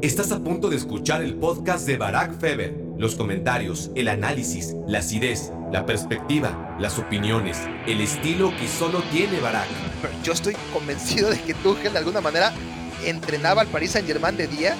Estás a punto de escuchar el podcast de Barack Feber. Los comentarios, el análisis, la acidez, la perspectiva, las opiniones, el estilo que solo tiene Barack. Yo estoy convencido de que Tuchel de alguna manera entrenaba al Paris Saint Germain de día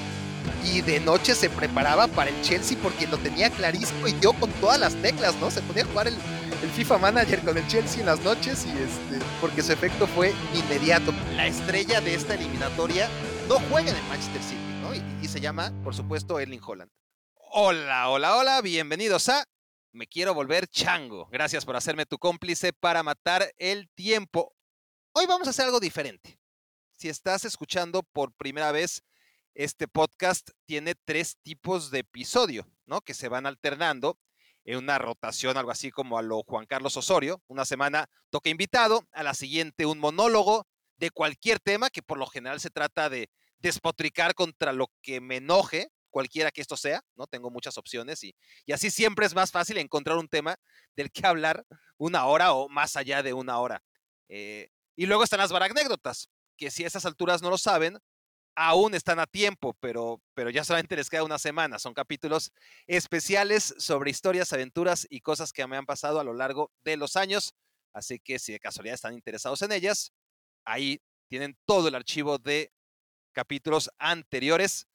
y de noche se preparaba para el Chelsea porque lo tenía clarísimo y dio con todas las teclas, ¿no? Se ponía a jugar el, el FIFA Manager con el Chelsea en las noches y este, porque su efecto fue inmediato. La estrella de esta eliminatoria no juega en el Manchester City y, se llama, por supuesto, Erling Holland. Hola, hola, hola, bienvenidos a Me quiero volver chango. Gracias por hacerme tu cómplice para matar el tiempo. Hoy vamos a hacer algo diferente. Si estás escuchando por primera vez, este podcast tiene tres tipos de episodio, ¿no? Que se van alternando en una rotación, algo así como a lo Juan Carlos Osorio. Una semana toca invitado, a la siguiente un monólogo de cualquier tema, que por lo general se trata de despotricar contra lo que me enoje, cualquiera que esto sea, ¿no? Tengo muchas opciones y, y así siempre es más fácil encontrar un tema del que hablar una hora o más allá de una hora. Eh, y luego están las anécdotas, que si a esas alturas no lo saben, aún están a tiempo, pero, pero ya solamente les queda una semana. Son capítulos especiales sobre historias, aventuras y cosas que me han pasado a lo largo de los años. Así que si de casualidad están interesados en ellas, ahí tienen todo el archivo de capítulos anteriores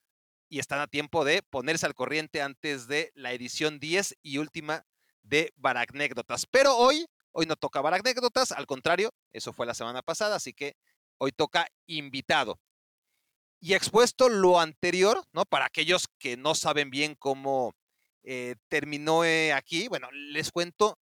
y están a tiempo de ponerse al corriente antes de la edición 10 y última de Baracnécdotas. Pero hoy, hoy no toca Baracnécdotas, al contrario, eso fue la semana pasada, así que hoy toca invitado. Y expuesto lo anterior, ¿no? Para aquellos que no saben bien cómo eh, terminó eh, aquí, bueno, les cuento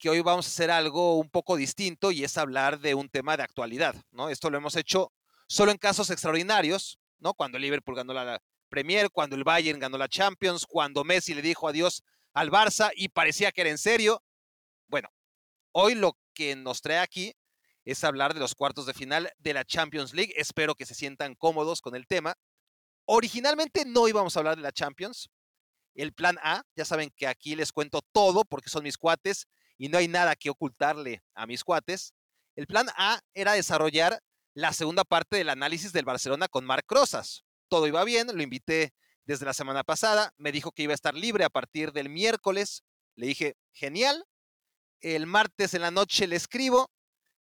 que hoy vamos a hacer algo un poco distinto y es hablar de un tema de actualidad, ¿no? Esto lo hemos hecho solo en casos extraordinarios, ¿no? Cuando el Liverpool ganó la Premier, cuando el Bayern ganó la Champions, cuando Messi le dijo adiós al Barça y parecía que era en serio. Bueno, hoy lo que nos trae aquí es hablar de los cuartos de final de la Champions League. Espero que se sientan cómodos con el tema. Originalmente no íbamos a hablar de la Champions. El plan A, ya saben que aquí les cuento todo porque son mis cuates y no hay nada que ocultarle a mis cuates. El plan A era desarrollar la segunda parte del análisis del Barcelona con Marc Rosas. Todo iba bien, lo invité desde la semana pasada, me dijo que iba a estar libre a partir del miércoles. Le dije, genial. El martes en la noche le escribo,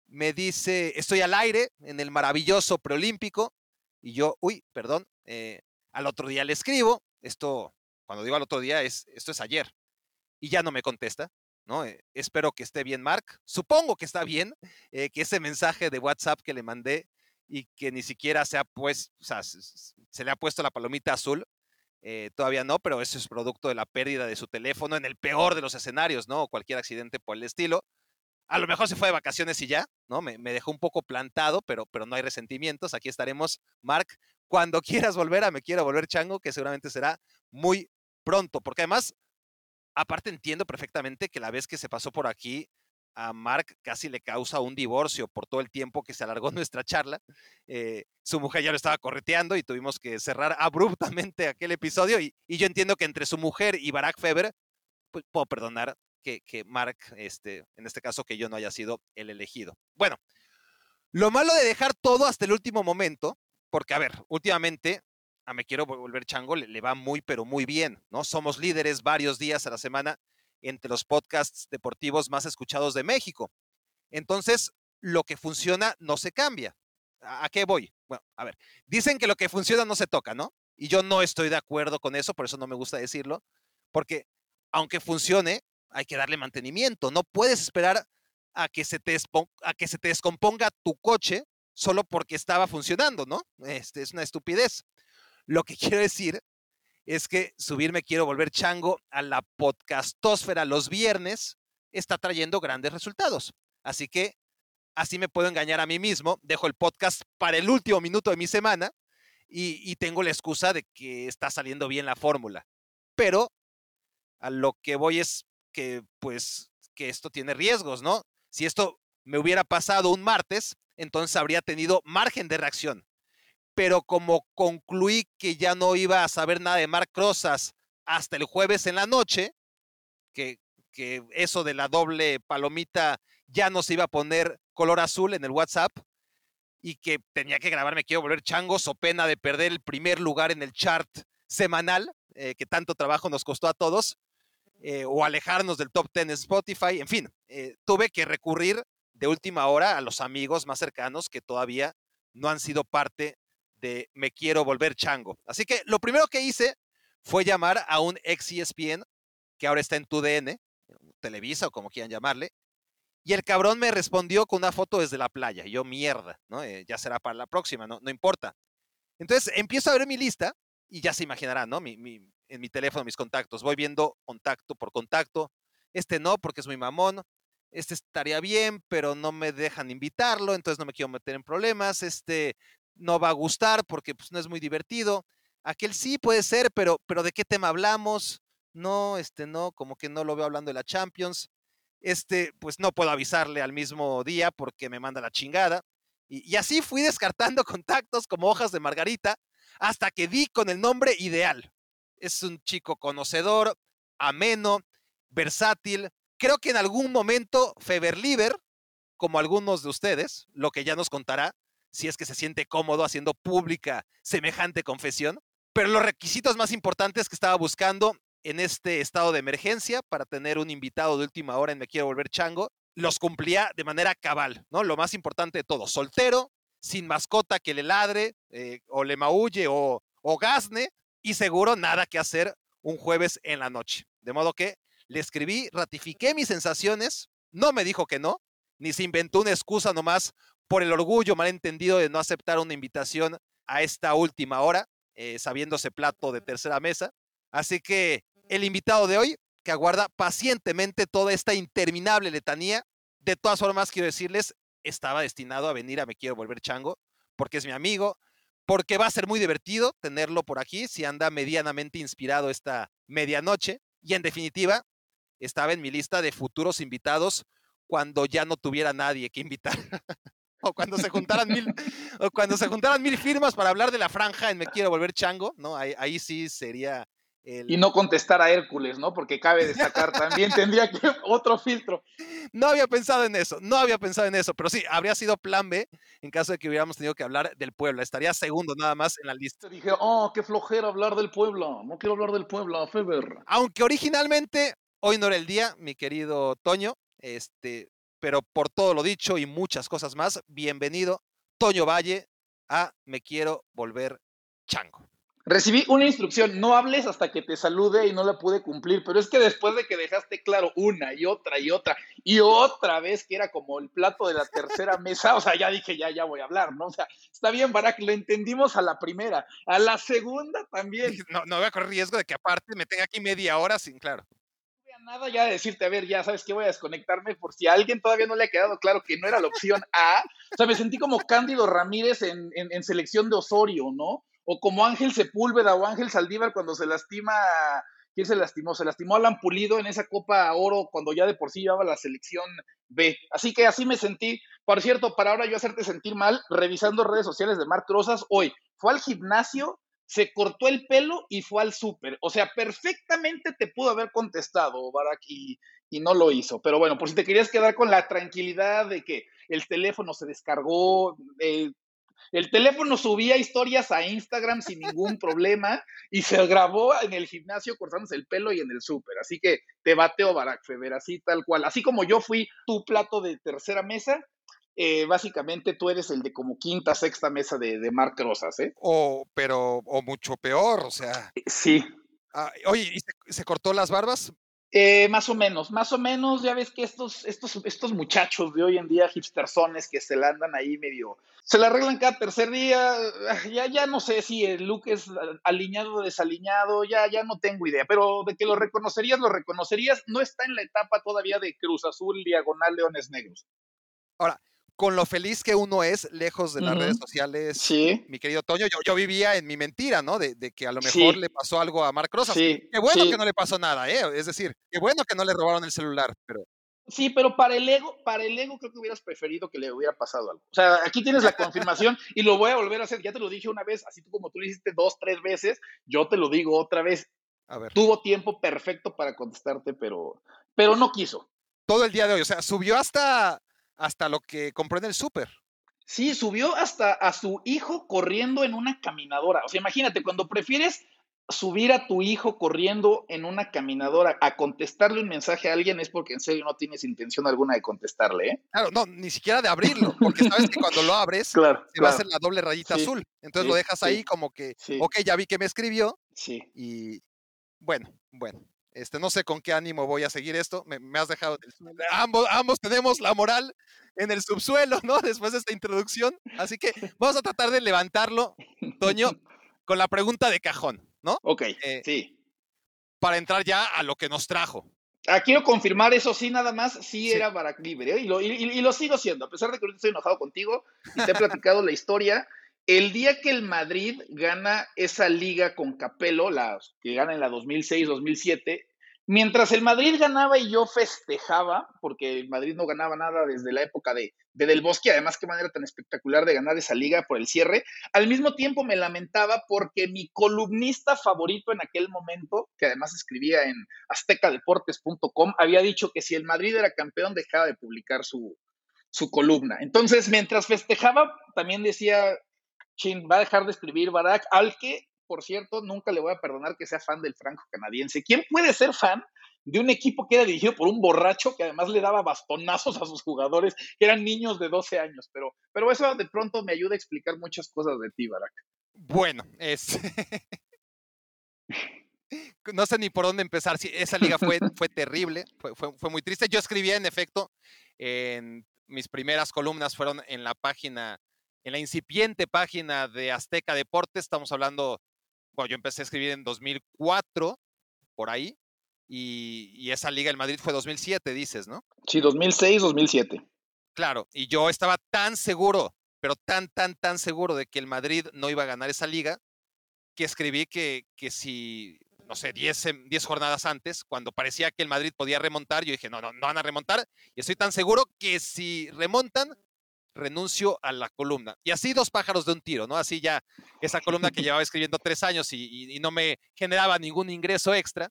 me dice, estoy al aire en el maravilloso preolímpico. Y yo, uy, perdón, eh, al otro día le escribo, esto, cuando digo al otro día, es, esto es ayer. Y ya no me contesta. Eh, espero que esté bien, Mark. Supongo que está bien, eh, que ese mensaje de WhatsApp que le mandé y que ni siquiera se ha puesto, se, le ha puesto la palomita azul, eh, todavía no, pero eso es producto de la pérdida de su teléfono en el peor de los escenarios, ¿no? Cualquier accidente por el estilo. A lo mejor se fue de vacaciones y ya, ¿no? Me, me dejó un poco plantado, pero, pero no hay resentimientos. Aquí estaremos, Mark, cuando quieras volver a Me Quiero Volver Chango, que seguramente será muy pronto, porque además aparte entiendo perfectamente que la vez que se pasó por aquí, a Mark casi le causa un divorcio por todo el tiempo que se alargó nuestra charla. Eh, su mujer ya lo estaba correteando y tuvimos que cerrar abruptamente aquel episodio. Y, yo entiendo que entre su mujer y Barack Feber, pues puedo perdonar que, Mark, este, en este caso, que yo no haya sido el elegido. Bueno, lo malo de dejar todo hasta el último momento, porque a ver, últimamente a Me Quiero Volver Chango le, va muy, pero muy bien, ¿no? Somos líderes varios días a la semana entre los podcasts deportivos más escuchados de México. Entonces, lo que funciona no se cambia. ¿A, qué voy? Bueno, a ver, dicen que lo que funciona no se toca, ¿no? Y yo no estoy de acuerdo con eso, por eso no me gusta decirlo, porque aunque funcione, hay que darle mantenimiento. No puedes esperar a que se te, a que se te descomponga tu coche solo porque estaba funcionando, ¿no? Este, es una estupidez. Lo que quiero decir es que subirme quiero volver chango a la podcastósfera los viernes está trayendo grandes resultados. Así que así me puedo engañar a mí mismo. Dejo el podcast para el último minuto de mi semana y, tengo la excusa de que está saliendo bien la fórmula. Pero a lo que voy es que, pues, que esto tiene riesgos, ¿no? Si esto me hubiera pasado un martes, entonces habría tenido margen de reacción pero como concluí que ya no iba a saber nada de Marc Rosas hasta el jueves en la noche, que, que eso de la doble palomita ya no se iba a poner color azul en el WhatsApp, y que tenía que grabarme Quiero Volver Chango, so pena de perder el primer lugar en el chart semanal, eh, que tanto trabajo nos costó a todos, eh, o alejarnos del top 10 en Spotify, en fin, eh, tuve que recurrir de última hora a los amigos más cercanos que todavía no han sido parte de Me Quiero Volver Chango. Así que lo primero que hice fue llamar a un ex ESPN, que ahora está en TUDN, Televisa o como quieran llamarle, y el cabrón me respondió con una foto desde la playa. Yo, mierda, ¿no? Eh, ya será para la próxima, ¿no? No importa. Entonces empiezo a ver mi lista y ya se imaginarán, ¿no? Mi, en mi teléfono, mis contactos. Voy viendo contacto por contacto. Este no, porque es muy mamón. Este estaría bien, pero no me dejan invitarlo, entonces no me quiero meter en problemas. Este no va a gustar porque pues, no es muy divertido. Aquel sí puede ser, pero, pero ¿de qué tema hablamos? No, este no, como que no lo veo hablando de la Champions este, pues no puedo avisarle al mismo día porque me manda la chingada. Y, así fui descartando contactos como hojas de margarita hasta que di con el nombre ideal. Es un chico conocedor, ameno, versátil. Creo que en algún momento Feberliber, como algunos de ustedes, lo que ya nos contará, si es que se siente cómodo haciendo pública semejante confesión. Pero los requisitos más importantes que estaba buscando en este estado de emergencia para tener un invitado de última hora en Me Quiero Volver Chango, los cumplía de manera cabal, ¿no? Lo más importante de todo, soltero, sin mascota que le ladre eh, o le maulle o, o gasne y seguro nada que hacer un jueves en la noche. De modo que le escribí, ratifiqué mis sensaciones, no me dijo que no, ni se inventó una excusa nomás por el orgullo malentendido de no aceptar una invitación a esta última hora, eh, sabiéndose plato de tercera mesa. Así que el invitado de hoy, que aguarda pacientemente toda esta interminable letanía. De todas formas, quiero decirles, estaba destinado a venir a Me Quiero Volver Chango, porque es mi amigo, porque va a ser muy divertido tenerlo por aquí si anda medianamente inspirado esta medianoche. Y en definitiva, estaba en mi lista de futuros invitados cuando ya no tuviera nadie que invitar. o cuando se juntaran mil, o cuando se juntaran mil firmas para hablar de la franja en Me Quiero Volver Chango, ¿no? ahí sí sería y no contestar a Hércules, ¿no? Porque cabe destacar también, tendría que otro filtro. No había pensado en eso, no había pensado en eso, pero sí, habría sido plan B en caso de que hubiéramos tenido que hablar del Puebla. Estaría segundo nada más en la lista. Dije, oh, qué flojera hablar del Puebla, no quiero hablar del Puebla, Feber. Aunque originalmente hoy no era el día, mi querido Toño, este, pero por todo lo dicho y muchas cosas más, bienvenido, Toño Valle, a Me Quiero Volver Chango. Recibí una instrucción, no hables hasta que te salude y no la pude cumplir, pero es que después de que dejaste claro una y otra y otra y otra vez que era como el plato de la tercera mesa, o sea, ya dije, ya, ya voy a hablar, ¿no? O sea, está bien, Barak, lo entendimos a la primera, a la segunda también. No, no voy a correr riesgo de que aparte me tenga aquí media hora sin, claro. Nada ya de decirte, a ver, ya sabes que voy a desconectarme por si a alguien todavía no le ha quedado claro que no era la opción A. O sea, me sentí como Cándido Ramírez en, en selección de Osorio, ¿no? o como Ángel Sepúlveda o Ángel Saldívar cuando se lastima, ¿quién se lastimó? Se lastimó Alan Pulido en esa Copa Oro cuando ya de por sí llevaba la selección B. Así que así me sentí. Por cierto, para ahora yo hacerte sentir mal, revisando redes sociales de Marc Rosas, hoy fue al gimnasio, se cortó el pelo y fue al súper. O sea, perfectamente te pudo haber contestado, Barak, y, y no lo hizo. Pero bueno, por si te querías quedar con la tranquilidad de que el teléfono se descargó, eh, el teléfono subía historias a Instagram sin ningún problema y se grabó en el gimnasio cortándose el pelo y en el súper. Así que te bateo Barack Feber, así tal cual. Así como yo fui tu plato de tercera mesa, eh, básicamente tú eres el de como quinta, sexta mesa de, de Marc Rosas, ¿eh? O, pero, o mucho peor, o sea. Eh, sí. Ah, oye, ¿y se, se, cortó las barbas? Eh, más o menos, más o menos, ya ves que estos, estos, estos muchachos de hoy en día, hipstersones, que se la andan ahí medio, se la arreglan cada tercer día, ah, ya, ya no sé si el look es alineado o desaliñado, ya, ya no tengo idea, pero de que lo reconocerías, lo reconocerías, no está en la etapa todavía de Cruz Azul, diagonal, Leones Negros. Ahora, con lo feliz que uno es lejos de las redes sociales, sí. mi querido Toño, yo, yo vivía en mi mentira, ¿no? De, de que a lo mejor le pasó algo a Marc Rosas. Sí. Qué bueno que no le pasó nada, ¿eh? Es decir, qué bueno que no le robaron el celular, pero... Sí, pero para el ego, para el ego creo que hubieras preferido que le hubiera pasado algo. O sea, aquí tienes la confirmación y lo voy a volver a hacer. Ya te lo dije una vez, así como tú lo hiciste dos, tres veces, yo te lo digo otra vez. A ver. Tuvo tiempo perfecto para contestarte, pero, pero no quiso. Todo el día de hoy, o sea, subió hasta hasta lo que compró en el súper. Sí, subió hasta a su hijo corriendo en una caminadora. O sea, imagínate, cuando prefieres subir a tu hijo corriendo en una caminadora a contestarle un mensaje a alguien es porque en serio no tienes intención alguna de contestarle, ¿eh? Claro, no, ni siquiera de abrirlo, porque sabes que cuando lo abres Claro, se va a hacer la doble rayita Sí, azul. Entonces sí, lo dejas sí, ahí como que, ok, ya vi que me escribió Sí. y bueno, bueno. Este, no sé con qué ánimo voy a seguir esto. Me, me has dejado. Ambos, ambos tenemos la moral en el subsuelo, ¿no? Después de esta introducción. Así que vamos a tratar de levantarlo, Toño, con la pregunta de cajón, ¿no? Ok, Eh, sí. Para entrar ya a lo que nos trajo. Ah, quiero confirmar eso, sí, nada más, sí, Sí. era Barack libre, ¿eh? y, lo, y- y- y lo sigo siendo, a pesar de que ahorita estoy enojado contigo y te he platicado la historia. El día que el Madrid gana esa liga con Capello, la que gana en la 2006-2007, mientras el Madrid ganaba y yo festejaba, porque el Madrid no ganaba nada desde la época de, de Del Bosque, además qué manera tan espectacular de ganar esa liga por el cierre, al mismo tiempo me lamentaba porque mi columnista favorito en aquel momento, que además escribía en aztecadeportes.com, había dicho que si el Madrid era campeón dejaba de publicar su columna. Entonces, mientras festejaba, también decía, chin, va a dejar de escribir Barack, al que, por cierto, nunca le voy a perdonar que sea fan del franco canadiense. ¿Quién puede ser fan de un equipo que era dirigido por un borracho que además le daba bastonazos a sus jugadores, que eran niños de 12 años? Pero, pero eso de pronto me ayuda a explicar muchas cosas de ti, Barack. Bueno, es. no sé ni por dónde empezar. Sí, esa liga fue, fue terrible, fue, fue, fue muy triste. Yo escribía, en efecto, en mis primeras columnas fueron en la página, en la incipiente página de Azteca Deportes. Estamos hablando, bueno, yo empecé a escribir en 2004, por ahí, y, y esa liga, el Madrid, fue 2007, dices, ¿no? Sí, 2006, 2007. Claro, y yo estaba tan seguro, pero tan, tan, tan seguro de que el Madrid no iba a ganar esa liga, que escribí que, que si, no sé, 10, em- 10 jornadas antes, cuando parecía que el Madrid podía remontar, yo dije, no, no, no van a remontar, y estoy tan seguro que si remontan, renuncio a la columna. Y así dos pájaros de un tiro, ¿no? Así ya esa columna que llevaba escribiendo tres años y, y- y no me generaba ningún ingreso extra,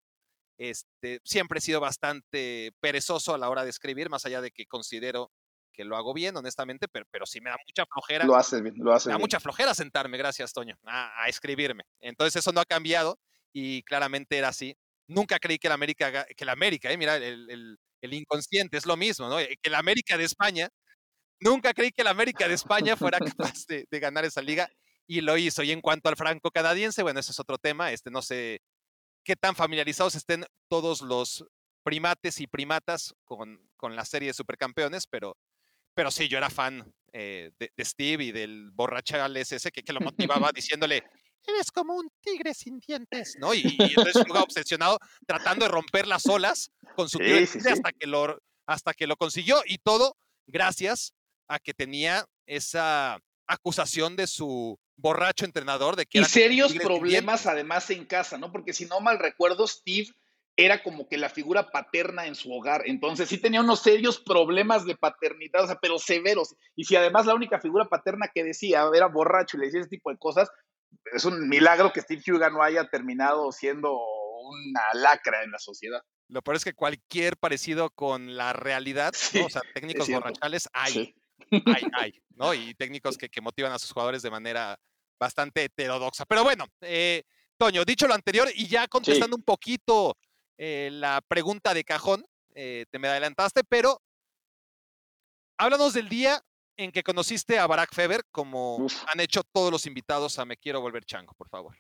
este, siempre he sido bastante perezoso a la hora de escribir, más allá de que considero que lo hago bien, honestamente, pero, pero sí me da mucha flojera. Lo haces bien, lo haces Me da bien. mucha flojera sentarme, gracias, Toño, a, a escribirme. Entonces eso no ha cambiado y claramente era así. Nunca creí que la América, que la América, eh, mira, el, el- el inconsciente es lo mismo, ¿no? Eh, Que la América de España, nunca creí que la América de España fuera capaz de, de ganar esa liga y lo hizo. Y en cuanto al franco canadiense, bueno, ese es otro tema, este no sé qué tan familiarizados estén todos los primates y primatas con, con la serie de supercampeones, pero, pero sí, yo era fan eh, de, de Steve y del borrachal ese que, que lo motivaba diciéndole, eres como un tigre sin dientes, ¿no? Y, y entonces jugaba obsesionado tratando de romper las olas con su Sí, tigre sí. hasta que lo hasta que lo consiguió y todo gracias a que tenía esa acusación de su borracho entrenador de que Y serios problemas además en casa, ¿no? Porque si no mal recuerdo, Steve era como que la figura paterna en su hogar. Entonces sí tenía unos serios problemas de paternidad, o sea, pero severos. Y si además la única figura paterna que decía era borracho y le decía ese tipo de cosas, es un milagro que Steve Huga no haya terminado siendo una lacra en la sociedad. Lo peor es que cualquier parecido con la realidad, Sí, ¿no? o sea, técnicos borrachales hay, Sí. Hay, hay, ¿no? Y técnicos que, que motivan a sus jugadores de manera bastante heterodoxa. Pero bueno, eh, Toño, dicho lo anterior y ya contestando un poquito eh, la pregunta de cajón, eh, te me adelantaste, pero háblanos del día en que conociste a Barack Feber, como Uf. han hecho todos los invitados a Me Quiero Volver Chango, por favor.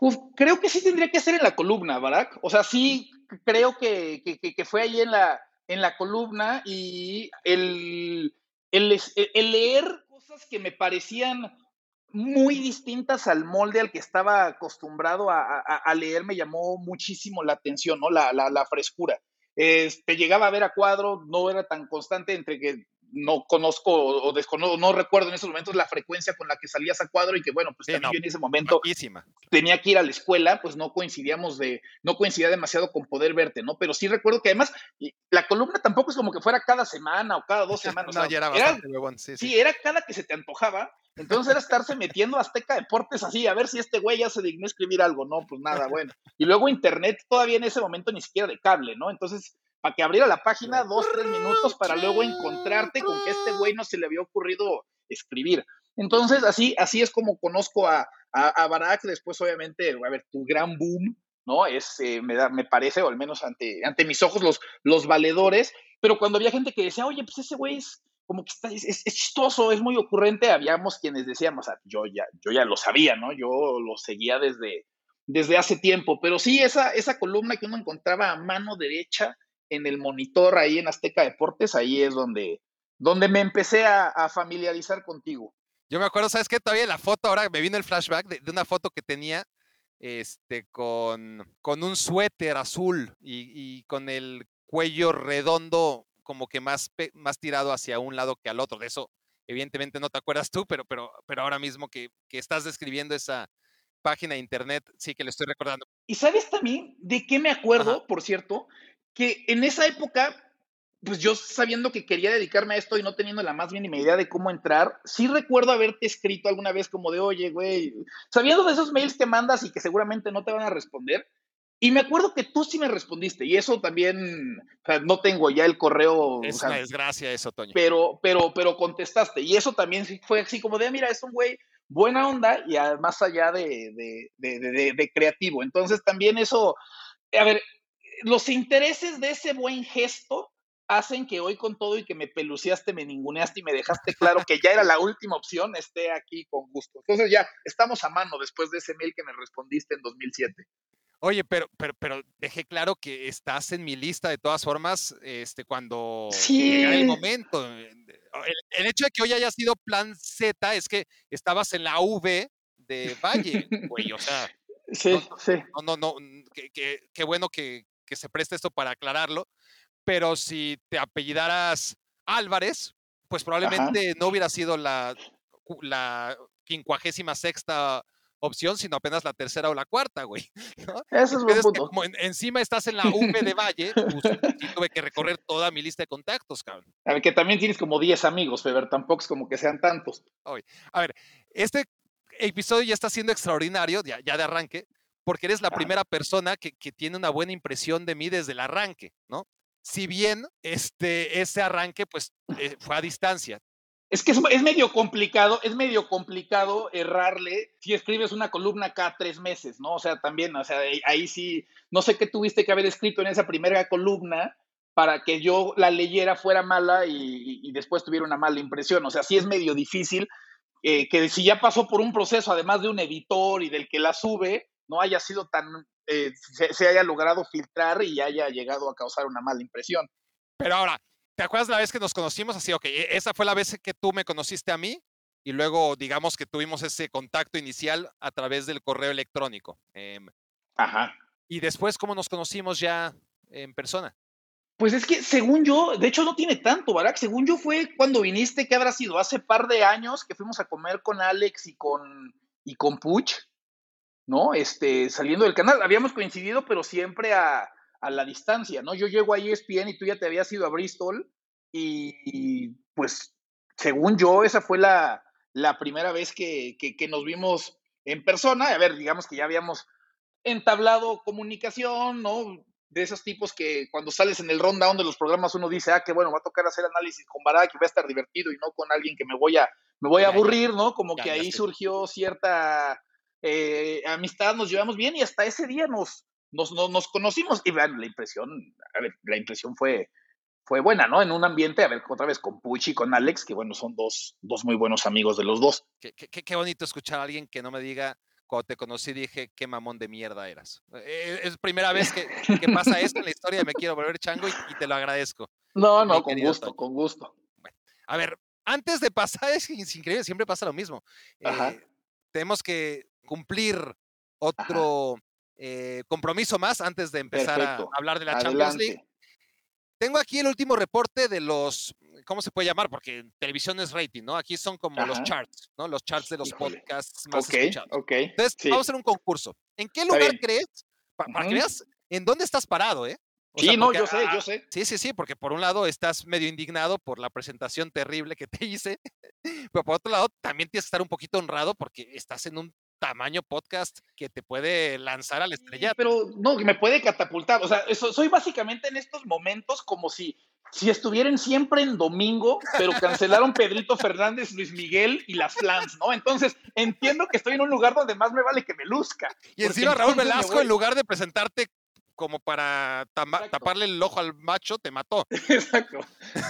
Uf, creo que sí tendría que ser en la columna, Barack. O sea, sí creo que- que fue ahí en la, en la columna y el, el, leer cosas que me parecían muy distintas al molde al que estaba acostumbrado a leer me llamó muchísimo la atención, ¿no? La, la, la frescura. Este, llegaba a ver a cuadro, no era tan constante entre que no conozco o o desconozco, no recuerdo en esos momentos la frecuencia con la que salías a cuadro y que bueno, pues Sí, también no, yo en ese momento tenía que ir a la escuela, pues no coincidíamos de, no coincidía demasiado con poder verte, ¿no? Pero sí recuerdo que además la columna tampoco es como que fuera cada semana o cada dos semanas. o No, sea, ya era era- bastante huevón, sí, sí. sí, era cada que se te antojaba. Entonces era estarse metiendo a Azteca Deportes así, a ver si este güey ya se dignó escribir algo. No, pues nada, bueno. Y luego internet todavía en ese momento ni siquiera de cable, ¿no? Entonces, para que abriera la página dos, tres minutos para luego encontrarte con que a este güey no se le había ocurrido escribir. Entonces, así, así es como conozco a, a, Barack. Después, obviamente, a ver, tu gran boom, ¿no? Es, eh, me, da, me parece, o al menos ante, ante mis ojos, los, los valedores. Pero cuando había gente que decía, oye, pues ese güey es como que está, es, chistoso, es muy ocurrente, habíamos quienes decíamos, ah, yo, ya, yo ya lo sabía, ¿no? Yo lo seguía desde, desde hace tiempo, pero sí, esa, esa columna que uno encontraba a mano derecha en el monitor ahí en Azteca Deportes, ahí es donde, donde me empecé a, familiarizar contigo. Yo me acuerdo, ¿sabes qué? Todavía la foto, ahora me vino el flashback de, una foto que tenía este, con, con un suéter azul y, y, con el cuello redondo como que más, más tirado hacia un lado que al otro. De eso, evidentemente, no te acuerdas tú, pero, pero, pero ahora mismo que, que estás describiendo esa página de internet, sí que le estoy recordando. ¿Y sabes también de qué me acuerdo, por cierto? Que en esa época pues yo sabiendo que quería dedicarme a esto y no teniendo la más mínima idea de cómo entrar, sí recuerdo haberte escrito alguna vez como de, oye, güey, sabiendo de esos mails que mandas y que seguramente no te van a responder, y me acuerdo que tú sí me respondiste, y eso también, o sea, no tengo ya el correo. Es una desgracia eso, Toño. Pero, pero, pero contestaste, y eso también fue así como de, mira, es un güey buena onda y más allá de, de, de, creativo. Entonces también eso, a ver, los intereses de ese buen gesto hacen que hoy con todo y que me peluceaste, me ninguneaste y me dejaste claro que ya era la última opción, esté aquí con gusto. Entonces ya estamos a mano después de ese mail que me respondiste en 2007. Oye, pero, pero, pero dejé claro que estás en mi lista de todas formas, este, cuando sí. el momento. El, hecho de que hoy haya sido plan Z es que estabas en la V de Valle, güey, o sea. Sí, no, sí. No, no, no, qué bueno que, que, se preste esto para aclararlo, pero si te apellidaras Álvarez, pues probablemente no hubiera sido la, la quincuagésima sexta opción, sino apenas la tercera o la cuarta, güey. Eso es buen punto. como encima estás en la V de Valle, pues, tuve que recorrer toda mi lista de contactos, cabrón. A ver, que también tienes como 10 amigos, Feber, tampoco es como que sean tantos. a ver, este episodio ya está siendo extraordinario, ya, ya de arranque, porque eres la primera persona que, que, tiene una buena impresión de mí desde el arranque, ¿no? Si bien este, ese arranque pues eh, fue a distancia, es que es, medio complicado, es medio complicado errarle si escribes una columna cada tres meses, ¿no? O sea, también, o sea, ahí sí, no sé qué tuviste que haber escrito en esa primera columna para que yo la leyera fuera mala y, después tuviera una mala impresión. O sea, sí es medio difícil eh, que si ya pasó por un proceso, además de un editor y del que la sube, no haya sido tan, eh, se haya logrado filtrar y haya llegado a causar una mala impresión. Pero ahora, ¿Te acuerdas la vez que nos conocimos? Así, ok, e, esa fue la vez que tú me conociste a mí y luego digamos que tuvimos ese contacto inicial a través del correo electrónico. Em, Ajá. Y después, ¿cómo nos conocimos ya en persona? Pues es que según yo, de hecho no tiene tanto, Barack. Según yo fue cuando viniste, ¿qué habrá sido? Hace par de años que fuimos a comer con Alex y con, y con Puch, ¿no? Este, saliendo del canal. Habíamos coincidido, pero siempre a, a la distancia, ¿no? Yo llego a ESPN y tú ya te habías ido a Bristol y, pues, según yo, esa fue la, primera vez que, nos vimos en persona. A ver, digamos que ya habíamos entablado comunicación, ¿no? De esos tipos que cuando sales en el rundown de los programas uno dice, ah, que bueno, va a tocar hacer análisis con Barack y va a estar divertido y no con alguien que me voy a, me voy a aburrir, ¿no? Como que ahí surgió cierta eh, amistad, nos llevamos bien y hasta ese día nos, nos, nos, conocimos y vean, la impresión, a ver, la impresión fue, fue buena, ¿no? En un ambiente, a ver, otra vez con Puchi y con Alex, que bueno, son dos, dos muy buenos amigos de los dos. Qué, qué, qué bonito escuchar a alguien que no me diga, cuando te conocí dije, qué mamón de mierda eras. Eh, es primera vez que, que pasa esto en la historia, me quiero volver chango y, te lo agradezco. No, no, con gusto, con gusto. Bueno, a ver, antes de pasar, es, increíble, siempre pasa lo mismo. Eh, tenemos que cumplir otro... Eh, compromiso más antes de empezar a hablar de la Champions League. Tengo aquí el último reporte de los, ¿cómo se puede llamar? Porque televisión es rating, ¿no? Aquí son como los charts, ¿no? Los charts de los podcasts más escuchados. Entonces, vamos a hacer un concurso. ¿En qué lugar crees? para que veas en dónde estás parado, ¿eh? sí, no, yo sé, yo sé. Sí, sí, sí, porque por un lado estás medio indignado por la presentación terrible que te hice, pero por otro lado también tienes que estar un poquito honrado porque estás en un tamaño podcast que te puede lanzar al estrella. Pero no, que me puede catapultar. O sea, eso, soy básicamente en estos momentos como si, si estuvieran siempre en domingo, pero cancelaron Pedrito Fernández, Luis Miguel y las Flans, ¿no? Entonces, entiendo que estoy en un lugar donde más me vale que me luzca. Y encima Raúl Velasco, en lugar de presentarte como para taparle el ojo al macho, te mató. Exacto.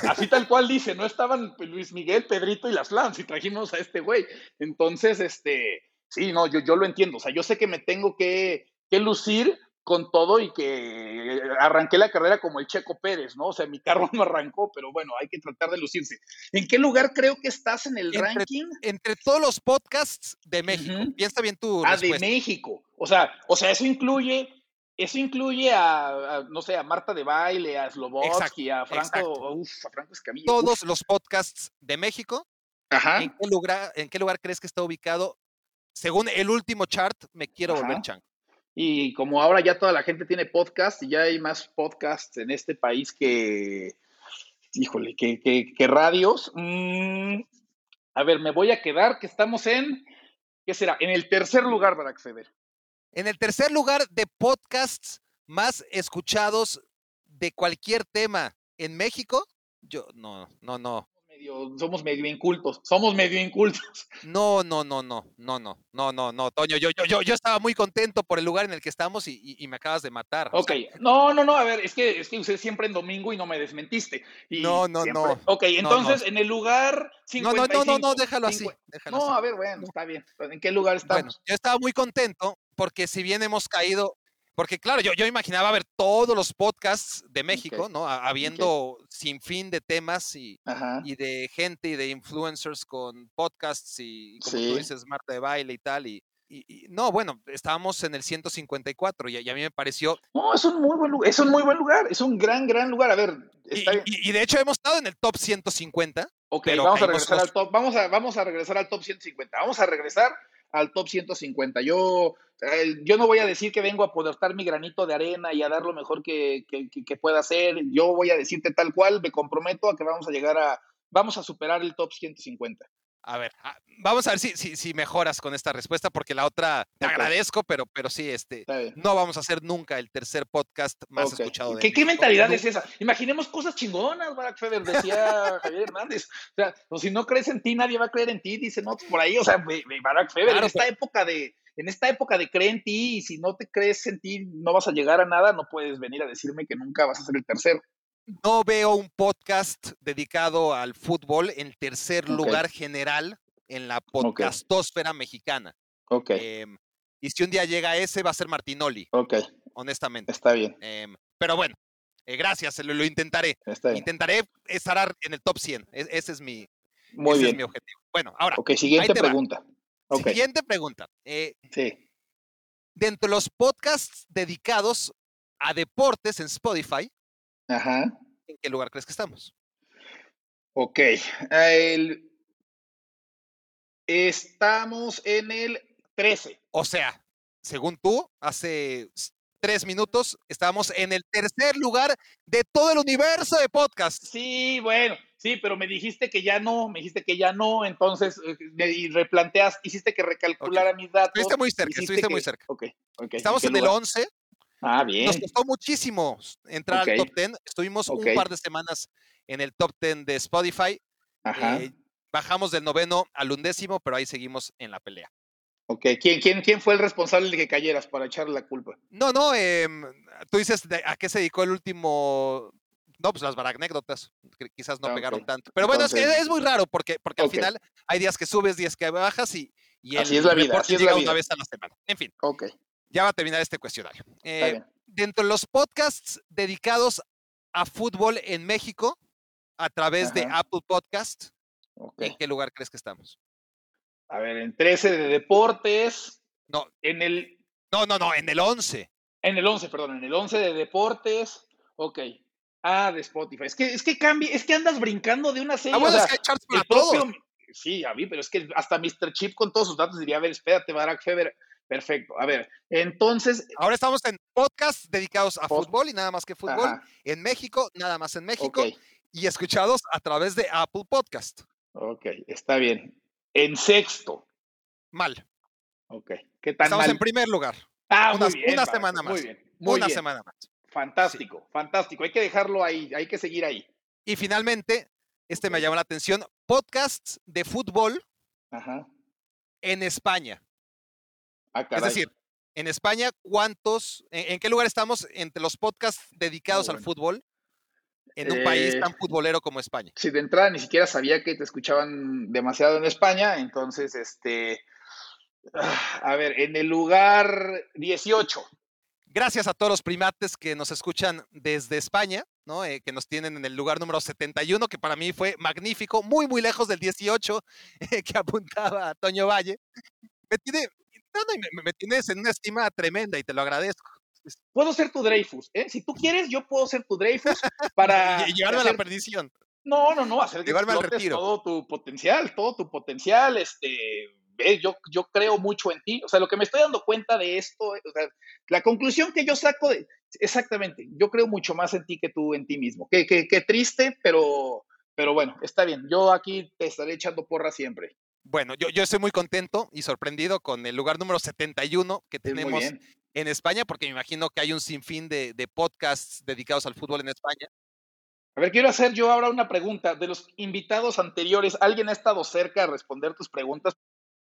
Así tal cual dice, no estaban Luis Miguel, Pedrito y las Flans y trajimos a este güey. Entonces, este, sí, no, yo, yo lo entiendo. O sea, yo sé que me tengo que, que lucir con todo y que arranqué la carrera como el Checo Pérez, ¿no? O sea, mi carro no arrancó, pero bueno, hay que tratar de lucirse. ¿En qué lugar creo que estás en el ranking? Entre todos los podcasts de México. Piensa bien tú. Ah, de México. O sea, o sea, eso incluye eso incluye a, no sé, a Marta de Baile, a Slobodsky, a Franco, uf, a Franco Escamilla. Todos los podcasts de México. Ajá. ¿En qué, lugar, ¿En qué lugar crees que está ubicado? Según el último chart, me quiero volver chango. Y como ahora ya toda la gente tiene podcast y ya hay más podcasts en este país que, híjole, que, que, radios. Mm, a ver, me voy a quedar que estamos en, ¿qué será? En el tercer lugar para acceder. En el tercer lugar de podcasts más escuchados de cualquier tema en México, yo no, no, no somos medio incultos, somos medio incultos. No, no, no, no, no, no, no, no, no, Toño, yo, yo, yo, yo estaba muy contento por el lugar en el que estamos y, me acabas de matar. Ok, no, no, no, a ver, es que, es que usé siempre en domingo y no me desmentiste. no, no, no. Ok, entonces en el lugar 55. No, no, no, no, déjalo así. no, a ver, bueno, está bien. ¿En qué lugar estamos? Bueno, yo estaba muy contento porque si bien hemos caído porque claro, yo, yo imaginaba ver todos los podcasts de México, ¿no? Habiendo sin fin de temas y, y, de gente y de influencers con podcasts y, como tú dices, Marta de baile y tal. Y, y, no, bueno, estábamos en el 154 y, a mí me pareció... No, es un muy buen lugar, es un muy buen lugar, es un gran, gran lugar. A ver, y, de hecho hemos estado en el top 150. Ok, vamos a regresar al top, vamos a, vamos a regresar al top 150. Vamos a regresar al top 150. Yo, eh, yo no voy a decir que vengo a aportar mi granito de arena y a dar lo mejor que, que, pueda hacer. Yo voy a decirte tal cual, me comprometo a que vamos a llegar a, vamos a superar el top 150. A ver, ah, vamos a ver si, si, mejoras con esta respuesta, porque la otra te agradezco, pero, pero sí, este, no vamos a hacer nunca el tercer podcast más escuchado de ¿Qué, ¿Qué mentalidad es esa? Imaginemos cosas chingonas, Barack Feder, decía Javier Hernández. O sea, si no crees en ti, nadie va a creer en ti, dice no por ahí. O sea, Barack Feber, en esta época de, en esta época de cree en ti, y si no te crees en ti, no vas a llegar a nada, no puedes venir a decirme que nunca vas a ser el tercero no veo un podcast dedicado al fútbol en tercer lugar general en la podcastósfera mexicana. Ok. Em, y si un día llega ese, va a ser Martinoli. Ok. Honestamente. Está bien. Em, pero bueno, eh, gracias, lo, intentaré. Intentaré estar en el top 100. E, ese es mi, Muy bien. mi objetivo. Bueno, ahora. Ok, siguiente pregunta. Siguiente pregunta. Eh, sí. Dentro de los podcasts dedicados a deportes en Spotify, Ajá. ¿En qué lugar crees que estamos? Ok. El... Estamos en el 13. O sea, según tú, hace tres minutos estábamos en el tercer lugar de todo el universo de podcast. Sí, bueno, sí, pero me dijiste que ya no, me dijiste que ya no, entonces eh, y replanteas, hiciste que recalculara mis datos. Estuviste muy cerca, estuviste muy cerca. Ok, ok. Estamos en, el 11 Ah, bien. Nos costó muchísimo entrar al top 10. Estuvimos un par de semanas en el top 10 de Spotify. Eh, bajamos del noveno al undécimo, pero ahí seguimos en la pelea. Ok, ¿quién, quién, quién fue el responsable de que cayeras para echarle la culpa? No, no, em, tú dices a qué se dedicó el último no, pues las anécdotas quizás no pegaron tanto. Pero bueno, es, que es muy raro porque, porque al final hay días que subes, días que bajas y, y el así es la vida, así es la vida. una vez a la semana. En fin. Ok ya va a terminar este cuestionario. Eh, dentro de los podcasts dedicados a fútbol en México, a través de Apple Podcast, ¿en qué lugar crees que estamos? A ver, en 13 de deportes. No. En el. No, no, no, en el 11. En el 11, perdón, en el 11 de deportes. Ok. Ah, de Spotify. Es que, es que cambia, es que andas brincando de una serie. Ah, bueno, es que hay charts para todos. Sí, a mí, pero es que hasta Mr. Chip con todos sus datos diría, a ver, espérate, Barack Feber, Perfecto. A ver, entonces. Ahora estamos en podcast dedicados a fútbol y nada más que fútbol. En México, nada más en México. Y escuchados a través de Apple Podcast. Ok, está bien. En sexto. Mal. Ok. ¿Qué tal? Estamos en primer lugar. Ah, una, muy bien, una semana más. Muy bien. Muy una bien. semana más. Fantástico, fantástico. Hay que dejarlo ahí, hay que seguir ahí. Y finalmente, este me llamó la atención, podcasts de fútbol Ajá. en España. Ah, Es decir, en España, ¿cuántos, en, en qué lugar estamos entre los podcasts dedicados al bueno. fútbol en un país Eh, tan futbolero como España? Si de entrada ni siquiera sabía que te escuchaban demasiado en España, entonces, este, a ver, en el lugar 18. Gracias a todos los primates que nos escuchan desde España, ¿no? Eh, que nos tienen en el lugar número 71, que para mí fue magnífico, muy, muy lejos del 18 eh, que apuntaba Toño Valle. Me, tiene, no, no, me, me tienes en una estima tremenda y te lo agradezco. Puedo ser tu Dreyfus, ¿eh? Si tú quieres, yo puedo ser tu Dreyfus para y, llevarme a la perdición. No, no, no, hacer que Llevarme al retiro. todo tu potencial, todo tu potencial, este, yo, yo creo mucho en ti, o sea, lo que me estoy dando cuenta de esto, eh, o sea, la conclusión que yo saco de, exactamente, yo creo mucho más en ti que tú en ti mismo, qué, qué, qué triste, pero, pero bueno, está bien, yo aquí te estaré echando porra siempre. Bueno, yo, yo estoy muy contento y sorprendido con el lugar número 71 que tenemos en España, porque me imagino que hay un sinfín de, de podcasts dedicados al fútbol en España. A ver, quiero hacer yo ahora una pregunta, de los invitados anteriores, ¿alguien ha estado cerca a responder tus preguntas?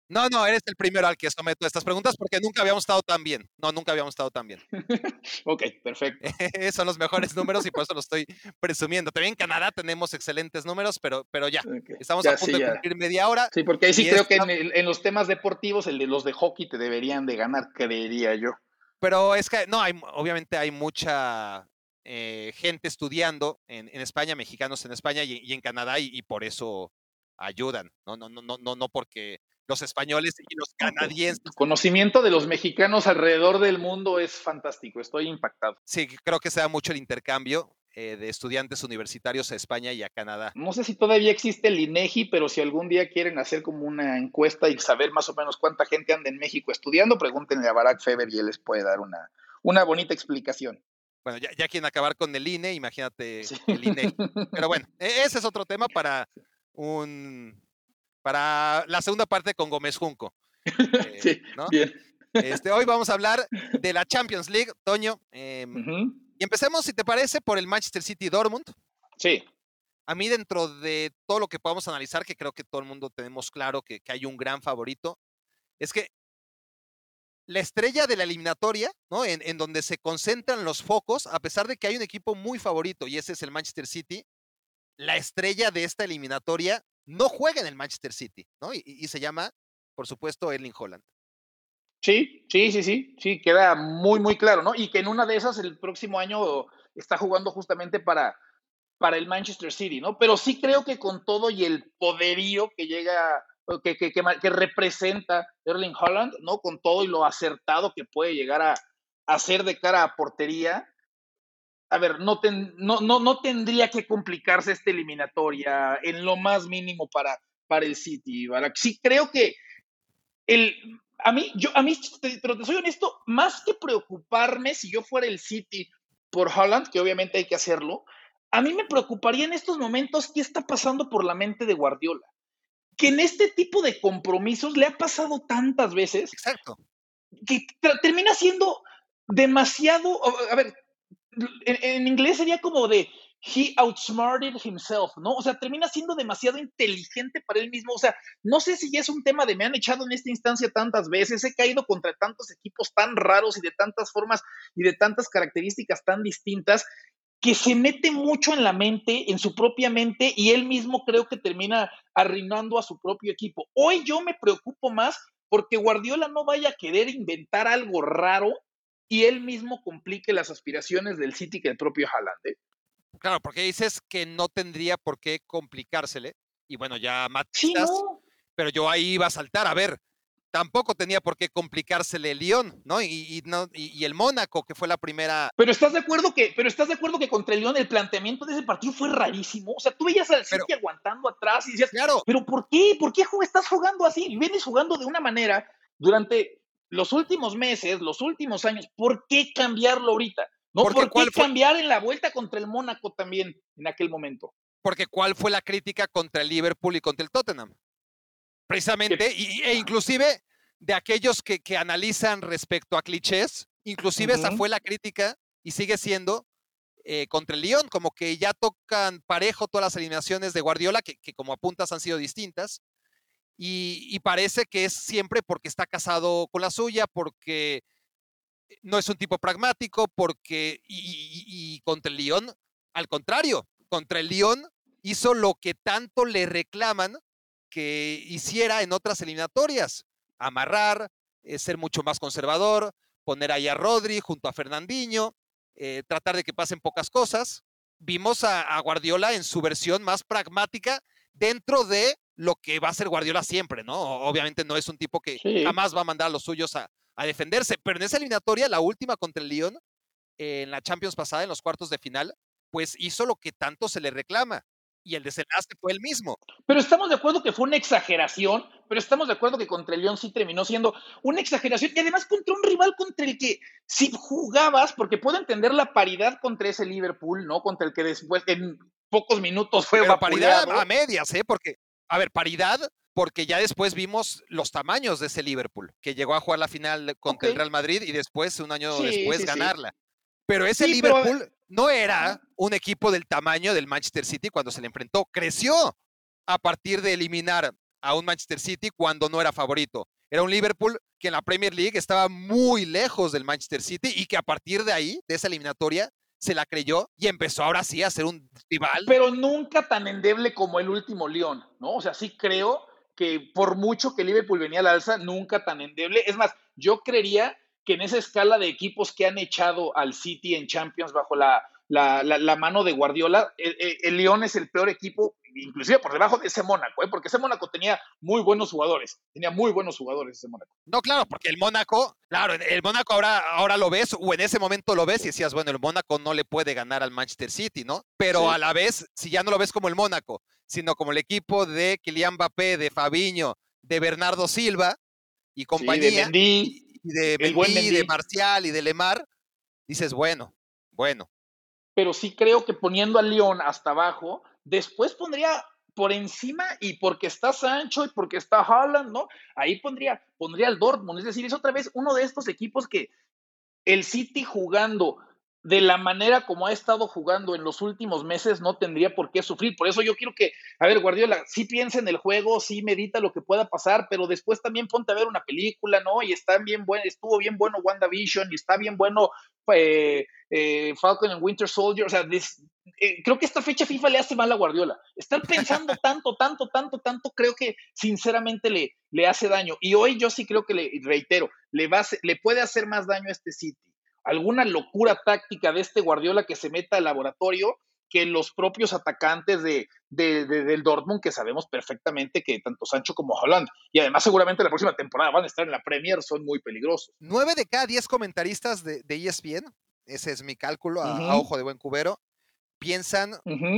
No, no, eres el primero al que someto estas preguntas porque nunca habíamos estado tan bien. No, nunca habíamos estado tan bien. Ok, perfecto. Son los mejores números y por eso lo estoy presumiendo. También en Canadá tenemos excelentes números, pero, pero ya, estamos ya a punto sí, de cumplir media hora. Sí, porque ahí sí creo esta- que en, los temas deportivos, el de los de hockey te deberían de ganar, creería yo. Pero es que, no, hay, obviamente hay mucha eh, gente estudiando en, en España, mexicanos en España y, y en Canadá, y, y por eso ayudan. No, no, no, no, no, no porque los españoles y los canadienses. Tu conocimiento de los mexicanos alrededor del mundo es fantástico, estoy impactado. Sí, creo que se da mucho el intercambio eh, de estudiantes universitarios a España y a Canadá. No sé si todavía existe el INEGI, pero si algún día quieren hacer como una encuesta y saber más o menos cuánta gente anda en México estudiando, pregúntenle a Barack Feber y él les puede dar una, una bonita explicación. Bueno, ya, ya quieren acabar con el INE, imagínate Sí. el INE. Pero bueno, e- ese es otro tema para un para la segunda parte con Gómez Junco. eh, Sí, ¿no? bien. Este, hoy vamos a hablar de la Champions League, Toño. em, y empecemos, si te parece, por el Manchester City Dortmund. Sí, A mí, dentro de todo lo que podamos analizar, que creo que todo el mundo tenemos claro que, que hay un gran favorito, es que la estrella de la eliminatoria, ¿no? En, en donde se concentran los focos, a pesar de que hay un equipo muy favorito y ese es el Manchester City, la estrella de esta eliminatoria no juega en el Manchester City, ¿no? Y, se llama, por supuesto, Erling Holland. sí, sí, sí, sí, sí, queda muy, muy claro, ¿no? Y que en una de esas el próximo año está jugando justamente para, para el Manchester City, ¿no? Pero sí creo que con todo y el poderío que llega, que, que, que, que representa Erling Holland, ¿no? Con todo y lo acertado que puede llegar a hacer de cara a portería, a ver, no, ten- no, no, no tendría que complicarse esta eliminatoria en lo más mínimo para, para el City. Barak. Sí creo que el, a mí, yo, a mí, te- pero te soy honesto, más que preocuparme si yo fuera el City por Holland, que obviamente hay que hacerlo, a mí me preocuparía en estos momentos qué está pasando por la mente de Guardiola. Que en este tipo de compromisos le ha pasado tantas veces Exacto. que termina siendo demasiado, a ver, en, en inglés sería como de he outsmarted himself, ¿no? O sea, termina siendo demasiado inteligente para él mismo. O sea, no sé si es un tema de me han echado en esta instancia tantas veces, he caído contra tantos equipos tan raros y de tantas formas y de tantas características tan distintas que se mete mucho en la mente, en su propia mente, y él mismo creo que termina arruinando a su propio equipo. Hoy yo me preocupo más porque Guardiola no vaya a querer inventar algo raro y él mismo complique las aspiraciones del City que el propio Haaland. ¿eh? Claro, porque dices que no tendría por qué complicársele. Y bueno, ya Sí, no. pero yo ahí iba a saltar. A ver, tampoco tenía por qué complicársele el Lyon, ¿no? Y, y no, y, y el Mónaco, que fue la primera. Pero estás de acuerdo que, pero estás de acuerdo que contra el León el planteamiento de ese partido fue rarísimo. O sea, tú veías al City Pero- aguantando atrás y decías, Claro, pero ¿por qué? ¿Por qué estás jugando así? Vienes jugando de una manera durante los últimos meses, los últimos años. ¿Por qué cambiarlo ahorita? No, Porque ¿por qué cambiar en la vuelta contra el Mónaco también en aquel momento? porque ¿cuál fue la crítica contra el Liverpool y contra el Tottenham? Precisamente, y, e inclusive de aquellos que, que analizan respecto a clichés. Inclusive esa fue la crítica y sigue siendo eh, contra el Lyon, como que ya tocan parejo todas las eliminaciones de Guardiola, que, como apuntas han sido distintas. Y, parece que es siempre porque está casado con la suya, porque no es un tipo pragmático, porque y, y contra el Lyon, al contrario, contra el Lyon hizo lo que tanto le reclaman que hiciera en otras eliminatorias, amarrar, eh, ser mucho más conservador, poner ahí a Rodri junto a Fernandinho, eh, tratar de que pasen pocas cosas. Vimos a, Guardiola en su versión más pragmática dentro de lo que va a ser Guardiola siempre, ¿no? Obviamente no es un tipo que jamás va a mandar a los suyos a, defenderse, pero en esa eliminatoria, la última contra el Lyon, en la Champions pasada, en los cuartos de final, pues hizo lo que tanto se le reclama, y el desenlace fue el mismo. Pero estamos de acuerdo que fue una exageración, pero estamos de acuerdo que contra el León sí terminó siendo una exageración y además contra un rival contra el que si jugabas, porque puedo entender la paridad contra ese Liverpool, ¿no? Contra el que después en pocos minutos fue pero paridad a medias, ¿eh? Porque, a ver, paridad porque ya después vimos los tamaños de ese Liverpool, que llegó a jugar la final contra el Real Madrid y después, un año después, ganarla. Pero ese Liverpool no era un equipo del tamaño del Manchester City cuando se le enfrentó. Creció a partir de eliminar a un Manchester City cuando no era favorito. Era un Liverpool que en la Premier League estaba muy lejos del Manchester City y que a partir de ahí, de esa eliminatoria, se la creyó y empezó ahora sí a ser un rival. Pero nunca tan endeble como el último León, ¿no? O sea, sí creo que por mucho que Liverpool venía al alza, nunca tan endeble. Es más, yo creería que en esa escala de equipos que han echado al City en Champions bajo la, la, mano de Guardiola, el, el, León es el peor equipo, inclusive por debajo de ese Mónaco, ¿eh? porque ese Mónaco tenía muy buenos jugadores, tenía muy buenos jugadores ese Mónaco. No, claro, porque el Mónaco, claro, el Mónaco ahora, ahora lo ves, o en ese momento lo ves y decías, bueno, el Mónaco no le puede ganar al Manchester City, ¿no? Pero a la vez, si ya no lo ves como el Mónaco, sino como el equipo de Kylian Mbappé, de Fabiño, de Bernardo Silva y compañía, y de Mendy, de Marcial y de Lemar, dices, bueno, bueno. Pero sí creo que poniendo al León hasta abajo, después pondría por encima y porque está Sancho y porque está Haaland, ¿no? Ahí pondría, pondría al Dortmund. Es decir, es otra vez uno de estos equipos que el City jugando de la manera como ha estado jugando en los últimos meses, no tendría por qué sufrir. Por eso yo quiero que, a ver, Guardiola, sí piensa en el juego, sí medita lo que pueda pasar, pero después también ponte a ver una película, ¿no? Y está bien bueno, estuvo bien bueno WandaVision y está bien bueno eh, eh, Falcon and Winter Soldier. O sea, eh, creo que esta fecha FIFA le hace mal a Guardiola. Estar pensando tanto, tanto, tanto, tanto, creo que sinceramente le, le hace daño. Y hoy yo sí creo que le reitero, le, va le puede hacer más daño a este City alguna locura táctica de este Guardiola que se meta al laboratorio que los propios atacantes de, del Dortmund, que sabemos perfectamente que tanto Sancho como Holland, y además seguramente la próxima temporada van a estar en la Premier, son muy peligrosos. Nueve de cada diez comentaristas de, ESPN, e ese es mi cálculo a, ojo de buen cubero, piensan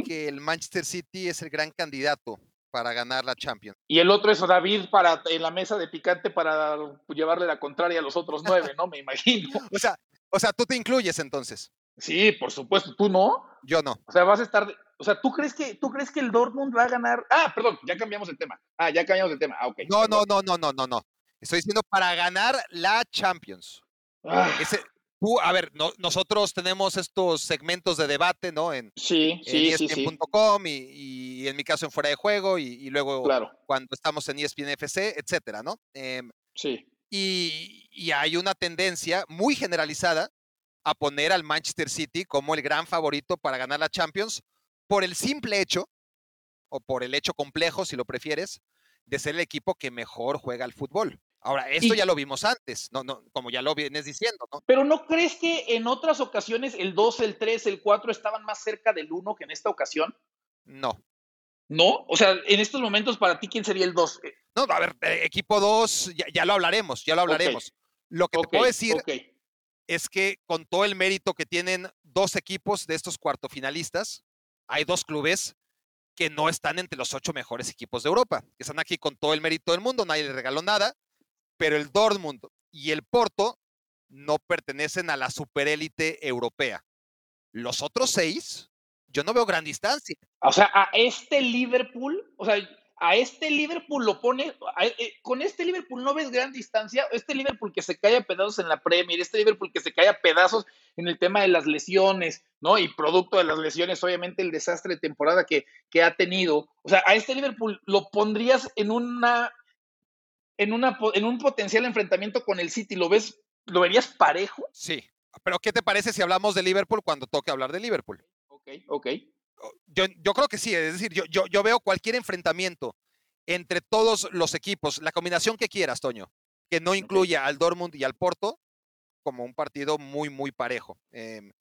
que el Manchester City es el gran candidato para ganar la Champions. Y el otro es David para en la mesa de picante para llevarle la contraria a los otros nueve, ¿no? Me imagino. o sea, o sea, tú te incluyes entonces. Sí, por supuesto, tú no. Yo no. O sea, vas a estar, o sea, ¿tú crees que tú crees que el Dortmund va a ganar? Ah, perdón, ya cambiamos el tema. Ah, ya cambiamos el tema. Ah, ok. No, no, no, no, no, no, no. Estoy diciendo para ganar la Champions. Ah. Ese, tú, a ver, nosotros tenemos estos segmentos de debate, ¿no? En, sí, sí, sí, sí. Y, y, en mi caso en fuera de juego y, luego claro. cuando estamos en ESPN FC, etcétera, ¿no? Em, sí. Y, hay una tendencia muy generalizada a poner al Manchester City como el gran favorito para ganar la Champions por el simple hecho, o por el hecho complejo, si lo prefieres, de ser el equipo que mejor juega al fútbol. Ahora, esto ya lo vimos antes, no, no, como ya lo vienes diciendo, ¿no? Pero ¿no crees que en otras ocasiones el 2, el 3, el 4 estaban más cerca del 1 que en esta ocasión? No. ¿No? O sea, en estos momentos, para ti, ¿quién sería el 2? No, a ver, eh, equipo 2, ya, lo hablaremos, ya lo hablaremos. Lo que te puedo decir es que con todo el mérito que tienen dos equipos de estos cuartofinalistas, hay dos clubes que no están entre los ocho mejores equipos de Europa, que están aquí con todo el mérito del mundo, nadie les regaló nada, pero el Dortmund y el Porto no pertenecen a la superélite europea. Los otros seis, yo no veo gran distancia. O sea, a este Liverpool, o sea, a este Liverpool lo pone, eh, con este Liverpool no ves gran distancia, este Liverpool que se cae a pedazos en la Premier, este Liverpool que se cae a pedazos en el tema de las lesiones, ¿no? Y producto de las lesiones, obviamente el desastre de temporada que, que ha tenido. O sea, a este Liverpool lo pondrías en una, en una, en un potencial enfrentamiento con el City, ¿lo ves, lo verías parejo? Sí, pero ¿qué te parece si hablamos de Liverpool cuando toque hablar de Liverpool? Ok, ok yo, creo que sí, es decir, yo, yo, veo cualquier enfrentamiento entre todos los equipos, la combinación que quieras, Toño, que no incluya al Dortmund y al Porto, como un partido muy, muy parejo. Em,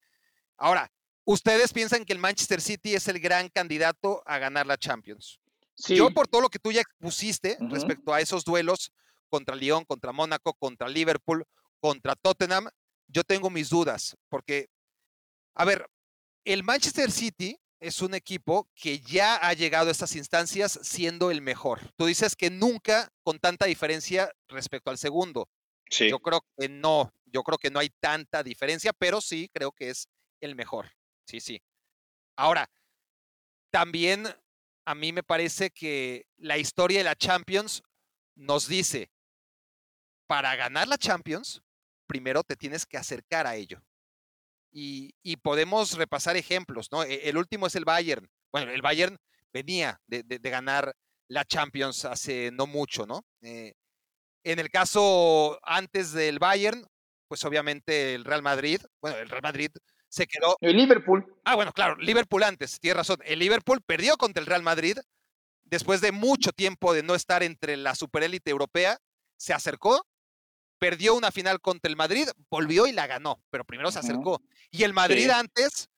ahora, ¿ustedes piensan que el Manchester City es el gran candidato a ganar la Champions? Yo, por todo lo que tú ya expusiste respecto a esos duelos contra Lyon, contra Mónaco, contra Liverpool, contra Tottenham, yo tengo mis dudas, porque, a ver, el Manchester City es un equipo que ya ha llegado a estas instancias siendo el mejor. Tú dices que nunca con tanta diferencia respecto al segundo. Sí. Yo creo que no, yo creo que no hay tanta diferencia, pero sí creo que es el mejor. Sí, sí. Ahora, también a mí me parece que la historia de la Champions nos dice, para ganar la Champions, primero te tienes que acercar a ello. Y, podemos repasar ejemplos, ¿no? E, el último es el Bayern. Bueno, el Bayern venía de, ganar la Champions hace no mucho, ¿no? Eh, en el caso antes del Bayern, pues obviamente el Real Madrid, bueno, el Real Madrid se quedó. El Liverpool. Ah, bueno, claro, Liverpool antes, tienes razón. El Liverpool perdió contra el Real Madrid después de mucho tiempo de no estar entre la superélite europea, se acercó perdió una final contra el Madrid, volvió y la ganó, pero primero se acercó. Y el Madrid antes,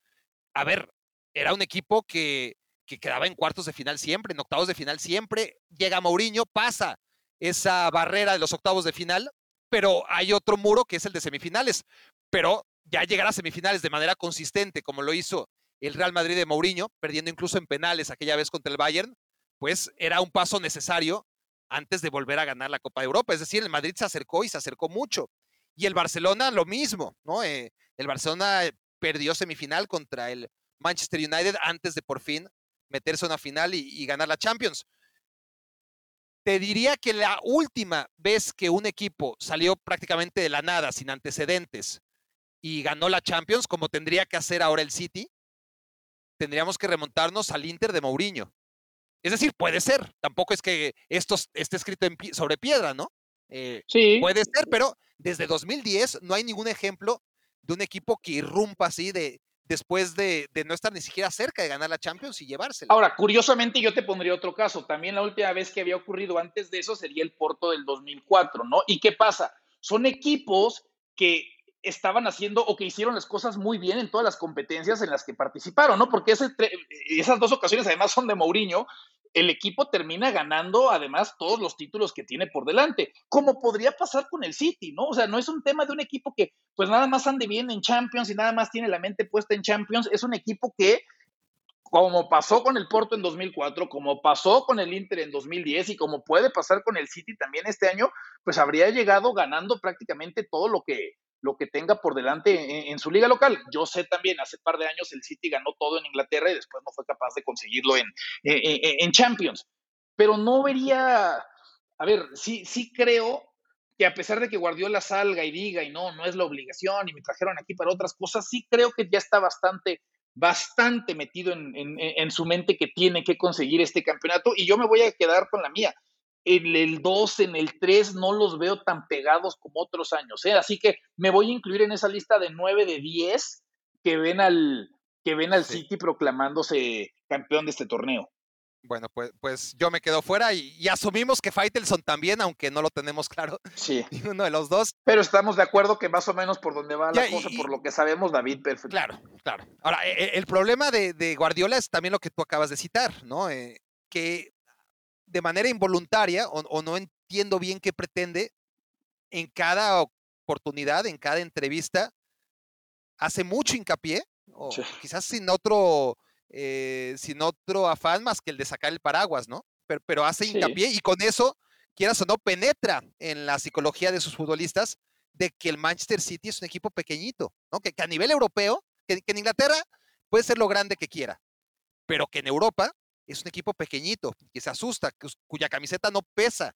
a ver, era un equipo que, que, quedaba en cuartos de final siempre, en octavos de final siempre. Llega Mourinho, pasa esa barrera de los octavos de final, pero hay otro muro que es el de semifinales. Pero ya llegar a semifinales de manera consistente, como lo hizo el Real Madrid de Mourinho, perdiendo incluso en penales aquella vez contra el Bayern, pues era un paso necesario antes de volver a ganar la Copa de Europa. Es decir, el Madrid se acercó y se acercó mucho. Y el Barcelona lo mismo, ¿no? Eh, el Barcelona perdió semifinal contra el Manchester United antes de por fin meterse a una final y, ganar la Champions. Te diría que la última vez que un equipo salió prácticamente de la nada, sin antecedentes, y ganó la Champions, como tendría que hacer ahora el City, tendríamos que remontarnos al Inter de Mourinho. Es decir, puede ser. Tampoco es que esto esté escrito sobre piedra, ¿no? Eh, sí. Puede ser, pero desde 2010 no hay ningún ejemplo de un equipo que irrumpa así de después de, no estar ni siquiera cerca de ganar la Champions y llevársela. Ahora, curiosamente yo te pondría otro caso. También la última vez que había ocurrido antes de eso sería el Porto del 2004, ¿no? ¿Y qué pasa? Son equipos que estaban haciendo o que hicieron las cosas muy bien en todas las competencias en las que participaron, ¿no? Porque esas dos ocasiones además son de Mourinho, el equipo termina ganando además todos los títulos que tiene por delante, como podría pasar con el City, ¿no? O sea, no es un tema de un equipo que pues nada más ande bien en Champions y nada más tiene la mente puesta en Champions, es un equipo que como pasó con el Porto en 2004, como pasó con el Inter en 2010 y como puede pasar con el City también este año, pues habría llegado ganando prácticamente todo lo que lo que tenga por delante en, su liga local. Yo sé también, hace un par de años el City ganó todo en Inglaterra y después no fue capaz de conseguirlo en, en, Champions. Pero no vería, a ver, sí, sí creo que a pesar de que Guardiola salga y diga, y no, no es la obligación, y me trajeron aquí para otras cosas, sí creo que ya está bastante, bastante metido en, en su mente que tiene que conseguir este campeonato, y yo me voy a quedar con la mía en el 2, en el 3, no los veo tan pegados como otros años. ¿eh? Así que me voy a incluir en esa lista de 9 de 10 que ven al, que ven al City proclamándose campeón de este torneo. Bueno, pues, pues yo me quedo fuera y, asumimos que Faitelson también, aunque no lo tenemos claro. Sí. Uno de los dos. Pero estamos de acuerdo que más o menos por donde va la cosa, por lo que sabemos, David, perfecto. Claro, claro. Ahora, e, e, el, problema de, Guardiola es también lo que tú acabas de citar, ¿no? Eh, que de manera involuntaria o, no entiendo bien qué pretende, en cada oportunidad, en cada entrevista, hace mucho hincapié, o quizás sin otro, eh, sin otro afán más que el de sacar el paraguas, ¿no? Pero, pero hace hincapié y con eso, quieras o no, penetra en la psicología de sus futbolistas de que el Manchester City es un equipo pequeñito, ¿no? Que, a nivel europeo, que, que en Inglaterra puede ser lo grande que quiera, pero que en Europa es un equipo pequeñito, que se asusta, cuya camiseta no pesa.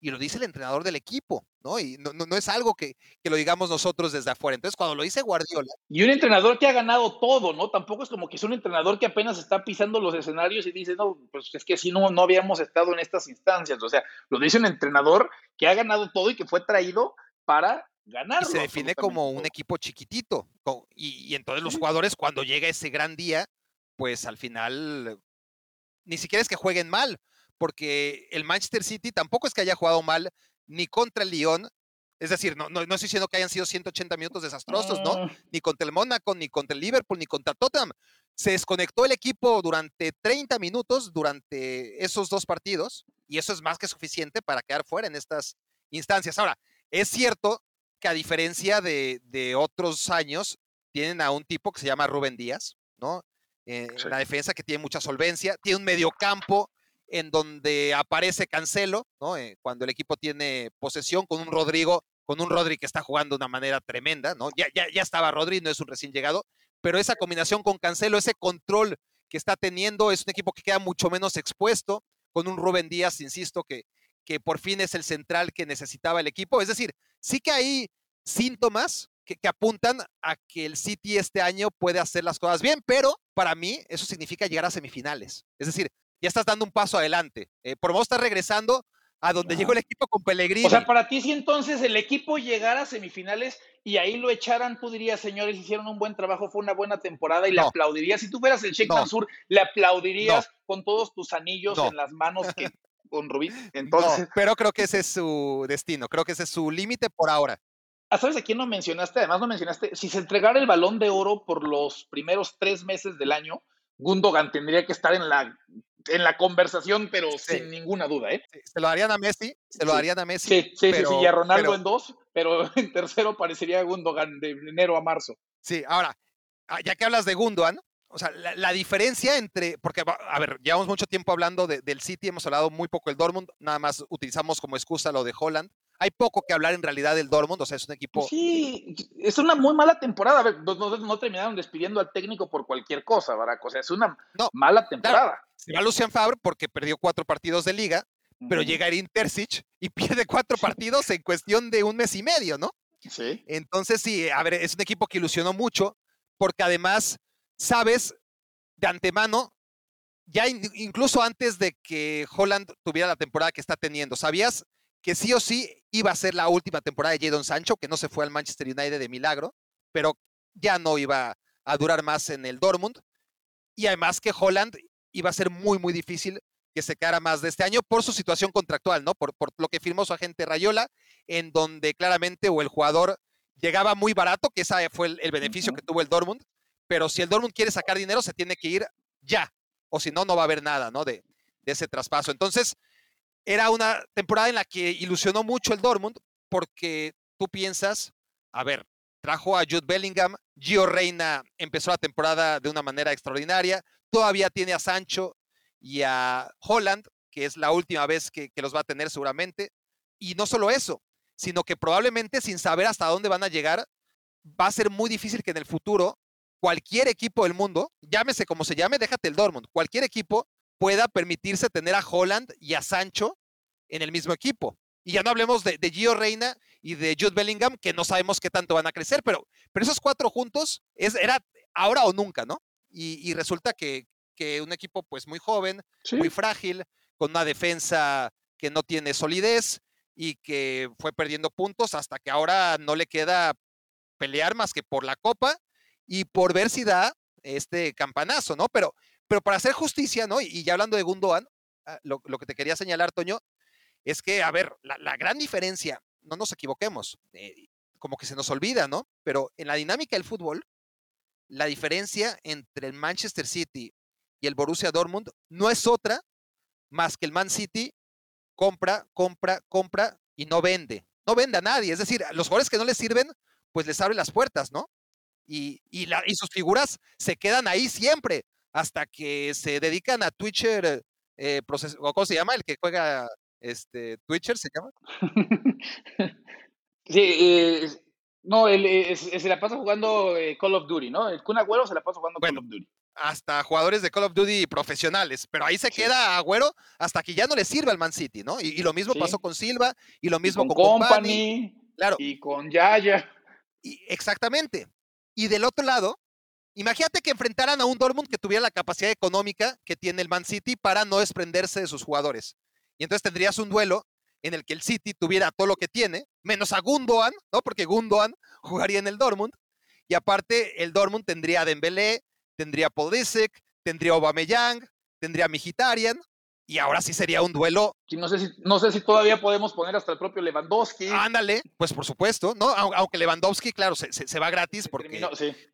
Y lo dice el entrenador del equipo, ¿no? Y no, no, es algo que, que, lo digamos nosotros desde afuera. Entonces, cuando lo dice Guardiola. Y un entrenador que ha ganado todo, ¿no? Tampoco es como que es un entrenador que apenas está pisando los escenarios y dice, no, pues es que si no, no habíamos estado en estas instancias. O sea, lo dice un entrenador que ha ganado todo y que fue traído para ganarlo. Y se define como un equipo chiquitito. Y, y entonces los jugadores, cuando llega ese gran día, pues al final ni siquiera es que jueguen mal, porque el Manchester City tampoco es que haya jugado mal ni contra el Lyon. Es decir, no, no, estoy diciendo que hayan sido 180 minutos desastrosos, ¿no? Ni contra el Mónaco, ni contra el Liverpool, ni contra Tottenham. Se desconectó el equipo durante 30 minutos durante esos dos partidos y eso es más que suficiente para quedar fuera en estas instancias. Ahora, es cierto que a diferencia de, de otros años, tienen a un tipo que se llama Rubén Díaz, ¿no? Eh, la defensa que tiene mucha solvencia, tiene un mediocampo en donde aparece Cancelo, ¿no? Eh, cuando el equipo tiene posesión con un Rodrigo, con un Rodri que está jugando de una manera tremenda, ¿no? Ya, ya, ya estaba Rodri, no es un recién llegado, pero esa combinación con Cancelo, ese control que está teniendo, es un equipo que queda mucho menos expuesto, con un Rubén Díaz, insisto, que, que por fin es el central que necesitaba el equipo. Es decir, sí que hay síntomas que, apuntan a que el City este año puede hacer las cosas bien, pero para mí eso significa llegar a semifinales. Es decir, ya estás dando un paso adelante. Eh, por vos estás regresando a donde llegó el equipo con Pellegrini. O sea, para ti si entonces el equipo llegara a semifinales y ahí lo echaran, tú dirías, señores, hicieron un buen trabajo, fue una buena temporada y le aplaudirías. Si tú fueras el Sheikh Mansur, le aplaudirías con todos tus anillos en las manos que con Rubí. Entonces... pero creo que ese es su destino, creo que ese es su límite por ahora. Ah, ¿Sabes a quién no mencionaste? Además no mencionaste, si se entregara el balón de oro por los primeros tres meses del año, Gundogan tendría que estar en la, en la conversación, pero sin ninguna duda, ¿eh? se lo darían a Messi, se lo darían a Messi. Sí, sí, sí, y a Ronaldo en dos, pero en tercero parecería Gundogan de enero a marzo. Sí, ahora, ah, ya que hablas de Gundogan, o sea, la, diferencia entre, porque, a ver, llevamos mucho tiempo hablando del City, hemos hablado muy poco del Dortmund, nada más utilizamos como excusa lo de Holland, hay poco que hablar en realidad del Dortmund, o sea, es un equipo... Sí, es una muy mala temporada. A ver, no, terminaron despidiendo al técnico por cualquier cosa, Barack. O sea, es una mala temporada. se va Lucian Favre porque perdió cuatro partidos de liga, pero llega Erin Terzic y pierde cuatro partidos en cuestión de un mes y medio, ¿no? Sí. Entonces, sí, a ver, es un equipo que ilusionó mucho, porque además, sabes de antemano, ya incluso antes de que Holland tuviera la temporada que está teniendo, sabías que sí o sí iba a ser la última temporada de Jadon Sancho, que no se fue al Manchester United de milagro, pero ya no iba a durar más en el Dortmund. Y además que Holland iba a ser muy, muy difícil que se quedara más de este año por su situación contractual, ¿no? Por, por lo que firmó su agente Rayola, en donde claramente o el jugador llegaba muy barato, que ese fue el, beneficio que tuvo el Dortmund, pero si el Dortmund quiere sacar dinero, se tiene que ir ya, o si no, no va a haber nada, ¿no? De, de ese traspaso. Entonces, era una temporada en la que ilusionó mucho el Dortmund porque tú piensas, a ver, trajo a Jude Bellingham, Gio Reina empezó la temporada de una manera extraordinaria, todavía tiene a Sancho y a Holland, que es la última vez que, los va a tener seguramente, y no solo eso, sino que probablemente sin saber hasta dónde van a llegar, va a ser muy difícil que en el futuro cualquier equipo del mundo, llámese como se llame, déjate el Dortmund, cualquier equipo pueda permitirse tener a Holland y a Sancho en el mismo equipo. Y ya no hablemos de, Gio Reina y de Jude Bellingham, que no sabemos qué tanto van a crecer, pero, pero esos cuatro juntos es, era ahora o nunca, ¿no? Y, resulta que, un equipo pues muy joven, muy frágil, con una defensa que no tiene solidez y que fue perdiendo puntos hasta que ahora no le queda pelear más que por la copa y por ver si da este campanazo, ¿no? Pero, pero para hacer justicia, ¿no? Y, ya hablando de Gundogan, ah, lo, que te quería señalar, Toño, es que, a ver, la, gran diferencia, no nos equivoquemos, eh, como que se nos olvida, ¿no? Pero en la dinámica del fútbol, la diferencia entre el Manchester City y el Borussia Dortmund no es otra más que el Man City compra, compra, compra y no vende. No vende a nadie. Es decir, los jugadores que no les sirven, pues les abre las puertas, ¿no? Y, y sus figuras se quedan ahí siempre hasta que se dedican a Twitcher, eh, ¿cómo se llama? El que juega este, Twitcher, ¿se llama? sí, eh, no, él, se la pasa jugando eh, Call of Duty, ¿no? El Kun Agüero se la pasa jugando Call of Duty. hasta jugadores de Call of Duty profesionales, pero ahí se queda Agüero hasta que ya no le sirve al Man City, ¿no? Y, lo mismo pasó con Silva y lo mismo con, Company, claro. y con Yaya. Y, exactamente. Y del otro lado, imagínate que enfrentaran a un Dortmund que tuviera la capacidad económica que tiene el Man City para no desprenderse de sus jugadores. Y entonces tendrías un duelo en el que el City tuviera todo lo que tiene, menos a Gundogan, ¿no? Porque Gundogan jugaría en el Dortmund. Y aparte, el Dortmund tendría a Dembélé, tendría Podisek, tendría Aubameyang, tendría Migitarian, y ahora sí sería un duelo. no, sé si, no sé si todavía podemos poner hasta el propio Lewandowski. Ándale, pues por supuesto, ¿no? Aunque Lewandowski, claro, se, va gratis porque.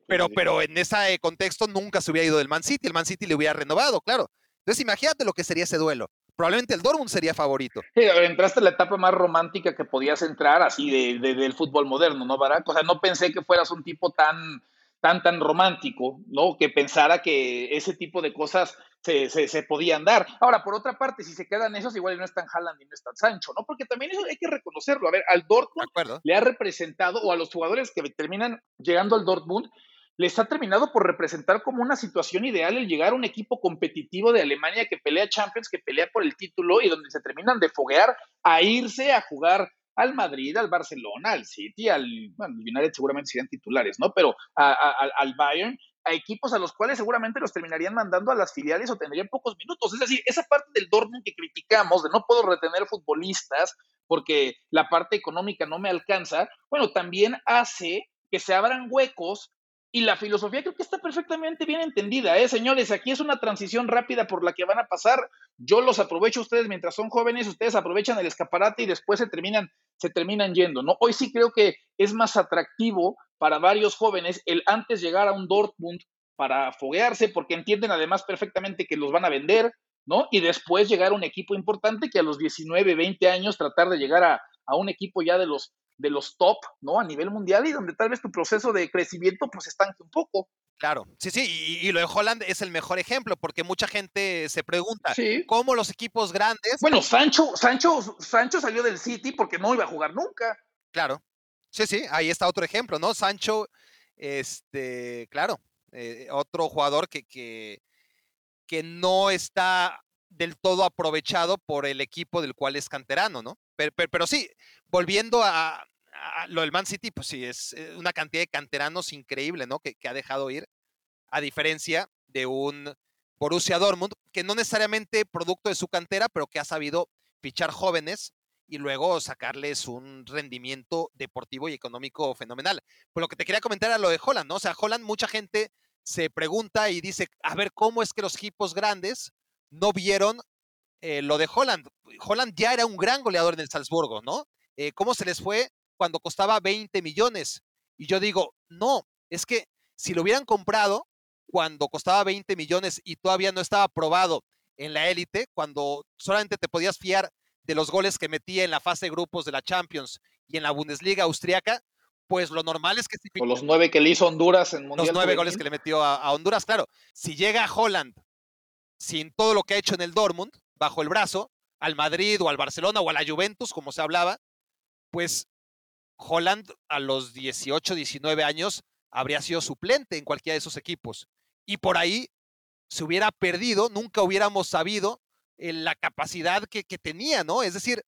pero, pero en ese contexto nunca se hubiera ido del Man City. El Man City le hubiera renovado, claro. Entonces imagínate lo que sería ese duelo. Probablemente el Dortmund sería favorito. Sí, entraste en la etapa más romántica que podías entrar así de, del fútbol moderno, ¿no, Barack? O sea, no pensé que fueras un tipo tan tan, tan romántico, ¿no? Que pensara que ese tipo de cosas se, se, podían dar. Ahora, por otra parte, si se quedan esos, igual no es tan Haaland y no es tan Sancho, ¿no? Porque también eso hay que reconocerlo. A ver, al Dortmund le ha representado, o a los jugadores que terminan llegando al Dortmund, les ha terminado por representar como una situación ideal el llegar a un equipo competitivo de Alemania que pelea Champions, que pelea por el título y donde se terminan de foguear a irse a jugar al Madrid, al Barcelona, al City, al, bueno, United seguramente serían titulares, ¿no? Pero al Bayern, a equipos a los cuales seguramente los terminarían mandando a las filiales o tendrían pocos minutos. Es decir, esa parte del Dortmund que criticamos de no puedo retener futbolistas porque la parte económica no me alcanza, bueno, también hace que se abran huecos y la filosofía creo que está perfectamente bien entendida, ¿eh? Señores, aquí es una transición rápida por la que van a pasar. Yo los aprovecho ustedes mientras son jóvenes, ustedes aprovechan el escaparate y después se terminan, se terminan yendo, ¿no? Hoy sí creo que es más atractivo para varios jóvenes el antes llegar a un Dortmund para foguearse, porque entienden además perfectamente que los van a vender, ¿no? Y después llegar a un equipo importante que a los 19, 20 años tratar de llegar a, a un equipo ya de los de los top, ¿no? A nivel mundial y donde tal vez tu proceso de crecimiento pues estanque un poco. Claro, sí, sí, y, lo de Holland es el mejor ejemplo, porque mucha gente se pregunta cómo los equipos grandes. Bueno, Sancho, Sancho, Sancho salió del City porque no iba a jugar nunca. Claro, sí, sí, ahí está otro ejemplo, ¿no? Sancho, este, claro, eh, otro jugador que, que, que no está del todo aprovechado por el equipo del cual es canterano, ¿no? Pero, sí, volviendo a, lo del Man City, pues sí, es eh, una cantidad de canteranos increíble, ¿no? Que, ha dejado ir, a diferencia de un Borussia Dortmund, que no necesariamente producto de su cantera, pero que ha sabido fichar jóvenes y luego sacarles un rendimiento deportivo y económico fenomenal. Pues lo que te quería comentar era lo de Holland, ¿no? O sea, Holland, mucha gente se pregunta y dice, a ver, ¿cómo es que los equipos grandes no vieron eh, lo de Holland? Holland ya era un gran goleador en el Salzburgo, ¿no? Eh, ¿Cómo se les fue cuando costaba 20 millones. Y yo digo, no, es que si lo hubieran comprado cuando costaba 20 millones y todavía no estaba aprobado en la élite, cuando solamente te podías fiar de los goles que metía en la fase de grupos de la Champions y en la Bundesliga austriaca, pues lo normal es que... O los nueve que le hizo Honduras en Mundial. Los nueve goles que le metió a, a, Honduras, claro. Si llega a Holland sin todo lo que ha hecho en el Dortmund, bajo el brazo, al Madrid o al Barcelona o a la Juventus, como se hablaba, pues Holland a los 18, 19 años habría sido suplente en cualquiera de esos equipos. Y por ahí se hubiera perdido, nunca hubiéramos sabido eh, la capacidad que, tenía, ¿no? Es decir,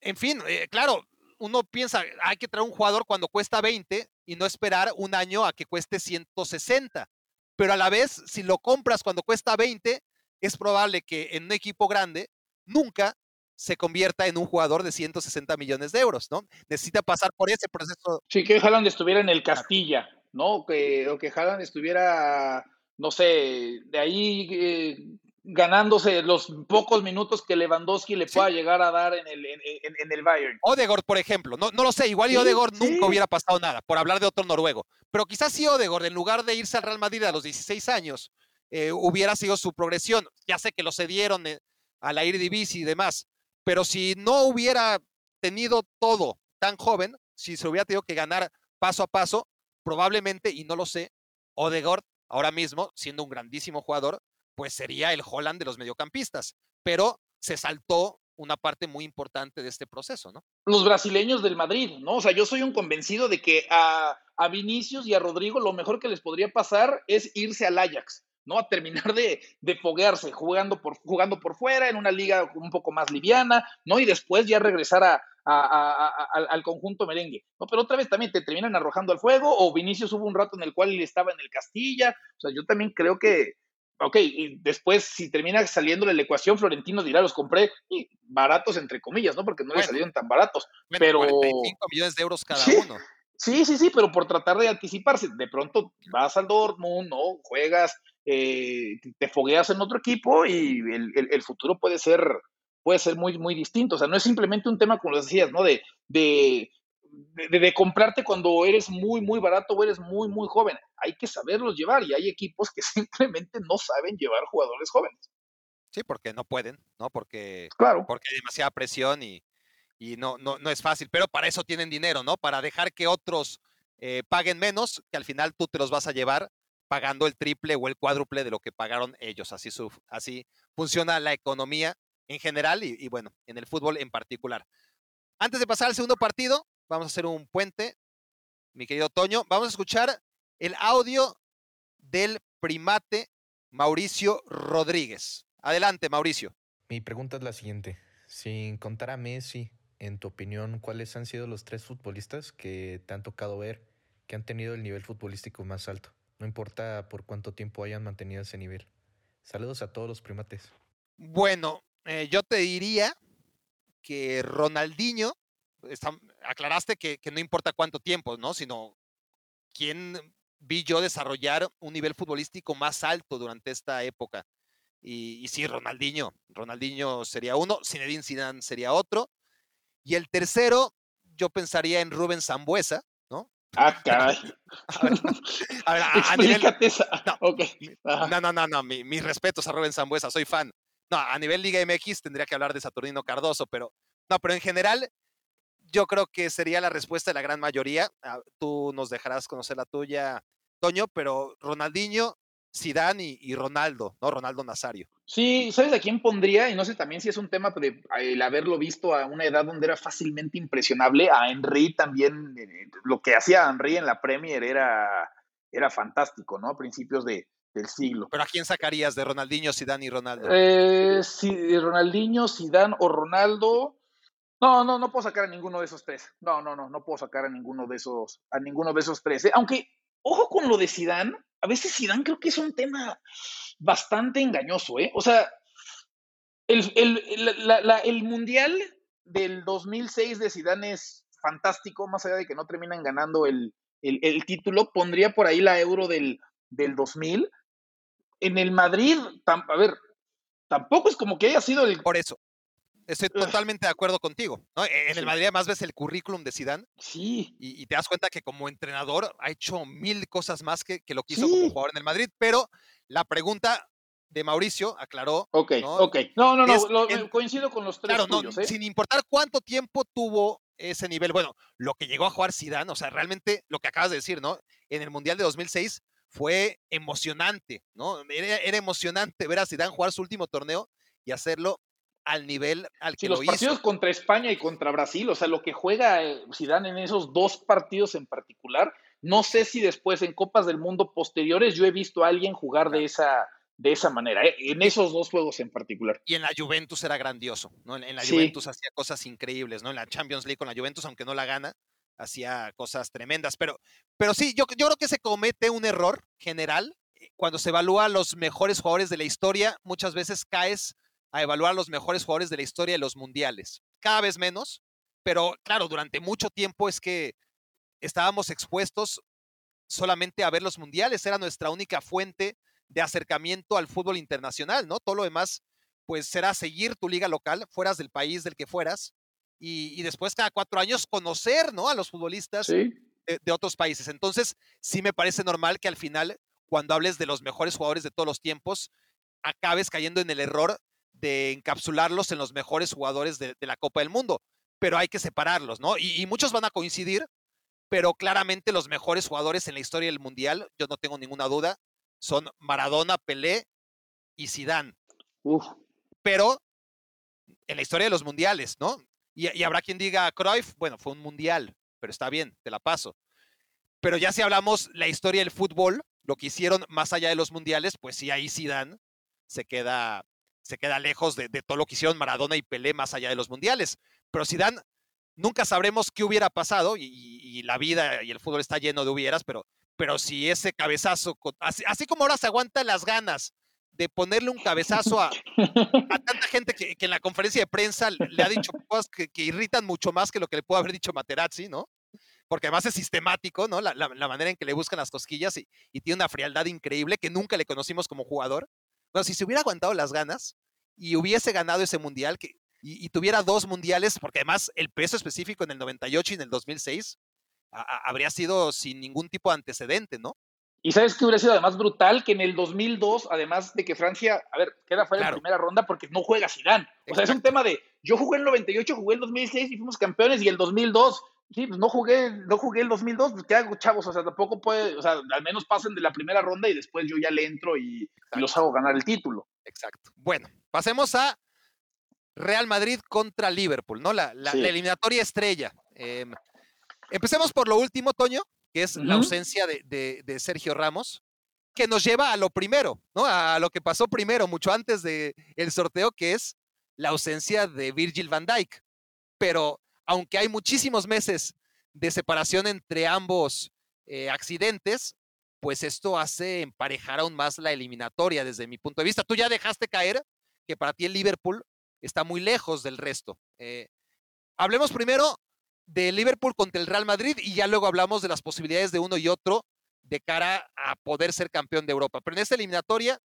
en fin, eh, claro, uno piensa, hay que traer un jugador cuando cuesta 20 y no esperar un año a que cueste 160. Pero a la vez, si lo compras cuando cuesta 20, es probable que en un equipo grande nunca se convierta en un jugador de 160 millones de euros, ¿no? Necesita pasar por ese proceso. Sí, que Haaland estuviera en el Castilla, ¿no? Que, o que Haaland estuviera, no sé, de ahí eh, ganándose los pocos minutos que Lewandowski le pueda llegar a dar en el, en, el Bayern. Odegor, por ejemplo, no, no lo sé, igual y Odegor nunca hubiera pasado nada, por hablar de otro noruego, pero quizás si Odegor, en lugar de irse al Real Madrid a los 16 años, eh, hubiera sido su progresión. Ya sé que lo cedieron eh, a la Eredivisie y demás, pero si no hubiera tenido todo tan joven, si se hubiera tenido que ganar paso a paso, probablemente, y no lo sé, Odegaard ahora mismo, siendo un grandísimo jugador, pues sería el Holland de los mediocampistas. Pero se saltó una parte muy importante de este proceso, ¿no? Los brasileños del Madrid, ¿no? O sea, yo soy un convencido de que a, a Vinicius y a Rodrigo lo mejor que les podría pasar es irse al Ajax. ¿No? A terminar de, de foguearse, jugando por, jugando por fuera, en una liga un poco más liviana, ¿no? Y después ya regresar a, al conjunto merengue, ¿no? Pero otra vez también te terminan arrojando al fuego, o Vinicius hubo un rato en el cual él estaba en el Castilla, o sea, yo también creo que, ok, y después si termina saliendo la ecuación, Florentino dirá, los compré y baratos entre comillas, ¿no? Porque no le salieron tan baratos, pero... 45 millones de euros cada uno. Sí, sí, sí, pero por tratar de anticiparse, de pronto vas al Dortmund, ¿no? Juegas, eh, te fogueas en otro equipo y el, futuro puede ser, puede ser muy, muy distinto. O sea, no es simplemente un tema, como les decías, ¿no? De, de, de, comprarte cuando eres muy, muy barato o eres muy, muy joven. Hay que saberlos llevar y hay equipos que simplemente no saben llevar jugadores jóvenes. Sí, porque no pueden, ¿no? Porque, claro. porque hay demasiada presión y, y no, no, no es fácil, pero para eso tienen dinero, ¿no? Para dejar que otros eh, paguen menos, que al final tú te los vas a llevar pagando el triple o el cuádruple de lo que pagaron ellos. Así, su, así funciona la economía en general y, y, bueno, en el fútbol en particular. Antes de pasar al segundo partido, vamos a hacer un puente, mi querido Toño. Vamos a escuchar el audio del primate Mauricio Rodríguez. Adelante, Mauricio. Mi pregunta es la siguiente. Sin contar a Messi, en tu opinión, ¿cuáles han sido los tres futbolistas que te han tocado ver que han tenido el nivel futbolístico más alto? No importa por cuánto tiempo hayan mantenido ese nivel. Saludos a todos los primates. Bueno, eh, yo te diría que Ronaldinho, aclaraste que, no importa cuánto tiempo, ¿no? Sino quién vi yo desarrollar un nivel futbolístico más alto durante esta época. Y, sí, Ronaldinho. Ronaldinho sería uno, Zinedine Zidane sería otro. Y el tercero, yo pensaría en Rubén Zambuesa. Ah, caray. A ver, a, nivel, no, no, no, no, mis respetos a Rubén Zambuesa, soy fan. No, a nivel Liga MX tendría que hablar de Saturnino Cardoso, pero no, pero en general yo creo que sería la respuesta de la gran mayoría. Ah, tú nos dejarás conocer la tuya, Toño, pero Ronaldinho, Zidane y, Ronaldo, ¿no? Ronaldo Nazario. Sí, ¿sabes a quién pondría? Y no sé también si es un tema de el haberlo visto a una edad donde era fácilmente impresionable. A Henry también, eh, lo que hacía Henry en la Premier era, era fantástico, ¿no? A principios de, del siglo. ¿Pero a quién sacarías de Ronaldinho, Zidane y Ronaldo? Eh, si, Ronaldinho, Zidane o Ronaldo. No, no, no puedo sacar a ninguno de esos tres. No, no, no, no puedo sacar a ninguno de esos, a ninguno de esos tres. ¿eh? Aunque, ojo con lo de Zidane, a veces Zidane creo que es un tema bastante engañoso, ¿eh? O sea, el, el, Mundial del 2006 de Zidane es fantástico, más allá de que no terminan ganando el, título, pondría por ahí la Euro del, del 2000. En el Madrid, a ver, tampoco es como que haya sido el... Por eso. Estoy totalmente de acuerdo contigo. E, en el Madrid más ves el currículum de Zidane. Sí. Y, te das cuenta que como entrenador ha hecho mil cosas más que, que lo que hizo como jugador en el Madrid. Pero la pregunta de Mauricio aclaró. Ok, ok. No, no, no, coincido con los tres. Claro, no, ¿eh? sin importar cuánto tiempo tuvo ese nivel. Bueno, lo que llegó a jugar Zidane, o sea, realmente lo que acabas de decir, ¿no? En el Mundial de 2006 fue emocionante, ¿no? Era, era emocionante ver a Zidane jugar su último torneo y hacerlo al nivel al que sí, los partidos contra España y contra Brasil, o sea, lo que juega eh, Zidane en esos dos partidos en particular, no sé si después en Copas del Mundo posteriores yo he visto a alguien jugar de esa de esa manera, eh, en esos dos juegos en particular. Y en la Juventus era grandioso, ¿no? En, la Juventus hacía cosas increíbles, ¿no? En la Champions League con la Juventus, aunque no la gana, hacía cosas tremendas. Pero, pero sí, yo, yo creo que se comete un error general eh, cuando se evalúa los mejores jugadores de la historia. Muchas veces caes a evaluar los mejores jugadores de la historia de los mundiales. Cada vez menos, pero claro, durante mucho tiempo es que estábamos expuestos solamente a ver los mundiales, era nuestra única fuente de acercamiento al fútbol internacional, ¿no? Todo lo demás, pues será seguir tu liga local, fueras del país del que fueras, y, después cada cuatro años conocer, ¿no? A los futbolistas de, de otros países. Entonces, sí me parece normal que al final, cuando hables de los mejores jugadores de todos los tiempos, acabes cayendo en el error de encapsularlos en los mejores jugadores de, la Copa del Mundo, pero hay que separarlos, ¿no? Y, muchos van a coincidir, pero claramente los mejores jugadores en la historia del Mundial, yo no tengo ninguna duda, son Maradona, Pelé y Zidane. Pero en la historia de los mundiales, ¿no? Y, y, habrá quien diga, Cruyff, bueno, fue un mundial, pero está bien, te la paso. Pero ya si hablamos la historia del fútbol, lo que hicieron más allá de los mundiales, pues sí, ahí Zidane se queda, se queda lejos de, todo lo que hicieron Maradona y Pelé más allá de los mundiales. Pero Zidane, nunca sabremos qué hubiera pasado y, la vida y el fútbol está lleno de hubieras, pero, pero si ese cabezazo, así, como ahora se aguanta las ganas de ponerle un cabezazo a, tanta gente que, en la conferencia de prensa le ha dicho cosas que, irritan mucho más que lo que le pudo haber dicho Materazzi, ¿no? Porque además es sistemático, ¿no? La, manera en que le buscan las cosquillas y, y, tiene una frialdad increíble que nunca le conocimos como jugador. Bueno, si se hubiera aguantado las ganas y hubiese ganado ese mundial que, y, tuviera dos mundiales, porque además el peso específico en el 98 y en el 2006 habría sido sin ningún tipo de antecedente, ¿no? Y sabes que hubiera sido además brutal que en el 2002, además de que Francia, a ver, queda fuera en primera ronda porque no juega Zidane. O sea, es un tema de, yo jugué en el 98, jugué en el 2006 y fuimos campeones y el 2002, sí, pues no jugué, no jugué el 2002, pues qué hago, chavos, o sea, tampoco puede, o sea, al menos pasen de la primera ronda y después yo ya le entro y, los hago ganar el título. Exacto. Bueno, pasemos a Real Madrid contra Liverpool, ¿no? La, eliminatoria estrella. Em, empecemos por lo último, Toño que es la ausencia de, Sergio Ramos, que nos lleva a lo primero, ¿no? A lo que pasó primero, mucho antes del el sorteo, que es la ausencia de Virgil van Dijk. Pero aunque hay muchísimos meses de separación entre ambos eh, accidentes, pues esto hace emparejar aún más la eliminatoria desde mi punto de vista. Tú ya dejaste caer que para ti el Liverpool está muy lejos del resto. Eh, hablemos primero de Liverpool contra el Real Madrid y ya luego hablamos de las posibilidades de uno y otro de cara a poder ser campeón de Europa. Pero en esta eliminatoria,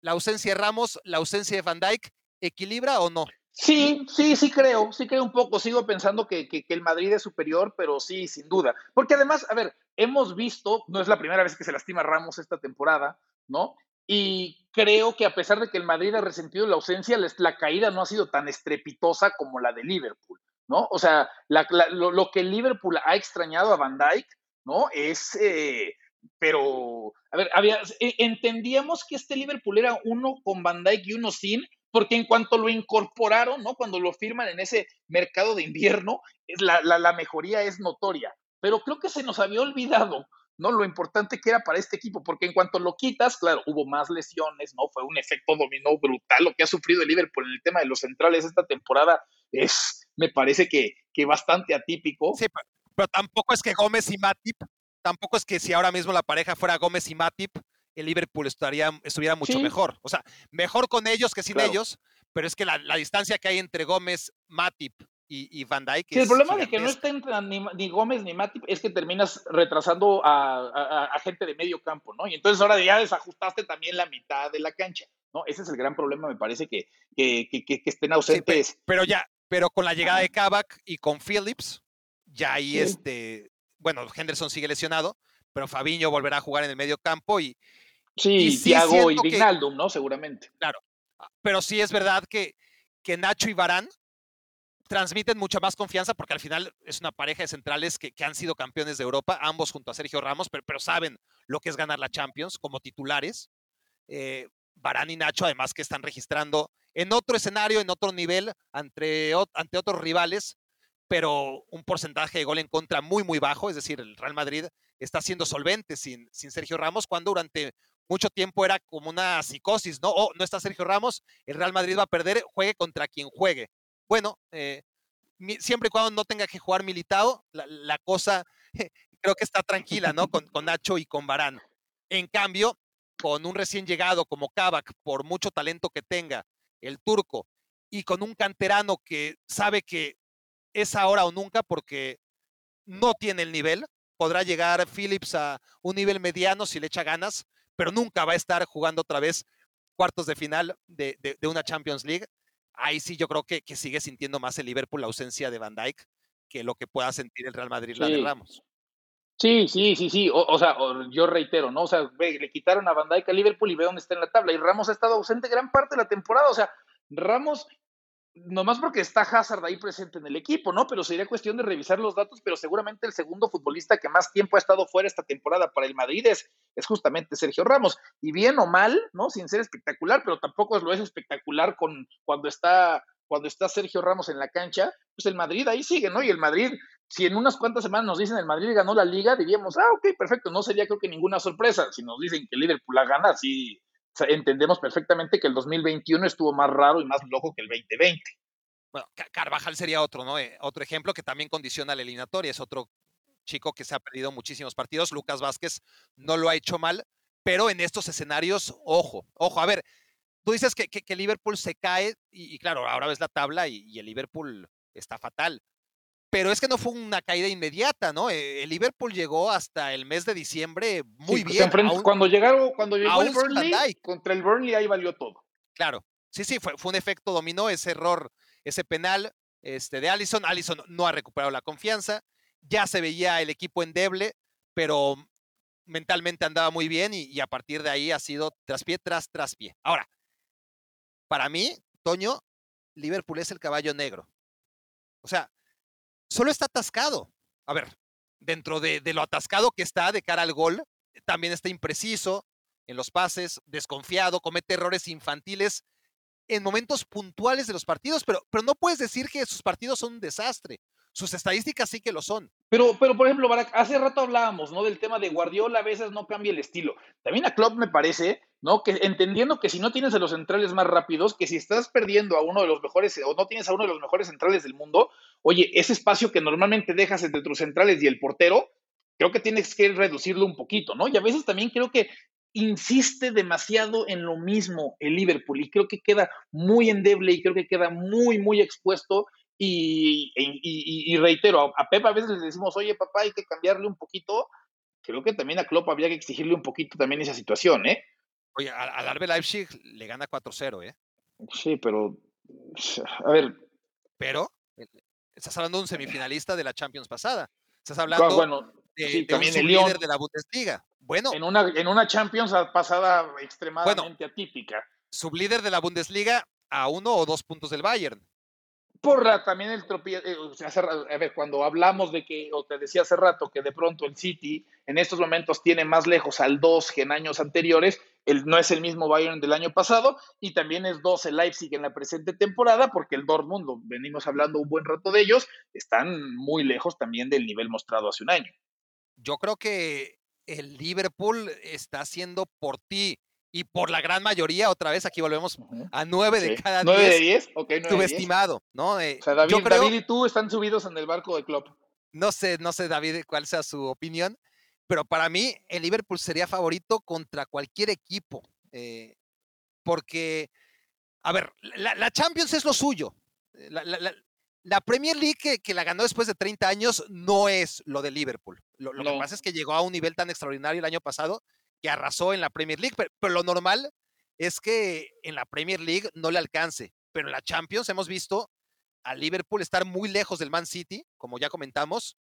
la ausencia de Ramos, la ausencia de Van Dijk, ¿equilibra o no? Sí, sí, sí creo, sí creo un poco. Sigo pensando que, el Madrid es superior, pero sí, sin duda. Porque además, a ver, hemos visto, no es la primera vez que se lastima Ramos esta temporada, ¿no? Y creo que a pesar de que el Madrid ha resentido la ausencia, la caída no ha sido tan estrepitosa como la de Liverpool. ¿no? O sea, lo, que Liverpool ha extrañado a Van Dyke, ¿no? Es, eh, pero, a ver, había, e, entendíamos que este Liverpool era uno con Van Dyke y uno sin, porque en cuanto lo incorporaron, ¿no? Cuando lo firman en ese mercado de invierno, la, mejoría es notoria. Pero creo que se nos había olvidado ¿no? Lo importante que era para este equipo, porque en cuanto lo quitas, claro, hubo más lesiones, ¿no? Fue un efecto dominó brutal lo que ha sufrido el Liverpool en el tema de los centrales esta temporada es, me parece que, que bastante atípico. Sí, pero, tampoco es que Gómez y Matip, tampoco es que si ahora mismo la pareja fuera Gómez y Matip, el Liverpool estaría, estuviera mucho mejor. O sea, mejor con ellos que sin ellos, pero es que la, la, distancia que hay entre Gómez, Matip y, Van Dijk. el problema de que no estén ni, Gómez ni Matip es que terminas retrasando a, gente de medio campo, ¿no? Y entonces ahora ya desajustaste también la mitad de la cancha, ¿no? Ese es el gran problema, me parece, que, que, estén ausentes. pero, ya, pero con la llegada de Kavak y con Phillips, ya ahí este, bueno, Henderson sigue lesionado, pero Fabiño volverá a jugar en el medio campo y. Sí, Thiago y Vignaldum, ¿no? Seguramente. Claro. Pero sí es verdad que, que Nacho y Barán transmiten mucha más confianza porque al final es una pareja de centrales que, han sido campeones de Europa, ambos junto a Sergio Ramos, pero, pero saben lo que es ganar la Champions como titulares. Eh, Barán y Nacho, además que están registrando en otro escenario, en otro nivel, ante, ante otros rivales, pero un porcentaje de gol en contra muy, muy bajo. Es decir, el Real Madrid está siendo solvente sin, sin Sergio Ramos, cuando durante mucho tiempo era como una psicosis, ¿no? Oh, no está Sergio Ramos, el Real Madrid va a perder, juegue contra quien juegue bueno, eh, siempre y cuando no tenga que jugar militado, la, cosa creo que está tranquila, ¿no? Con, Nacho y con Barán. En cambio, con un recién llegado como Kavak, por mucho talento que tenga, el turco, y con un canterano que sabe que es ahora o nunca porque no tiene el nivel, podrá llegar Phillips a un nivel mediano si le echa ganas, pero nunca va a estar jugando otra vez cuartos de final de una Champions League ahí sí yo creo que, que, sigue sintiendo más el Liverpool la ausencia de Van Dijk que lo que pueda sentir el Real Madrid la de Ramos. Sí, sí, sí, sí. O, sea, yo reitero, ¿no? O sea, le quitaron a Van Dijk a Liverpool y ve dónde está en la tabla. Y Ramos ha estado ausente gran parte de la temporada. O sea, Ramos nomás porque está Hazard ahí presente en el equipo, ¿no? Pero sería cuestión de revisar los datos, pero seguramente el segundo futbolista que más tiempo ha estado fuera esta temporada para el Madrid es, es justamente Sergio Ramos. Y bien o mal, ¿no? Sin ser espectacular, pero tampoco lo es espectacular con cuando está cuando está Sergio Ramos en la cancha, pues el Madrid ahí sigue, ¿no? Y el Madrid si en unas cuantas semanas nos dicen el Madrid ganó la liga, diríamos, ah, ok, perfecto, no sería creo que ninguna sorpresa. Si nos dicen que el Liverpool la gana, sí entendemos perfectamente que el 2021 estuvo más raro y más loco que el 2020. Bueno, Carvajal sería otro, ¿no? Eh, otro ejemplo que también condiciona la eliminatoria. Es otro chico que se ha perdido muchísimos partidos. Lucas Vázquez no lo ha hecho mal, pero en estos escenarios, ojo, ojo, a ver, tú dices que, que, Liverpool se cae y, claro, ahora ves la tabla y, el Liverpool está fatal. Pero es que no fue una caída inmediata, ¿no? Eh, el Liverpool llegó hasta el mes de diciembre muy bien. cuando llegaron, cuando llegó el Burnley, contra el Burnley ahí valió todo. Claro, sí, sí, fue, fue un efecto dominó, ese error, ese penal este, de Allison. Allison no ha recuperado la confianza ya se veía el equipo endeble, pero mentalmente andaba muy bien y, a partir de ahí ha sido traspié tras traspié. Ahora, para mí, Toño, Liverpool es el caballo negro. O sea, solo está atascado. A ver, dentro de, de, lo atascado que está de cara al gol, también está impreciso en los pases, desconfiado, comete errores infantiles en momentos puntuales de los partidos, pero, pero no puedes decir que sus partidos son un desastre sus estadísticas sí que lo son. Pero, pero por ejemplo, hace rato hablábamos, ¿no? Del tema de Guardiola a veces no cambia el estilo. También a Klopp me parece, ¿no? Que entendiendo que si no tienes a los centrales más rápidos, que si estás perdiendo a uno de los mejores o no tienes a uno de los mejores centrales del mundo, oye, ese espacio que normalmente dejas entre tus centrales y el portero, creo que tienes que reducirlo un poquito, ¿no? Y a veces también creo que insiste demasiado en lo mismo el Liverpool y creo que queda muy endeble y creo que queda muy, muy expuesto y, reitero, a Pep a veces le decimos, oye papá, hay que cambiarle un poquito. Creo que también a Klopp habría que exigirle un poquito también esa situación, ¿eh? Oye, al Arbe Leipzig le gana 4-0, ¿eh? Sí, pero. A ver. Pero, estás hablando de un semifinalista de la Champions pasada. Estás hablando bueno, de, también el líder de la Bundesliga. Bueno. En una, en una Champions pasada extremadamente atípica. Sublíder de la Bundesliga a uno o dos puntos del Bayern por también el tropiezo, eh, a ver, cuando hablamos de que, o te decía hace rato, que de pronto el City en estos momentos tiene más lejos al 2 que en años anteriores, el, no es el mismo Bayern del año pasado, y también es 2 el Leipzig en la presente temporada, porque el Dortmund, venimos hablando un buen rato de ellos, están muy lejos también del nivel mostrado hace un año. Yo creo que el Liverpool está haciendo por ti y por la gran mayoría, otra vez aquí volvemos a nueve de cada diez. ¿Nueve de diez? Ok, subestimado, ¿no? Eh, o sea, David, David, y tú están subidos en el barco de Klopp. No sé, no sé, David, cuál sea su opinión, pero para mí el Liverpool sería favorito contra cualquier equipo, eh, porque, a ver, la, Champions es lo suyo. La, Premier League que, la ganó después de 30 años no es lo de Liverpool. Lo, lo que pasa es que llegó a un nivel tan extraordinario el año pasado que arrasó en la Premier League, pero, lo normal es que en la Premier League no le alcance, pero en la Champions hemos visto a Liverpool estar muy lejos del Man City, como ya comentamos,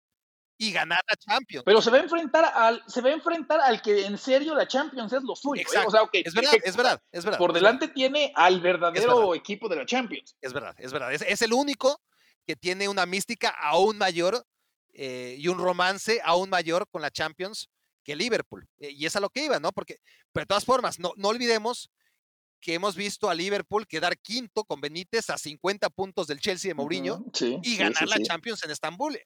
y ganar la Champions. Pero se va a enfrentar al, se va a enfrentar al que en serio la Champions es lo suyo. ¿eh? O sea, es, verdad, es verdad, es verdad. Por delante tiene al verdadero equipo de la Champions. Es verdad, es verdad. Es, el único que tiene una mística aún mayor eh, y un romance aún mayor con la Champions que Liverpool. Eh, y es a lo que iba, ¿no? Porque, pero de todas formas, no, no olvidemos que hemos visto a Liverpool quedar quinto con Benítez a 50 puntos del Chelsea de Mourinho y ganar la Champions en Estambul.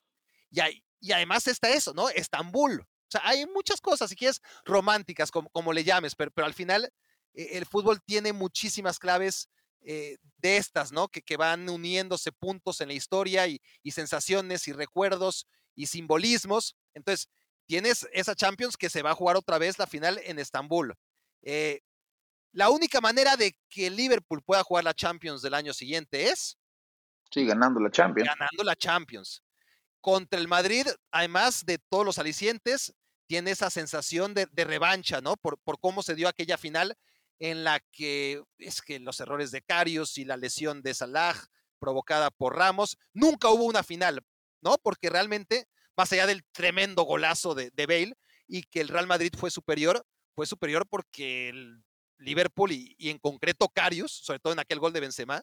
Y, y además está eso, ¿no? Estambul. O sea, hay muchas cosas, si quieres, románticas, como, como le llames, pero, pero al final eh, el fútbol tiene muchísimas claves eh, de estas, ¿no? Que, que, van uniéndose puntos en la historia y, y sensaciones y recuerdos y simbolismos. Entonces, tienes esa Champions que se va a jugar otra vez la final en Estambul. Eh, la única manera de que Liverpool pueda jugar la Champions del año siguiente es. Sí, ganando la Champions. Ganando la Champions. Contra el Madrid, además de todos los alicientes, tiene esa sensación de, revancha, ¿no? Por, por, cómo se dio aquella final en la que es que los errores de Carius y la lesión de Salah provocada por Ramos, nunca hubo una final, ¿no? Porque realmente más allá del tremendo golazo de, Bale y que el Real Madrid fue superior, fue superior porque el Liverpool y, en concreto Carius, sobre todo en aquel gol de Benzema,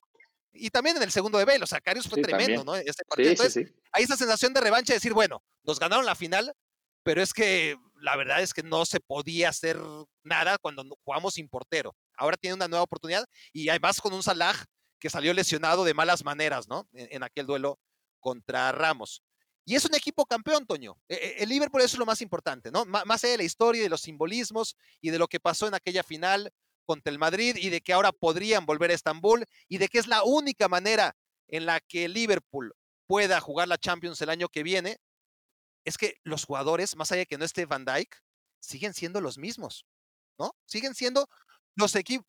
y también en el segundo de Bale, o sea, Carius fue tremendo, ¿no? Este partido. Entonces, hay esa sensación de revancha de decir, bueno, nos ganaron la final, pero es que la verdad es que no se podía hacer nada cuando jugamos sin portero. Ahora tiene una nueva oportunidad y además con un Salah que salió lesionado de malas maneras, ¿no? en aquel duelo contra Ramos. Y es un equipo campeón, Toño. E, e, el Liverpool es lo más importante, ¿no? más allá de la historia, de los simbolismos y de lo que pasó en aquella final contra el Madrid y de que ahora podrían volver a Estambul y de que es la única manera en la que Liverpool pueda jugar la Champions el año que viene, es que los jugadores, más allá de que no esté Van Dyke, siguen siendo los mismos, ¿no? Siguen siendo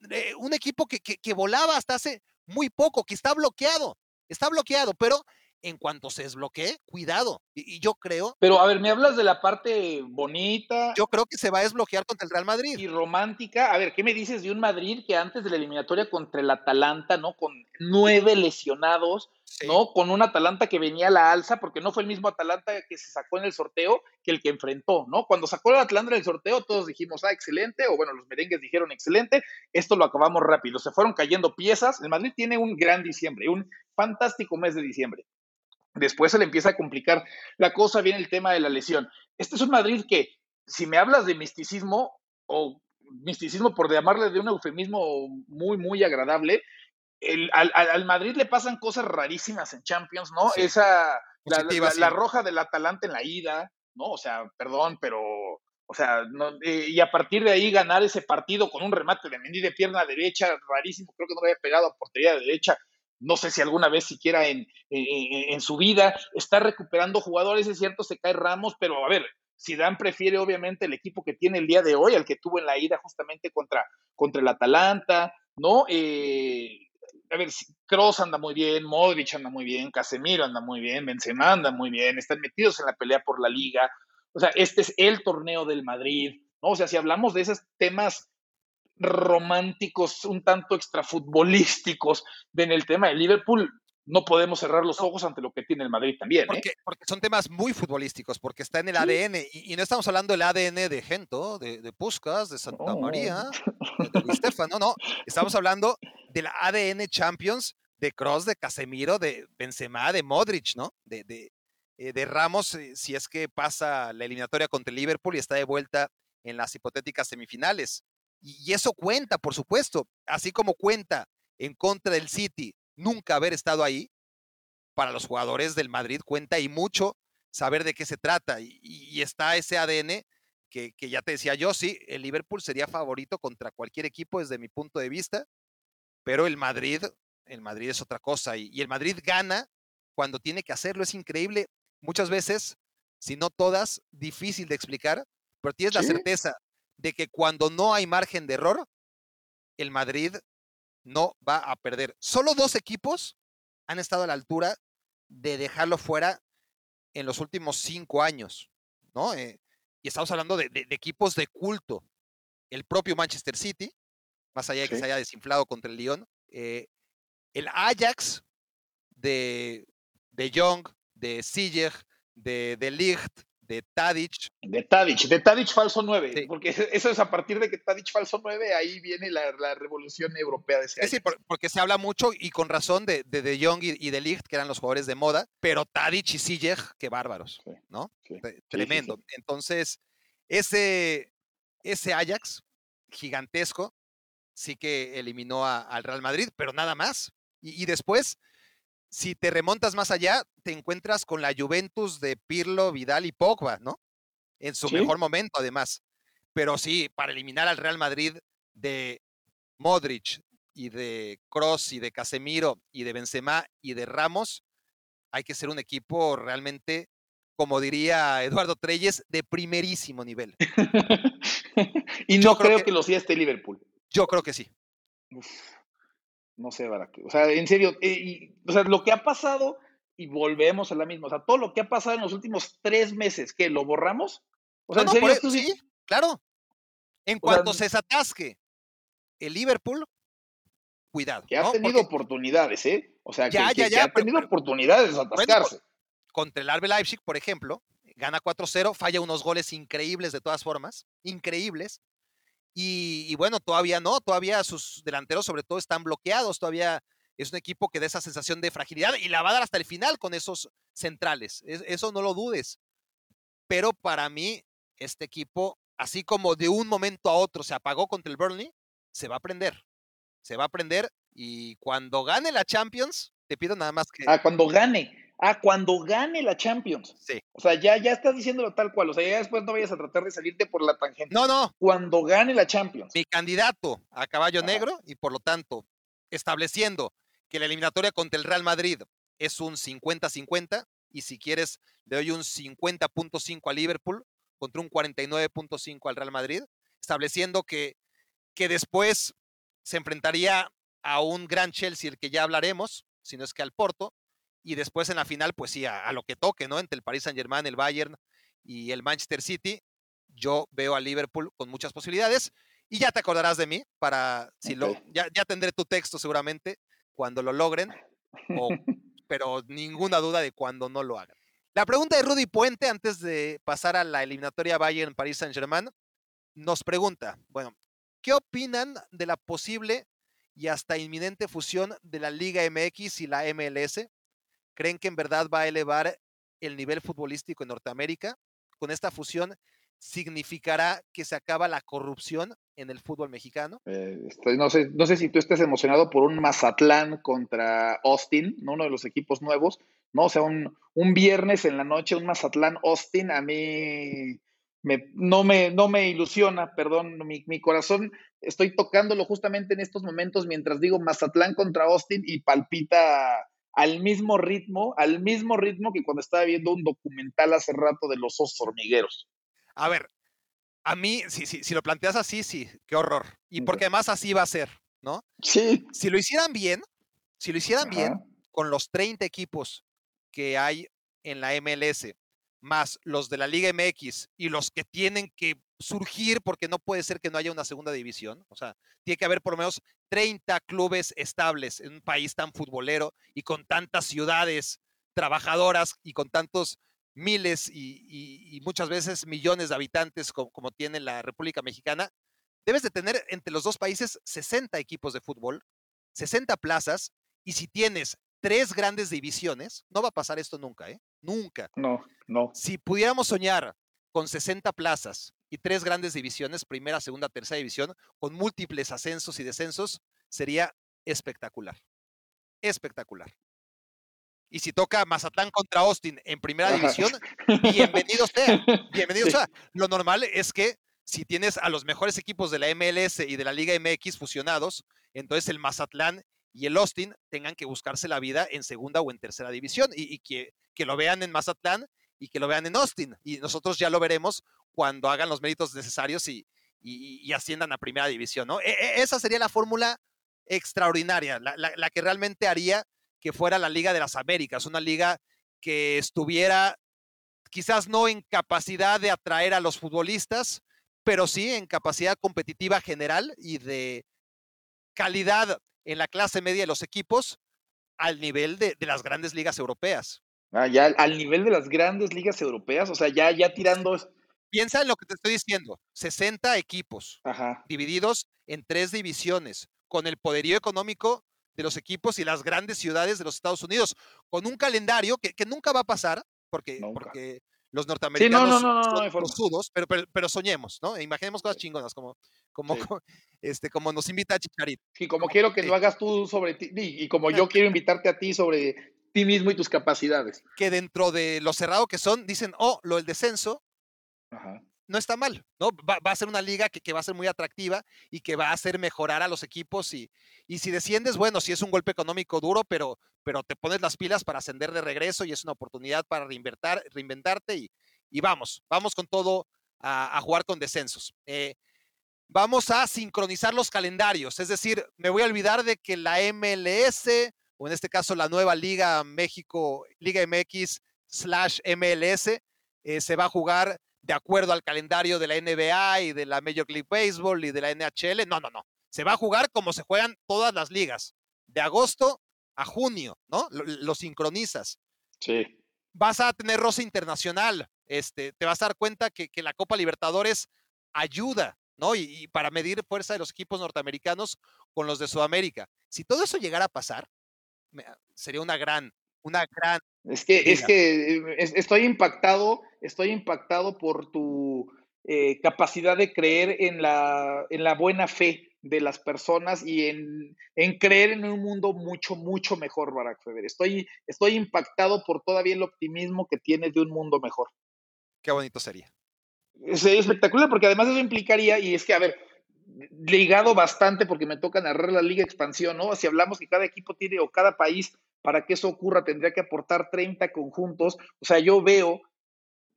eh, un equipo que volaba hasta hace muy poco, que está bloqueado, está bloqueado, pero en cuanto se desbloquee, cuidado. Y, yo creo. Pero a ver, me hablas de la parte bonita. Yo creo que se va a desbloquear contra el Real Madrid. Y romántica. A ver, ¿qué me dices de un Madrid que antes de la eliminatoria contra el Atalanta, ¿no? Con nueve lesionados, ¿no? Con un Atalanta que venía a la alza, porque no fue el mismo Atalanta que se sacó en el sorteo que el que enfrentó, ¿no? Cuando sacó el Atalanta en el sorteo, todos dijimos, ah, excelente, o bueno, los merengues dijeron excelente, esto lo acabamos rápido. Se fueron cayendo piezas. El Madrid tiene un gran diciembre, un fantástico mes de diciembre. Después se le empieza a complicar la cosa, viene el tema de la lesión. Este es un Madrid que, si me hablas de misticismo, o misticismo por llamarle de un eufemismo muy, muy agradable, al, Madrid le pasan cosas rarísimas en Champions, ¿no? Esa, la, roja del Atalanta en la ida, ¿no? O sea, perdón, pero, o sea, eh, y a partir de ahí ganar ese partido con un remate de Mendy de pierna derecha, rarísimo, creo que no había pegado a portería de derecha, no sé si alguna vez siquiera en, en, su vida, está recuperando jugadores, es cierto, se cae Ramos, pero a ver, Zidane prefiere obviamente el equipo que tiene el día de hoy, al que tuvo en la ida justamente contra, contra el Atalanta, ¿no? Eh, a ver, Kroos anda muy bien, Modric anda muy bien, Casemiro anda muy bien, Benzema anda muy bien, están metidos en la pelea por la liga, o sea, este es el torneo del Madrid, ¿no? O sea, si hablamos de esos temas románticos, un tanto extrafutbolísticos en el tema de Liverpool, no podemos cerrar los ojos ante lo que tiene el Madrid también. ¿eh? Porque, porque son temas muy futbolísticos, porque está en el ADN, y, no estamos hablando del ADN de Gento, de, de Puskas, de Santa María, de, de no, no, estamos hablando del ADN Champions de Cross, de Casemiro, de Benzema, de Modric, ¿no? De, de, eh, de Ramos, eh, si es que pasa la eliminatoria contra el Liverpool y está de vuelta en las hipotéticas semifinales. Y, eso cuenta, por supuesto, así como cuenta en contra del City nunca haber estado ahí, para los jugadores del Madrid cuenta y mucho saber de qué se trata. Y, está ese ADN que, que, ya te decía yo, sí, el Liverpool sería favorito contra cualquier equipo desde mi punto de vista, pero el Madrid, el Madrid es otra cosa. Y, el Madrid gana cuando tiene que hacerlo. Es increíble, muchas veces, si no todas, difícil de explicar, pero tienes la certeza de que cuando no hay margen de error, el Madrid no va a perder. Solo dos equipos han estado a la altura de dejarlo fuera en los últimos cinco años, ¿no? Eh, y estamos hablando de, equipos de culto. El propio Manchester City, más allá de que se haya desinflado contra el Lyon, eh, el Ajax de, de Young, de Sieg, de, de Ligt, de Tadic. De Tadic, de Tadic falso 9, porque eso es a partir de que Tadic falso 9, ahí viene la, revolución europea de ese año. Sí, porque se habla mucho y con razón de De, de Jong y, de Ligt, que eran los jugadores de moda, pero Tadic y Sijek, qué bárbaros, ¿no? Tremendo. Entonces, ese, ese Ajax gigantesco sí que eliminó al Real Madrid, pero nada más. y después si te remontas más allá, te encuentras con la Juventus de Pirlo, Vidal y Pogba, ¿no? En su mejor momento, además. Pero sí, para eliminar al Real Madrid de Modric y de Cross y de Casemiro y de Benzema y de Ramos, hay que ser un equipo realmente, como diría Eduardo Treyes, de primerísimo nivel. y no creo, que, lo sea este Liverpool. Yo creo que sí. No sé, Barack. O sea, en serio, eh, o sea, lo que ha pasado, y volvemos a la misma, o sea, todo lo que ha pasado en los últimos tres meses, ¿qué? ¿Lo borramos? O sea, ¿en serio? E sí, claro. En cuanto se desatasque el Liverpool, cuidado. Que ha tenido oportunidades, ¿eh? O sea, que, ha tenido oportunidades de desatascarse. contra el Arbe Leipzig, por ejemplo, gana 4-0, falla unos goles increíbles de todas formas, increíbles. Y, bueno, todavía no, todavía sus delanteros sobre todo están bloqueados, todavía es un equipo que da esa sensación de fragilidad y la va a dar hasta el final con esos centrales, eso no lo dudes. Pero para mí, este equipo, así como de un momento a otro se apagó contra el Burnley, se va a aprender, se va a aprender y cuando gane la Champions, te pido nada más que... Ah, cuando gane. Ah, cuando gane la Champions. Sí. O sea, ya, ya estás diciéndolo tal cual. O sea, ya después no vayas a tratar de salirte por la tangente. No, no. Cuando gane la Champions. Mi candidato a caballo negro y por lo tanto estableciendo que la eliminatoria contra el Real Madrid es un 50-50 y si quieres le doy un 50.5 a Liverpool contra un 49.5 al Real Madrid, estableciendo que, que después se enfrentaría a un gran Chelsea, el que ya hablaremos, si no es que al Porto, y después en la final, pues sí, a, lo que toque, ¿no? Entre el Paris Saint Germain, el Bayern y el Manchester City, yo veo a Liverpool con muchas posibilidades. Y ya te acordarás de mí para, si lo, ya, ya tendré tu texto seguramente cuando lo logren, pero ninguna duda de cuando no lo hagan. La pregunta de Rudy Puente, antes de pasar a la eliminatoria Bayern-Paris Saint-Germain, nos pregunta, bueno, ¿qué opinan de la posible y hasta inminente fusión de la Liga MX y la MLS? ¿Creen que en verdad va a elevar el nivel futbolístico en Norteamérica? Con esta fusión, ¿significará que se acaba la corrupción en el fútbol mexicano? Eh, no, sé, no sé si tú estés emocionado por un Mazatlán contra Austin, uno de los equipos nuevos, ¿no? O sea, un, viernes en la noche, un Mazatlán-Austin, a mí me, no, me, no me ilusiona, perdón, mi, mi, corazón, estoy tocándolo justamente en estos momentos mientras digo Mazatlán contra Austin y palpita al mismo ritmo, al mismo ritmo que cuando estaba viendo un documental hace rato de los osos hormigueros. A ver, a mí, si, si, si lo planteas así, sí, qué horror. Y porque además así va a ser, ¿no? Sí. Si lo hicieran bien, si lo hicieran bien, con los 30 equipos que hay en la MLS, más los de la Liga MX y los que tienen que surgir porque no puede ser que no haya una segunda división. O sea, tiene que haber por lo menos 30 clubes estables en un país tan futbolero y con tantas ciudades trabajadoras y con tantos miles y, muchas veces millones de habitantes como, tiene la República Mexicana, debes de tener entre los dos países 60 equipos de fútbol, 60 plazas, y si tienes tres grandes divisiones, no va a pasar esto nunca, ¿eh? Nunca. No, no. Si pudiéramos soñar con 60 plazas y tres grandes divisiones, primera, segunda, tercera división, con múltiples ascensos y descensos, sería espectacular. Espectacular. Y si toca Mazatlán contra Austin en primera división, bienvenido sea. Bienvenido sea. Lo normal es que si tienes a los mejores equipos de la MLS y de la Liga MX fusionados, entonces el Mazatlán y el Austin tengan que buscarse la vida en segunda o en tercera división y, que, que, lo vean en Mazatlán y que lo vean en Austin. Y nosotros ya lo veremos cuando hagan los méritos necesarios y, y, asciendan a primera división, ¿no? E, e, esa sería la fórmula extraordinaria, la, que realmente haría que fuera la Liga de las Américas, una liga que estuviera quizás no en capacidad de atraer a los futbolistas, pero sí en capacidad competitiva general y de calidad en la clase media de los equipos al nivel de, las grandes ligas europeas. Ah, ya al nivel de las grandes ligas europeas, o sea, ya, ya tirando Piensa en lo que te estoy diciendo, 60 equipos divididos en tres divisiones, con el poderío económico de los equipos y las grandes ciudades de los Estados Unidos, con un calendario que, nunca va a pasar, porque, porque los norteamericanos son sudos, pero, pero, soñemos, ¿no? Imaginemos cosas chingonas, como, como, este, como nos invita a Chicharito. Sí, como quiero que lo hagas tú sobre ti, y como yo quiero invitarte a ti sobre ti mismo y tus capacidades. Que dentro de lo cerrado que son, dicen, oh, lo del descenso, no está mal, ¿no? Va, a ser una liga que, va a ser muy atractiva y que va a hacer mejorar a los equipos y, y si desciendes, bueno, sí es un golpe económico duro, pero, pero te pones las pilas para ascender de regreso y es una oportunidad para reinventarte y, y vamos, vamos con todo a, jugar con descensos. Eh, vamos a sincronizar los calendarios, es decir, me voy a olvidar de que la MLS, o en este caso la nueva Liga México, Liga MX slash MLS, eh, se va a jugar de acuerdo al calendario de la NBA y de la Major League Baseball y de la NHL. No, no, no. Se va a jugar como se juegan todas las ligas, de agosto a junio, ¿no? Lo, sincronizas. Sí. Vas a tener rosa internacional. Este, te vas a dar cuenta que, la Copa Libertadores ayuda, ¿no? Y, para medir fuerza de los equipos norteamericanos con los de Sudamérica. Si todo eso llegara a pasar, sería una gran, una gran es que, es que eh, estoy impactado, estoy impactado por tu eh, capacidad de creer en la, en la buena fe de las personas y en, creer en un mundo mucho, mucho mejor, Barack Feber. Estoy, estoy impactado por todavía el optimismo que tienes de un mundo mejor. Qué bonito sería. Sería espectacular porque además eso implicaría, y es que, a ver, ligado bastante porque me toca narrar la Liga Expansión, ¿no? Si hablamos que cada equipo tiene o cada país, para que eso ocurra, tendría que aportar 30 conjuntos. O sea, yo veo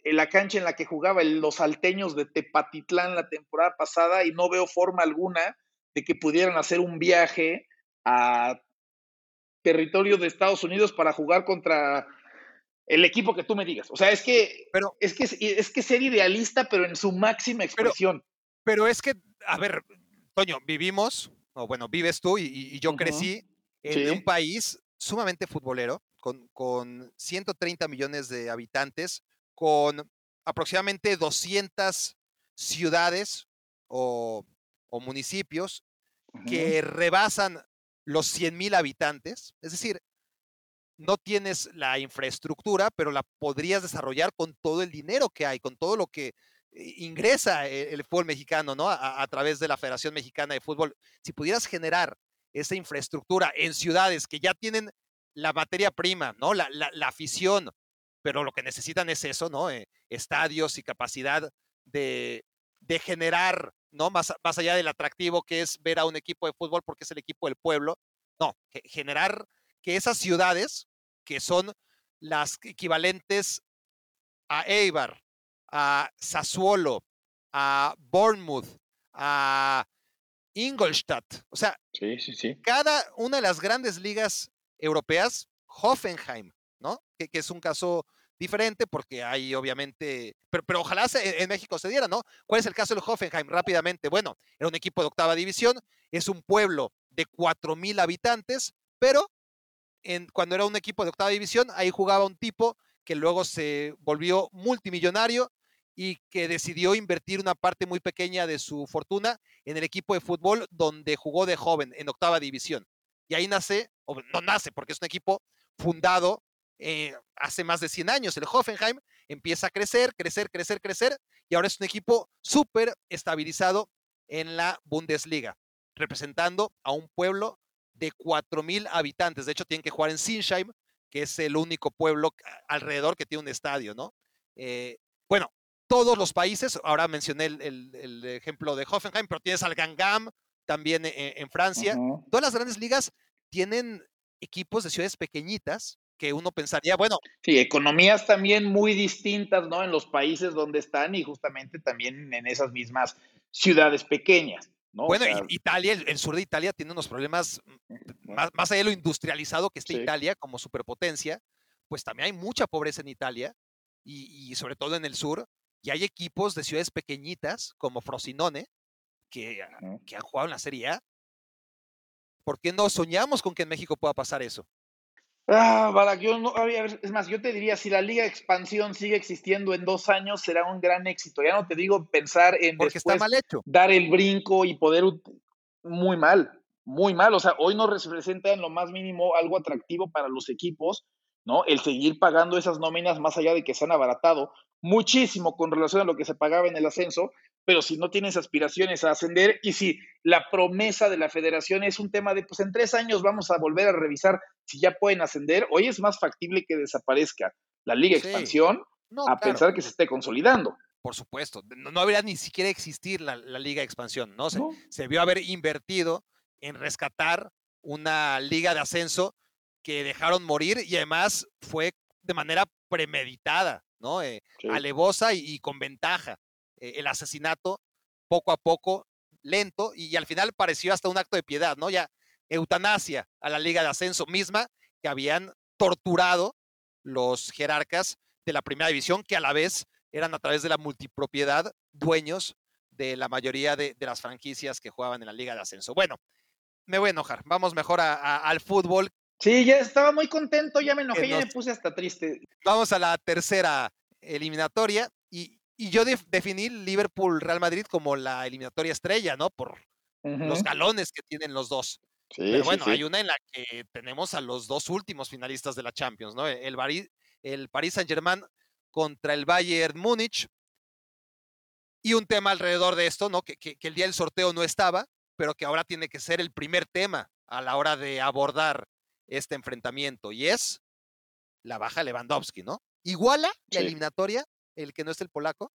en la cancha en la que jugaba los salteños de Tepatitlán la temporada pasada y no veo forma alguna de que pudieran hacer un viaje a territorio de Estados Unidos para jugar contra el equipo que tú me digas. O sea, es que, pero, es que, es que ser idealista, pero en su máxima expresión. Pero, es que, a ver, Toño, vivimos, o bueno, vives tú y, yo crecí en un país sumamente futbolero, con, con 130 millones de habitantes, con aproximadamente 200 ciudades o, municipios que rebasan los 100 mil habitantes. Es decir, no tienes la infraestructura, pero la podrías desarrollar con todo el dinero que hay, con todo lo que ingresa e, el, fútbol mexicano, ¿no? A, través de la Federación Mexicana de Fútbol. Si pudieras generar esa infraestructura en ciudades que ya tienen la materia prima, ¿no? La, la afición, pero lo que necesitan es eso, ¿no? Eh, estadios y capacidad de, generar, ¿no? Más, más allá del atractivo que es ver a un equipo de fútbol porque es el equipo del pueblo, no, generar que esas ciudades, que son las equivalentes a Eibar, a Sassuolo, a Bournemouth, a Ingolstadt, o sea, cada una de las grandes ligas europeas, Hoffenheim, ¿no? Que, es un caso diferente porque hay obviamente, pero, pero ojalá en México se diera, ¿no? ¿Cuál es el caso del Hoffenheim? Rápidamente, bueno, era un equipo de octava división, es un pueblo de cuatro mil habitantes, pero en, cuando era un equipo de octava división, ahí jugaba un tipo que luego se volvió multimillonario y que decidió invertir una parte muy pequeña de su fortuna en el equipo de fútbol donde jugó de joven, en octava división. Y ahí nace, o no nace, porque es un equipo fundado eh, hace más de 100 años. El Hoffenheim empieza a crecer, crecer, crecer, crecer, y ahora es un equipo súper estabilizado en la Bundesliga, representando a un pueblo de 4.000 habitantes. De hecho, tienen que jugar en Sinsheim, que es el único pueblo alrededor que tiene un estadio, ¿no? Eh, bueno, todos los países, ahora mencioné el, ejemplo de Hoffenheim, pero tienes al Gangam también eh, en, Francia. Todas las grandes ligas tienen equipos de ciudades pequeñitas que uno pensaría, bueno. Sí, economías también muy distintas, ¿no? En los países donde están y justamente también en esas mismas ciudades pequeñas. ¿no? Bueno, Italia, el, sur de Italia tiene unos problemas, mm, más, allá de lo industrializado que está Italia como superpotencia, pues también hay mucha pobreza en Italia y, sobre todo en el sur, y hay equipos de ciudades pequeñitas como Frosinone que, que han jugado en la Serie A. ¿Por qué no soñamos con que en México pueda pasar eso? Ah, no, es más, yo te diría, si la Liga Expansión sigue existiendo en dos años, será un gran éxito. Ya no te digo pensar en Porque está mal hecho. dar el brinco y poder muy mal, muy mal. O sea, hoy no representa en lo más mínimo algo atractivo para los equipos, ¿no? El seguir pagando esas nóminas más allá de que se han abaratado muchísimo con relación a lo que se pagaba en el ascenso, pero si no tienes aspiraciones a ascender y si la promesa de la federación es un tema de, pues en tres años vamos a volver a revisar si ya pueden ascender, hoy es más factible que desaparezca la Liga Expansión a pensar que se esté consolidando. Por supuesto, no, no habría ni siquiera existir la, Liga Expansión, ¿no? Se, se vio haber invertido en rescatar una liga de ascenso que dejaron morir y además fue de manera premeditada, ¿no? Eh, alevosa y, con ventaja. Eh, el asesinato poco a poco, lento, y, al final pareció hasta un acto de piedad, ¿no? Ya eutanasia a la Liga de Ascenso misma que habían torturado los jerarcas de la primera división, que a la vez eran a través de la multipropiedad dueños de la mayoría de, las franquicias que jugaban en la Liga de Ascenso. Bueno, me voy a enojar. Vamos mejor al fútbol. Sí, ya estaba muy contento, ya me enojé, ya me puse hasta triste. Vamos a la tercera eliminatoria y, y yo definí Liverpool-Real Madrid como la eliminatoria estrella, ¿no? Por los galones que tienen los dos. Pero bueno, hay una en la que tenemos a los dos últimos finalistas de la Champions, ¿no? El, el Paris Saint-Germain contra el Bayern Múnich. Y un tema alrededor de esto, ¿no? Que, que, el día del sorteo no estaba, pero que ahora tiene que ser el primer tema a la hora de abordar este enfrentamiento, y es la baja Lewandowski, ¿no? ¿Iguala la eliminatoria el que no es el polaco?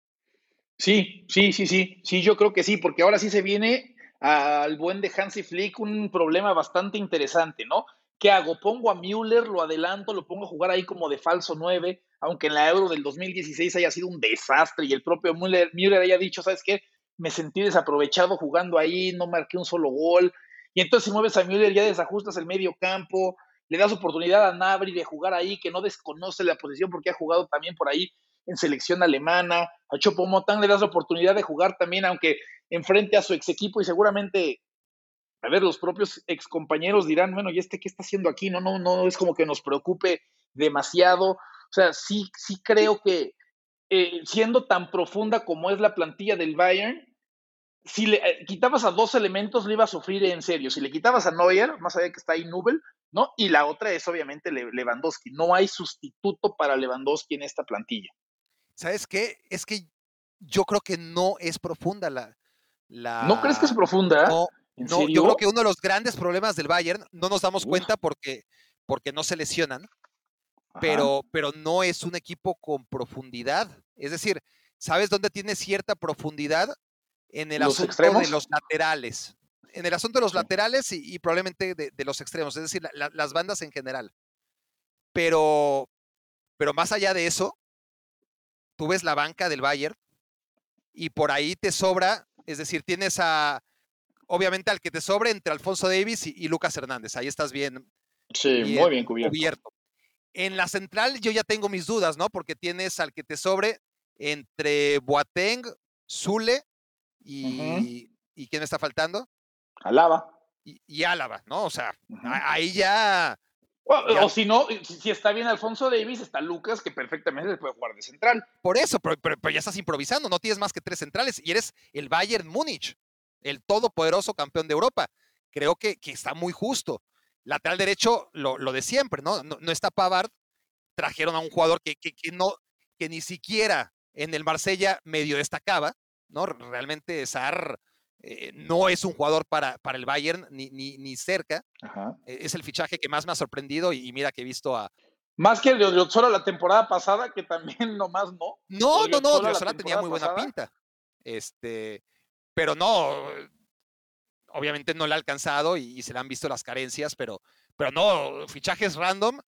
Sí, sí, sí, sí, sí, yo creo que sí, porque ahora sí se viene al buen de Hansi Flick un problema bastante interesante, ¿no? ¿Qué hago? Pongo a Müller, lo adelanto, lo pongo a jugar ahí como de falso 9, aunque en la Euro del 2016 haya sido un desastre y el propio Müller, Müller haya dicho, ¿sabes qué? Me sentí desaprovechado jugando ahí, no marqué un solo gol. Y entonces si mueves a Müller ya desajustas el medio campo, le das oportunidad a Nabri de jugar ahí, que no desconoce la posición porque ha jugado también por ahí en selección alemana. A Chopomotán le das la oportunidad de jugar también, aunque enfrente a su ex equipo y seguramente, a ver, los propios ex compañeros dirán, bueno, ¿y este qué está haciendo aquí? No, no, no es como que nos preocupe demasiado. O sea, sí, sí creo que eh, siendo tan profunda como es la plantilla del Bayern, si le eh, quitabas a dos elementos, le iba a sufrir en serio. Si le quitabas a Neuer, más allá de que está ahí Nubel, ¿no? Y la otra es obviamente Lewandowski. No hay sustituto para Lewandowski en esta plantilla. ¿Sabes qué? Es que yo creo que no es profunda la. la... ¿No crees que es profunda? No, no yo creo que uno de los grandes problemas del Bayern, no nos damos cuenta porque, porque no se lesionan, pero, pero no es un equipo con profundidad. Es decir, ¿sabes dónde tiene cierta profundidad? En el asunto de los laterales. En el asunto de los laterales y, probablemente de, los extremos, es decir, las bandas en general. Pero, pero más allá de eso, tú ves la banca del Bayern y por ahí te sobra, es decir, tienes a, obviamente al que te sobre entre Alfonso Davis y, Lucas Hernández. Ahí estás bien. Sí, muy bien cubierto. En la central yo ya tengo mis dudas, ¿no? Porque tienes al que te sobre entre Boateng, Zule y, ¿y quién está faltando? Alaba. Y, y Álava, ¿no? O sea, ahí ya o, si no, si, está bien Alfonso Davis, está Lucas, que perfectamente puede jugar de central. Por eso, pero, ya estás improvisando, no tienes más que tres centrales y eres el Bayern Múnich, el todopoderoso campeón de Europa. Creo que, que está muy justo. Lateral derecho, lo, de siempre, ¿no? ¿no? está Pavard, trajeron a un jugador que, que, no, que ni siquiera en el Marsella medio destacaba, ¿no? Realmente Sar eh, no es un jugador para, para el Bayern ni, ni, cerca. E, es el fichaje que más me ha sorprendido y, mira que he visto a... Más que el de Odriozola la temporada pasada, que también nomás no. No, no, no, Odriozola tenía muy buena pinta. Este, pero no, obviamente no le ha alcanzado y, se le han visto las carencias, pero, pero no, fichajes random,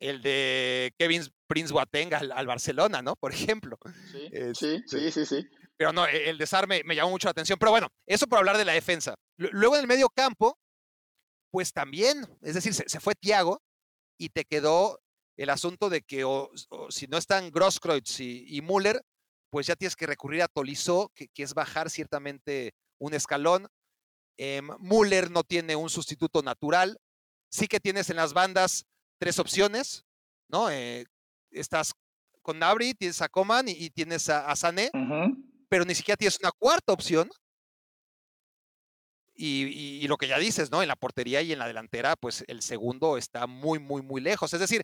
el de Kevin Prince Boateng al, Barcelona, ¿no? Por ejemplo. Sí, sí, este, sí, sí, sí. Pero no, e, el desarme me llamó mucho la atención. Pero bueno, eso por hablar de la defensa. Luego en el medio campo, pues también, es decir, se, fue Thiago y te quedó el asunto de que si no están Grosskreutz y, Müller, pues ya tienes que recurrir a Tolizó, que, es bajar ciertamente un escalón. Eh, Müller no tiene un sustituto natural. Sí que tienes en las bandas tres opciones, ¿no? Eh, estás con Nabri, tienes a Coman y, tienes a, Sané pero ni siquiera tienes una cuarta opción. Y, lo que ya dices, ¿no? En la portería y en la delantera, pues el segundo está muy, muy, muy lejos. Es decir,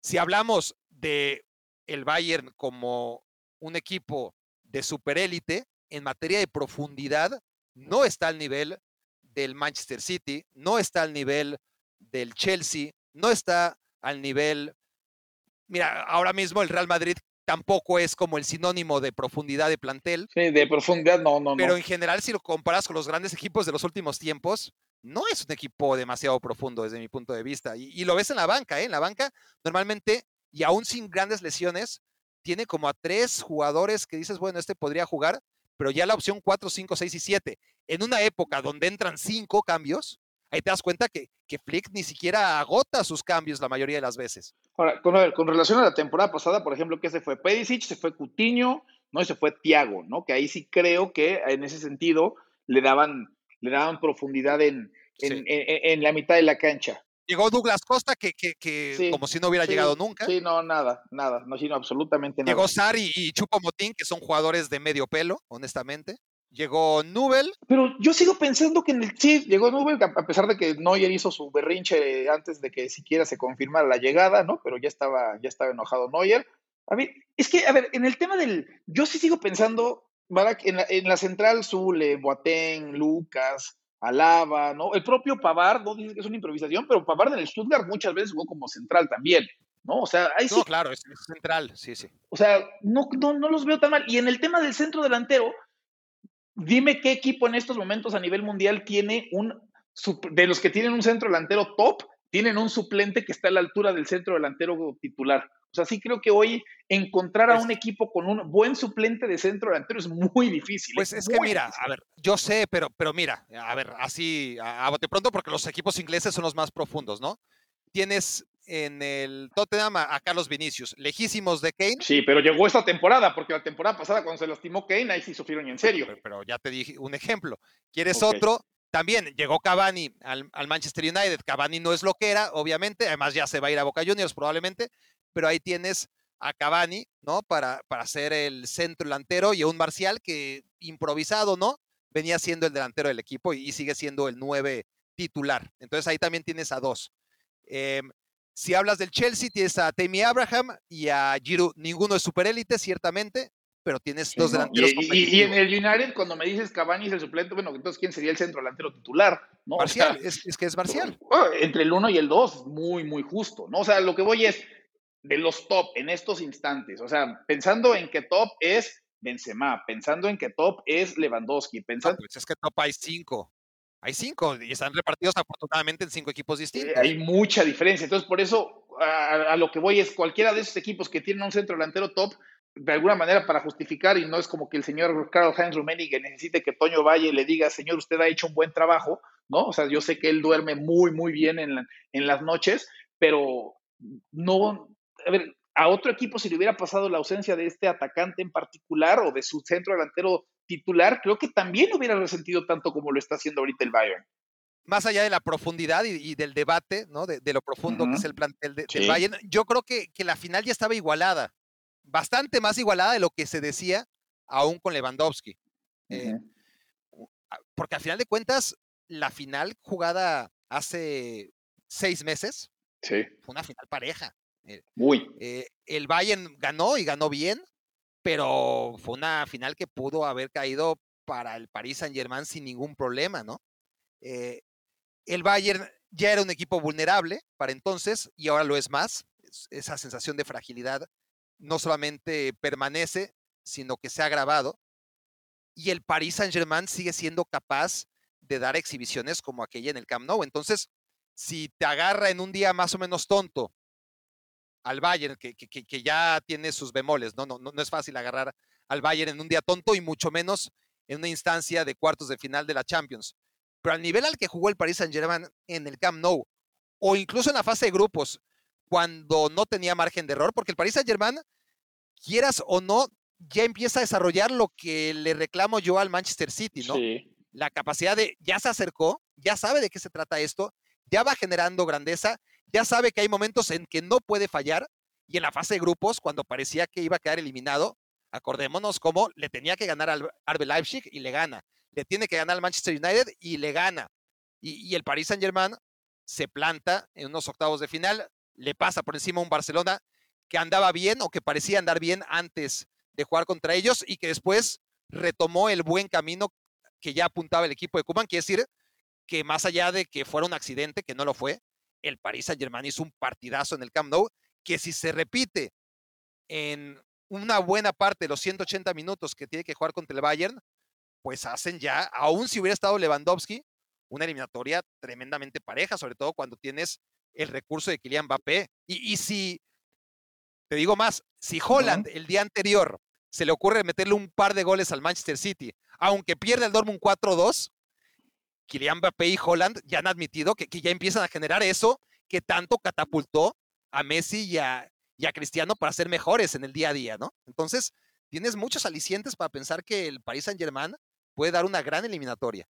si hablamos de el Bayern como un equipo de superélite, en materia de profundidad, no está al nivel del Manchester City, no está al nivel del Chelsea, no está al nivel. Mira, ahora mismo el Real Madrid tampoco es como el sinónimo de profundidad de plantel. Sí, de profundidad no, no, Pero en general, si lo comparas con los grandes equipos de los últimos tiempos, no es un equipo demasiado profundo desde mi punto de vista. Y, lo ves en la banca, ¿eh? En la banca, normalmente, y aún sin grandes lesiones, tiene como a tres jugadores que dices, bueno, este podría jugar, pero ya la opción 4, 5, 6 y 7. En una época donde entran cinco cambios, ahí te das cuenta que, que Flick ni siquiera agota sus cambios la mayoría de las veces. Ahora, con, con relación a la temporada pasada, por ejemplo, que se fue Pedicic, se fue Cutiño, ¿no? Y se fue Tiago, ¿no? Que ahí sí creo que en ese sentido le daban, le daban profundidad en, en, la mitad de la cancha. Llegó Douglas Costa, que, que, como si no hubiera llegado nunca. Sí, no, nada, nada, no, sino absolutamente nada. Llegó Sari y Chupo Motín, que son jugadores de medio pelo, honestamente. Llegó Nubel. Pero yo sigo pensando que en el, sí, llegó Nubel, a pesar de que Neuer hizo su berrinche antes de que siquiera se confirmara la llegada, ¿no? Pero ya estaba, ya estaba enojado Neuer. A ver, es que, a ver, en el tema del. Yo sí sigo pensando, en la, en la central Zule, Boateng, Lucas, Alaba, ¿no? El propio Pavard, ¿no? Dice que es una improvisación, pero Pavard en el Stuttgart muchas veces jugó como central también, ¿no? O sea, ahí sí. No, claro, es, central, sí, sí. O sea, no, no, no los veo tan mal. Y en el tema del centro delantero, dime qué equipo en estos momentos a nivel mundial tiene un, de los que tienen un centro delantero top, tienen un suplente que está a la altura del centro delantero titular. O sea, sí creo que hoy encontrar a un equipo con un buen suplente de centro delantero es muy difícil. Pues es, que mira, a ver, yo sé, pero, pero mira, a ver, así a, bote pronto, porque los equipos ingleses son los más profundos, ¿no? Tienes en el Tottenham a, Carlos Vinicius, lejísimos de Kane. Sí, pero llegó esta temporada, porque la temporada pasada cuando se lastimó Kane, ahí sí sufrieron en serio. Pero, ya te dije un ejemplo. ¿Quieres otro? También llegó Cavani al, al, Manchester United. Cavani no es lo que era, obviamente. Además, ya se va a ir a Boca Juniors probablemente pero ahí tienes a Cavani, ¿no? Para, para ser el centro delantero y a un Marcial que improvisado, ¿no? Venía siendo el delantero del equipo y, sigue siendo el nueve titular. Entonces ahí también tienes a dos. Em, si hablas del Chelsea, tienes a Tammy Abraham y a Giroud. Ninguno es superélite, ciertamente, pero tienes dos delanteros. Y, y, en el United, cuando me dices Cavani es el suplente, bueno, entonces ¿quién sería el centro delantero titular? ¿no? Marcial, es, es, que es Marcial. Entre el uno y el dos, muy, muy justo, ¿no? O sea, lo que voy es, de los top en estos instantes, o sea, pensando en que top es Benzema, pensando en que top es Lewandowski, pensando... Pues es que top hay cinco, hay cinco y están repartidos afortunadamente en cinco equipos eh, distintos. hay mucha diferencia, entonces por eso a, lo que voy es cualquiera de esos equipos que tienen un centro delantero top, de alguna manera para justificar, y no es como que el señor Carl Heinz Rummenigge necesite que Toño Valle le diga, señor, usted ha hecho un buen trabajo, ¿no? O sea, yo sé que él duerme muy, muy bien en, en las noches, pero no, a ver, a otro equipo si le hubiera pasado la ausencia de este atacante en particular o de su centro delantero titular, creo que también hubiera resentido tanto como lo está haciendo ahorita el Bayern. Más allá de la profundidad y, del debate, ¿no? De, lo profundo que es el plantel del Bayern, yo creo que, la final ya estaba igualada, bastante más igualada de lo que se decía aún con Lewandowski. Eh, porque al final de cuentas, la final jugada hace seis meses fue una final pareja. Eh, Muy. Eh, el Bayern ganó y ganó bien, pero fue una final que pudo haber caído para el Paris Saint Germain sin ningún problema, ¿no? Eh, el Bayern ya era un equipo vulnerable para entonces y ahora lo es más. esa sensación de fragilidad no solamente permanece, sino que se ha agravado. Y el Paris Saint Germain sigue siendo capaz de dar exhibiciones como aquella en el Camp Nou. Entonces, si te agarra en un día más o menos tonto al Bayern, que, que, ya tiene sus bemoles, ¿no? No, ¿no? no es fácil agarrar al Bayern en un día tonto y mucho menos en una instancia de cuartos de final de la Champions. Pero al nivel al que jugó el Paris Saint-Germain en el Camp Nou, o incluso en la fase de grupos, cuando no tenía margen de error, porque el Paris Saint-Germain, quieras o no, ya empieza a desarrollar lo que le reclamo yo al Manchester City, ¿no? La capacidad de, ya se acercó, ya sabe de qué se trata esto, ya va generando grandeza ya sabe que hay momentos en que no puede fallar y en la fase de grupos, cuando parecía que iba a quedar eliminado, acordémonos cómo le tenía que ganar al Arbe Leipzig y le gana, le tiene que ganar al Manchester United y le gana. Y, el Paris Saint Germain se planta en unos octavos de final, le pasa por encima un Barcelona que andaba bien o que parecía andar bien antes de jugar contra ellos y que después retomó el buen camino que ya apuntaba el equipo de Cuban, quiere decir que más allá de que fuera un accidente, que no lo fue, el Paris Saint Germain hizo un partidazo en el Camp Nou, que si se repite en una buena parte de los 180 minutos que tiene que jugar contra el Bayern, pues hacen ya, aún si hubiera estado Lewandowski, una eliminatoria tremendamente pareja, sobre todo cuando tienes el recurso de Kylian Mbappé. Y, si, te digo más, si Holland el día anterior se le ocurre meterle un par de goles al Manchester City, aunque pierda el Dortmund 4-2, Kylian Mbappé y Holland ya han admitido que, ya empiezan a generar eso que tanto catapultó a Messi y a, Cristiano para ser mejores en el día a día, ¿no? Entonces, tienes muchos alicientes para pensar que el Paris Saint-Germain puede dar una gran eliminatoria.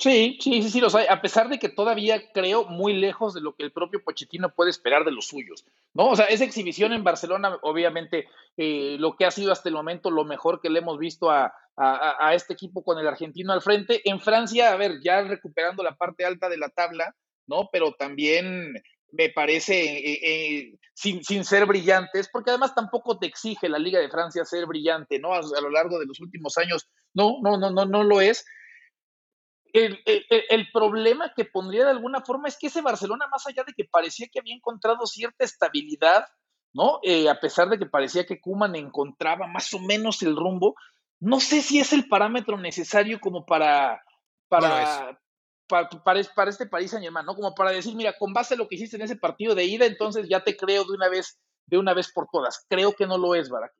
Sí, sí, sí, sí, los hay, a pesar de que todavía creo muy lejos de lo que el propio Pochettino puede esperar de los suyos, ¿no? O sea, esa exhibición en Barcelona, obviamente, eh, lo que ha sido hasta el momento lo mejor que le hemos visto a, a, este equipo con el argentino al frente. En Francia, a ver, ya recuperando la parte alta de la tabla, ¿no? Pero también me parece, eh, eh, sin, sin, ser brillantes, porque además tampoco te exige la Liga de Francia ser brillante, ¿no? A, a lo largo de los últimos años, no, no, no, no, no lo es el, problema que pondría de alguna forma es que ese Barcelona, más allá de que parecía que había encontrado cierta estabilidad, ¿no? Eh, a pesar de que parecía que Kuman encontraba más o menos el rumbo, no sé si es el parámetro necesario como para, para, para, para, este París Saint Germain, ¿no? Como para decir, mira, con base a lo que hiciste en ese partido de ida, entonces ya te creo de una vez, de una vez por todas. Creo que no lo es, Barak.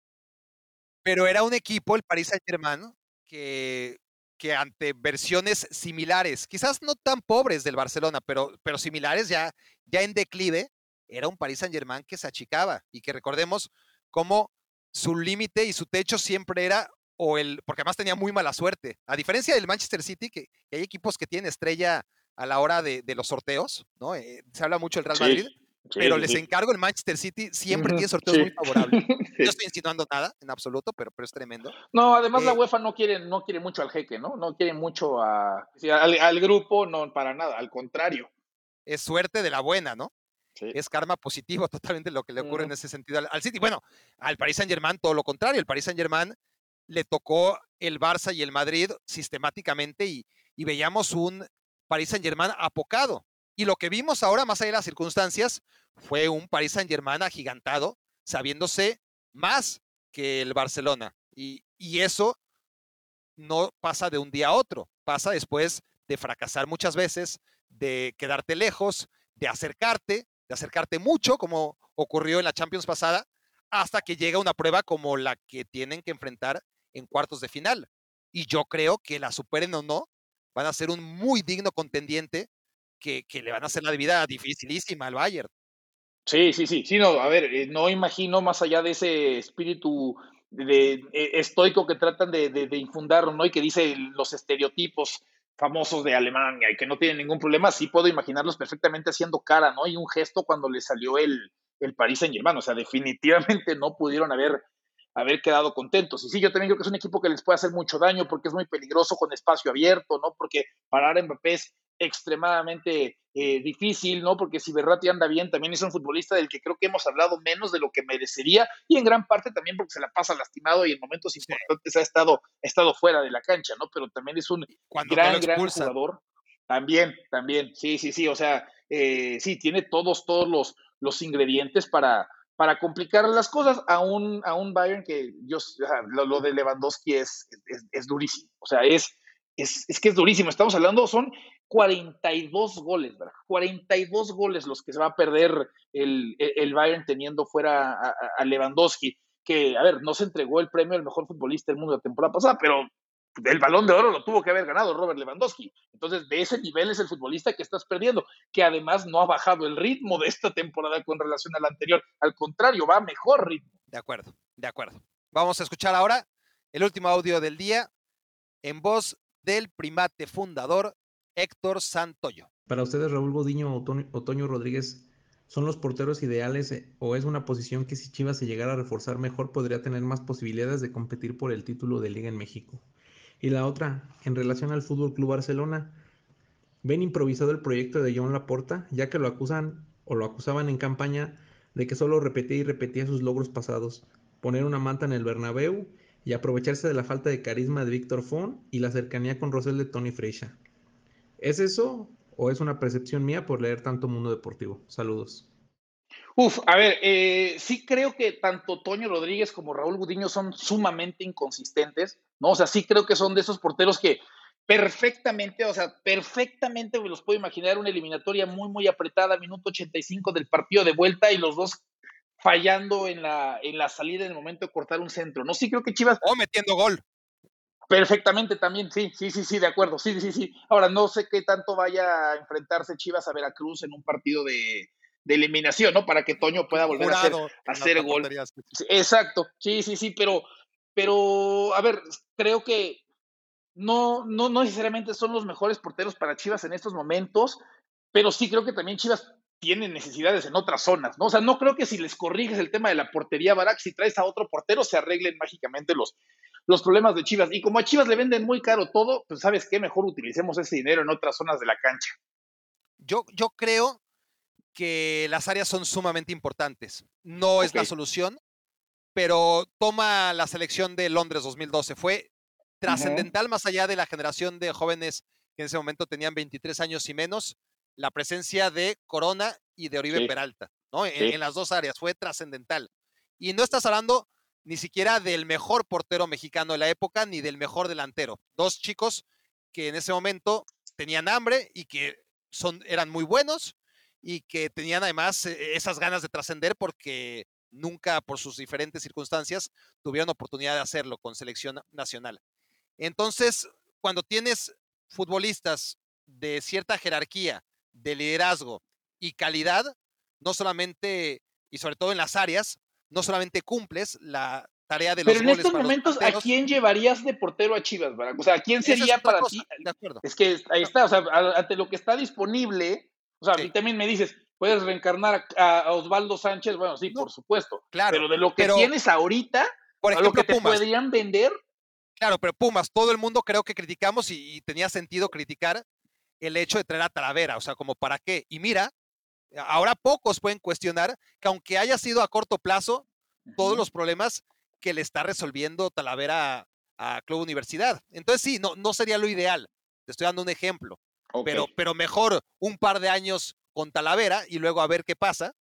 Pero era un equipo, el París Saint Germain, que que ante versiones similares, quizás no tan pobres del Barcelona, pero, pero similares ya, ya en declive, era un Paris Saint Germain que se achicaba. Y que recordemos cómo su límite y su techo siempre era o el, porque además tenía muy mala suerte, a diferencia del Manchester City, que, hay equipos que tienen estrella a la hora de, los sorteos, ¿no? Eh, se habla mucho del Real Madrid, pero les encargo el Manchester City siempre tiene sorteos muy favorables. No estoy insinuando nada en absoluto, pero, pero es tremendo. No, además la eh UEFA no quiere, no quiere mucho al jeque, ¿no? No quiere mucho a, al, grupo, no, para nada, al contrario. Es suerte de la buena, ¿no? Es karma positivo totalmente lo que le ocurre en ese sentido al, al, City. Bueno, al Paris Saint Germain todo lo contrario. El Paris Saint Germain le tocó el Barça y el Madrid sistemáticamente y, y veíamos un Paris Saint Germain apocado. Y lo que vimos ahora, más allá de las circunstancias, fue un Paris Saint Germain agigantado, sabiéndose más que el Barcelona. Y, eso no pasa de un día a otro, pasa después de fracasar muchas veces, de quedarte lejos, de acercarte, de acercarte mucho, como ocurrió en la Champions pasada, hasta que llega una prueba como la que tienen que enfrentar en cuartos de final. Y yo creo que la superen o no, van a ser un muy digno contendiente que, le van a hacer la vida dificilísima al Bayern. Sí, sí, sí, sí, no, a ver, eh, no imagino más allá de ese espíritu de, eh, estoico que tratan de, de, infundar, ¿no? Y que dice los estereotipos famosos de Alemania y que no tienen ningún problema, sí puedo imaginarlos perfectamente haciendo cara, ¿no? Y un gesto cuando le salió el, el París Saint Germain, o sea, definitivamente no pudieron haber, haber quedado contentos. Y sí, yo también creo que es un equipo que les puede hacer mucho daño porque es muy peligroso con espacio abierto, ¿no? Porque parar a Mbappé es extremadamente eh, difícil, ¿no? Porque si Berratti anda bien, también es un futbolista del que creo que hemos hablado menos de lo que merecería y en gran parte también porque se la pasa lastimado y en momentos importantes ha estado, ha estado fuera de la cancha, ¿no? Pero también es un gran, gran jugador. También, también, sí, sí, sí, o sea, eh, sí, tiene todos, todos los, los ingredientes para, para complicar las cosas a un, a un Bayern que yo, lo, de Lewandowski es, es, es, durísimo, o sea, es, es, es, que es durísimo, estamos hablando, son 42 goles, ¿verdad? 42 goles los que se va a perder el, el Bayern teniendo fuera a, Lewandowski, que, a ver, no se entregó el premio al mejor futbolista del mundo la temporada pasada, pero el balón de oro lo tuvo que haber ganado Robert Lewandowski. Entonces, de ese nivel es el futbolista que estás perdiendo, que además no ha bajado el ritmo de esta temporada con relación al anterior. Al contrario, va a mejor ritmo. De acuerdo, de acuerdo. Vamos a escuchar ahora el último audio del día en voz del primate fundador Héctor Santoyo. Para ustedes, Raúl Godiño o Otoño Rodríguez, ¿son los porteros ideales eh, o es una posición que si Chivas se llegara a reforzar mejor podría tener más posibilidades de competir por el título de liga en México? Y la otra, en relación al Fútbol Club Barcelona, ¿ven improvisado el proyecto de John Laporta, ya que lo acusan o lo acusaban en campaña de que solo repetía y repetía sus logros pasados, poner una manta en el Bernabéu y aprovecharse de la falta de carisma de Víctor Font y la cercanía con Rosel de Tony Freixa? ¿Es eso o es una percepción mía por leer tanto mundo deportivo? Saludos. Uf, a ver, eh, sí creo que tanto Toño Rodríguez como Raúl Gudiño son sumamente inconsistentes, ¿no? O sea, sí creo que son de esos porteros que perfectamente, o sea, perfectamente me los puedo imaginar una eliminatoria muy, muy apretada, minuto 85 del partido de vuelta y los dos fallando en la, en la salida en el momento de cortar un centro, ¿no? Sí creo que Chivas... O metiendo gol. Perfectamente también, sí, sí, sí, sí, de acuerdo, sí, sí, sí. Ahora, no sé qué tanto vaya a enfrentarse Chivas a Veracruz en un partido de, eliminación, ¿no? Para que Toño pueda volver a hacer, gol. exacto, sí, sí, sí, pero, pero, a ver, creo que no, no, no necesariamente son los mejores porteros para Chivas en estos momentos, pero sí creo que también Chivas tiene necesidades en otras zonas, ¿no? O sea, no creo que si les corriges el tema de la portería, Barak, si traes a otro portero, se arreglen mágicamente los, los problemas de Chivas. Y como a Chivas le venden muy caro todo, pues sabes qué, mejor utilicemos ese dinero en otras zonas de la cancha. Yo, yo creo que las áreas son sumamente importantes. No es la solución, pero toma la selección de Londres 2012. Fue trascendental más allá de la generación de jóvenes que en ese momento tenían 23 años y menos, la presencia de Corona y de Oribe Peralta, ¿no? En, las dos áreas, fue trascendental. Y no estás hablando ni siquiera del mejor portero mexicano de la época, ni del mejor delantero. Dos chicos que en ese momento tenían hambre y que son, eran muy buenos y que tenían además eh, esas ganas de trascender porque nunca por sus diferentes circunstancias tuvieron oportunidad de hacerlo con selección nacional. Entonces, cuando tienes futbolistas de cierta jerarquía, de liderazgo y calidad, no solamente, y sobre todo en las áreas, no solamente cumples la tarea de los Pero en estos momentos, ¿a quién llevarías de portero a Chivas, O sea, ¿quién sería para ti? Es que ahí está, o sea, ante lo que está disponible, o sea, a mí también me dices, puedes reencarnar a, Osvaldo Sánchez, bueno, sí, por supuesto. Claro. Pero de lo que tienes ahorita, por ejemplo, lo que te podrían vender. Claro, pero Pumas, todo el mundo creo que criticamos y, tenía sentido criticar el hecho de traer a Talavera, o sea, como para qué. Y mira, ahora pocos pueden cuestionar que aunque haya sido a corto plazo, todos los problemas que le está resolviendo Talavera a, Club Universidad. Entonces sí, no, no sería lo ideal. Te estoy dando un ejemplo. Pero, pero mejor un par de años con Talavera y luego a ver qué pasa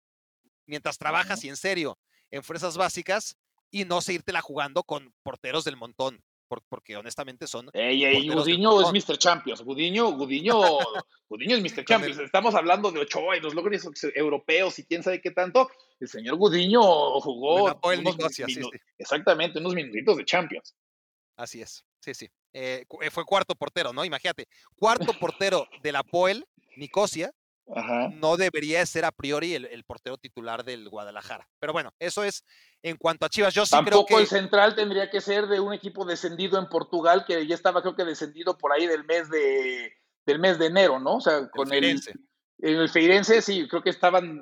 mientras trabajas y en serio en fuerzas básicas y no seguirtela jugando con porteros del montón porque honestamente son. Ey, ey, Gudiño es Mr. Champions. Gudiño, Gudiño, Gudiño es Mr. Champions. Estamos hablando de Ochoa y los logros europeos y quién sabe qué tanto. El señor Gudiño jugó. Unos Exactamente, unos minutitos de Champions. Así es, sí, sí. Eh, eh, fue cuarto portero, ¿no? Imagínate, cuarto portero de la Poel, Nicosia, no debería ser a priori el, portero titular del Guadalajara. Pero bueno, eso es en cuanto a Chivas. Yo sí Tampoco creo que... el central tendría que ser de un equipo descendido en Portugal, que ya estaba creo que descendido por ahí del mes de, del mes de enero, ¿no? O sea, con el... el en el Feirense sí, creo que estaban,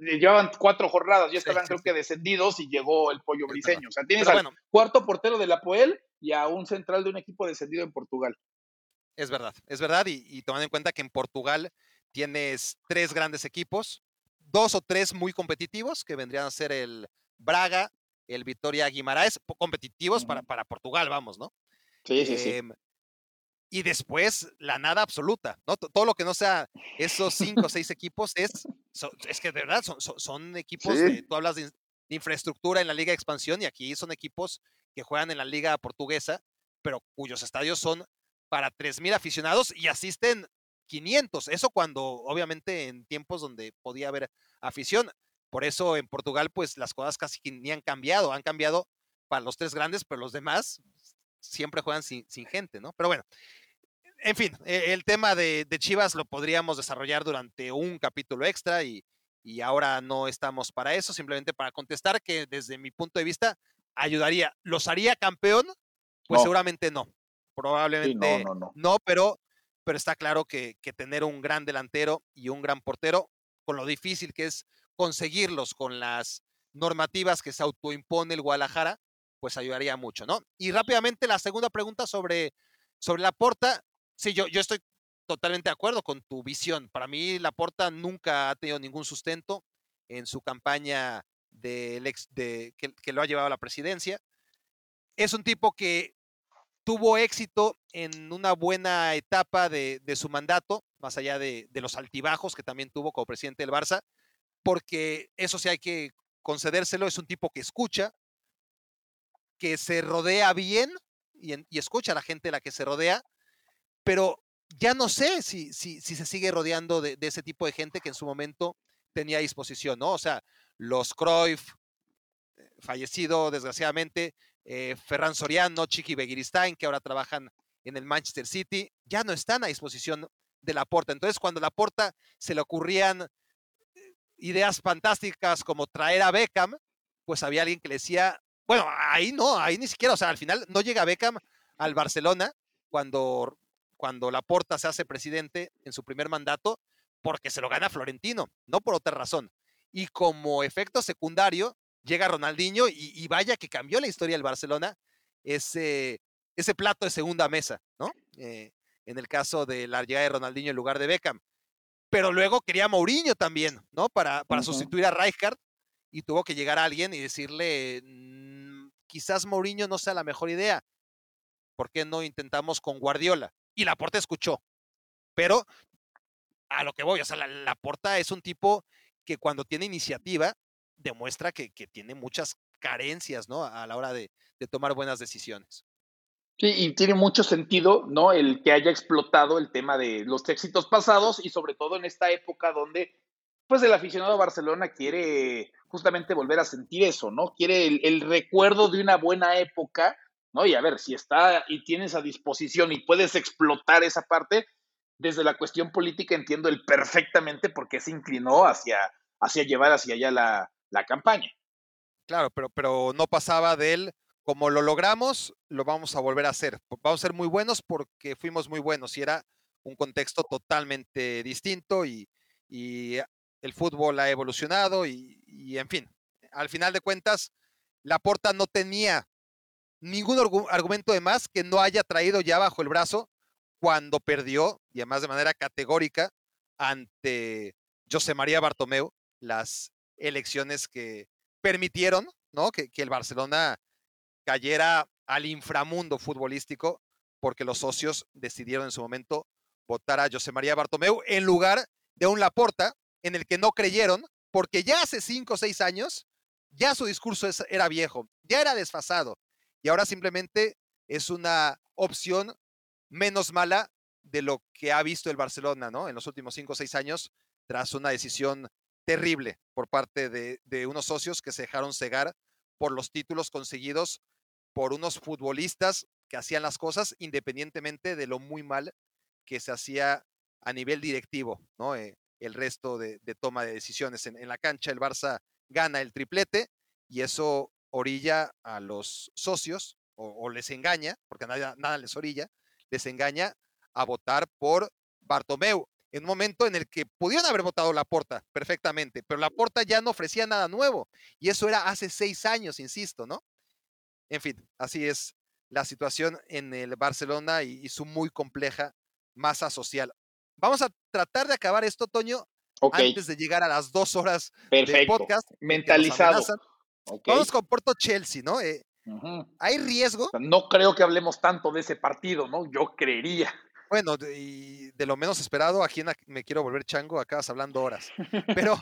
llevaban cuatro jornadas, ya estaban creo que descendidos y llegó el pollo briseño. O sea, tienes al cuarto portero de la Poel y a un central de un equipo descendido en Portugal. Es verdad, es verdad, y, y tomando en cuenta que en Portugal tienes tres grandes equipos, dos o tres muy competitivos, que vendrían a ser el Braga, el Vitoria Guimaraes, competitivos para, para Portugal, vamos, ¿no? Sí, sí, sí. Em, y después la nada absoluta, ¿no? Todo lo que no sea esos cinco o seis equipos es, es que de verdad son, son, equipos, de, tú hablas de, infraestructura en la Liga de Expansión y aquí son equipos que juegan en la Liga Portuguesa, pero cuyos estadios son para 3.000 aficionados y asisten 500. Eso cuando, obviamente, en tiempos donde podía haber afición. Por eso en Portugal, pues las cosas casi ni han cambiado. Han cambiado para los tres grandes, pero los demás siempre juegan sin, gente, ¿no? Pero bueno, en fin, e, el tema de, Chivas lo podríamos desarrollar durante un capítulo extra y, y ahora no estamos para eso, simplemente para contestar que desde mi punto de vista ayudaría. ¿Los haría campeón? Pues seguramente no. Probablemente no, no, no, pero pero está claro que, tener un gran delantero y un gran portero, con lo difícil que es conseguirlos con las normativas que se autoimpone el Guadalajara, pues ayudaría mucho, ¿no? Y rápidamente la segunda pregunta sobre, sobre la porta. Sí, yo, yo estoy totalmente de acuerdo con tu visión. Para mí, la porta nunca ha tenido ningún sustento en su campaña de, que, lo ha llevado a la presidencia. Es un tipo que tuvo éxito en una buena etapa de, su mandato, más allá de, los altibajos que también tuvo como presidente del Barça, porque eso sí hay que concedérselo, es un tipo que escucha, que se rodea bien y, escucha a la gente a la que se rodea, pero ya no sé si, si, se sigue rodeando de, ese tipo de gente que en su momento tenía a disposición, ¿no? O sea, los Cruyff, eh, fallecido desgraciadamente, eh, Ferran Soriano, Chiqui Begiristain, que ahora trabajan en el Manchester City, ya no están a disposición de la porta. Entonces, cuando la porta se le ocurrían eh, ideas fantásticas como traer a Beckham, pues había alguien que le decía, bueno, ahí no, ahí ni siquiera, o sea, al final no llega Beckham al Barcelona cuando, cuando la porta se hace presidente en su primer mandato, porque se lo gana Florentino, no por otra razón. Y como efecto secundario, llega Ronaldinho y, vaya que cambió la historia del Barcelona ese, ese plato de segunda mesa, ¿no? Eh, en el caso de la llegada de Ronaldinho en lugar de Beckham. Pero luego quería Mourinho también, ¿no? Para, para sustituir a Rijkaard y tuvo que llegar alguien y decirle, mm, quizás Mourinho no sea la mejor idea. ¿Por qué no intentamos con Guardiola? Y Laporte escuchó. Pero a lo que voy, o sea, la, Porta es un tipo que cuando tiene iniciativa demuestra que, tiene muchas carencias, ¿no? A la hora de, tomar buenas decisiones. Sí, y tiene mucho sentido, ¿no? El que haya explotado el tema de los éxitos pasados y sobre todo en esta época donde, pues, el aficionado Barcelona quiere justamente volver a sentir eso, ¿no? Quiere el, el recuerdo de una buena época, ¿no? Y a ver, si está y tienes a disposición y puedes explotar esa parte, desde la cuestión política entiendo el perfectamente por qué se inclinó hacia, hacia llevar hacia allá la, la campaña. Claro, pero, pero no pasaba de él, como lo logramos, lo vamos a volver a hacer. Vamos a ser muy buenos porque fuimos muy buenos y era un contexto totalmente distinto y, y el fútbol ha evolucionado y, y, en fin, al final de cuentas, Laporta no tenía ningún argumento de más que no haya traído ya bajo el brazo cuando perdió, y además de manera categórica, ante José María Bartomeu, las elecciones que permitieron ¿no? que, el Barcelona cayera al inframundo futbolístico porque los socios decidieron en su momento votar a José María Bartomeu en lugar de un Laporta en el que no creyeron porque ya hace cinco o seis años ya su discurso era viejo, ya era desfasado y ahora simplemente es una opción menos mala de lo que ha visto el Barcelona, ¿no? En los últimos cinco o seis años, tras una decisión terrible por parte de, unos socios que se dejaron cegar por los títulos conseguidos por unos futbolistas que hacían las cosas independientemente de lo muy mal que se hacía a nivel directivo, ¿no? Eh, el resto de, toma de decisiones. En, la cancha el Barça gana el triplete y eso orilla a los socios o, o les engaña, porque nada, nada les orilla, les engaña a votar por Bartomeu en un momento en el que pudieron haber votado la porta perfectamente, pero la porta ya no ofrecía nada nuevo. Y eso era hace seis años, insisto, ¿no? En fin, así es la situación en el Barcelona y, su muy compleja masa social. Vamos a tratar de acabar esto, Toño, antes de llegar a las dos horas del podcast. Mentalizado. Vamos con Porto Chelsea, ¿no? Eh, ¿Hay riesgo? No creo que hablemos tanto de ese partido, ¿no? Yo creería. Bueno, y de lo menos esperado, aquí me quiero volver chango, acabas hablando horas. Pero,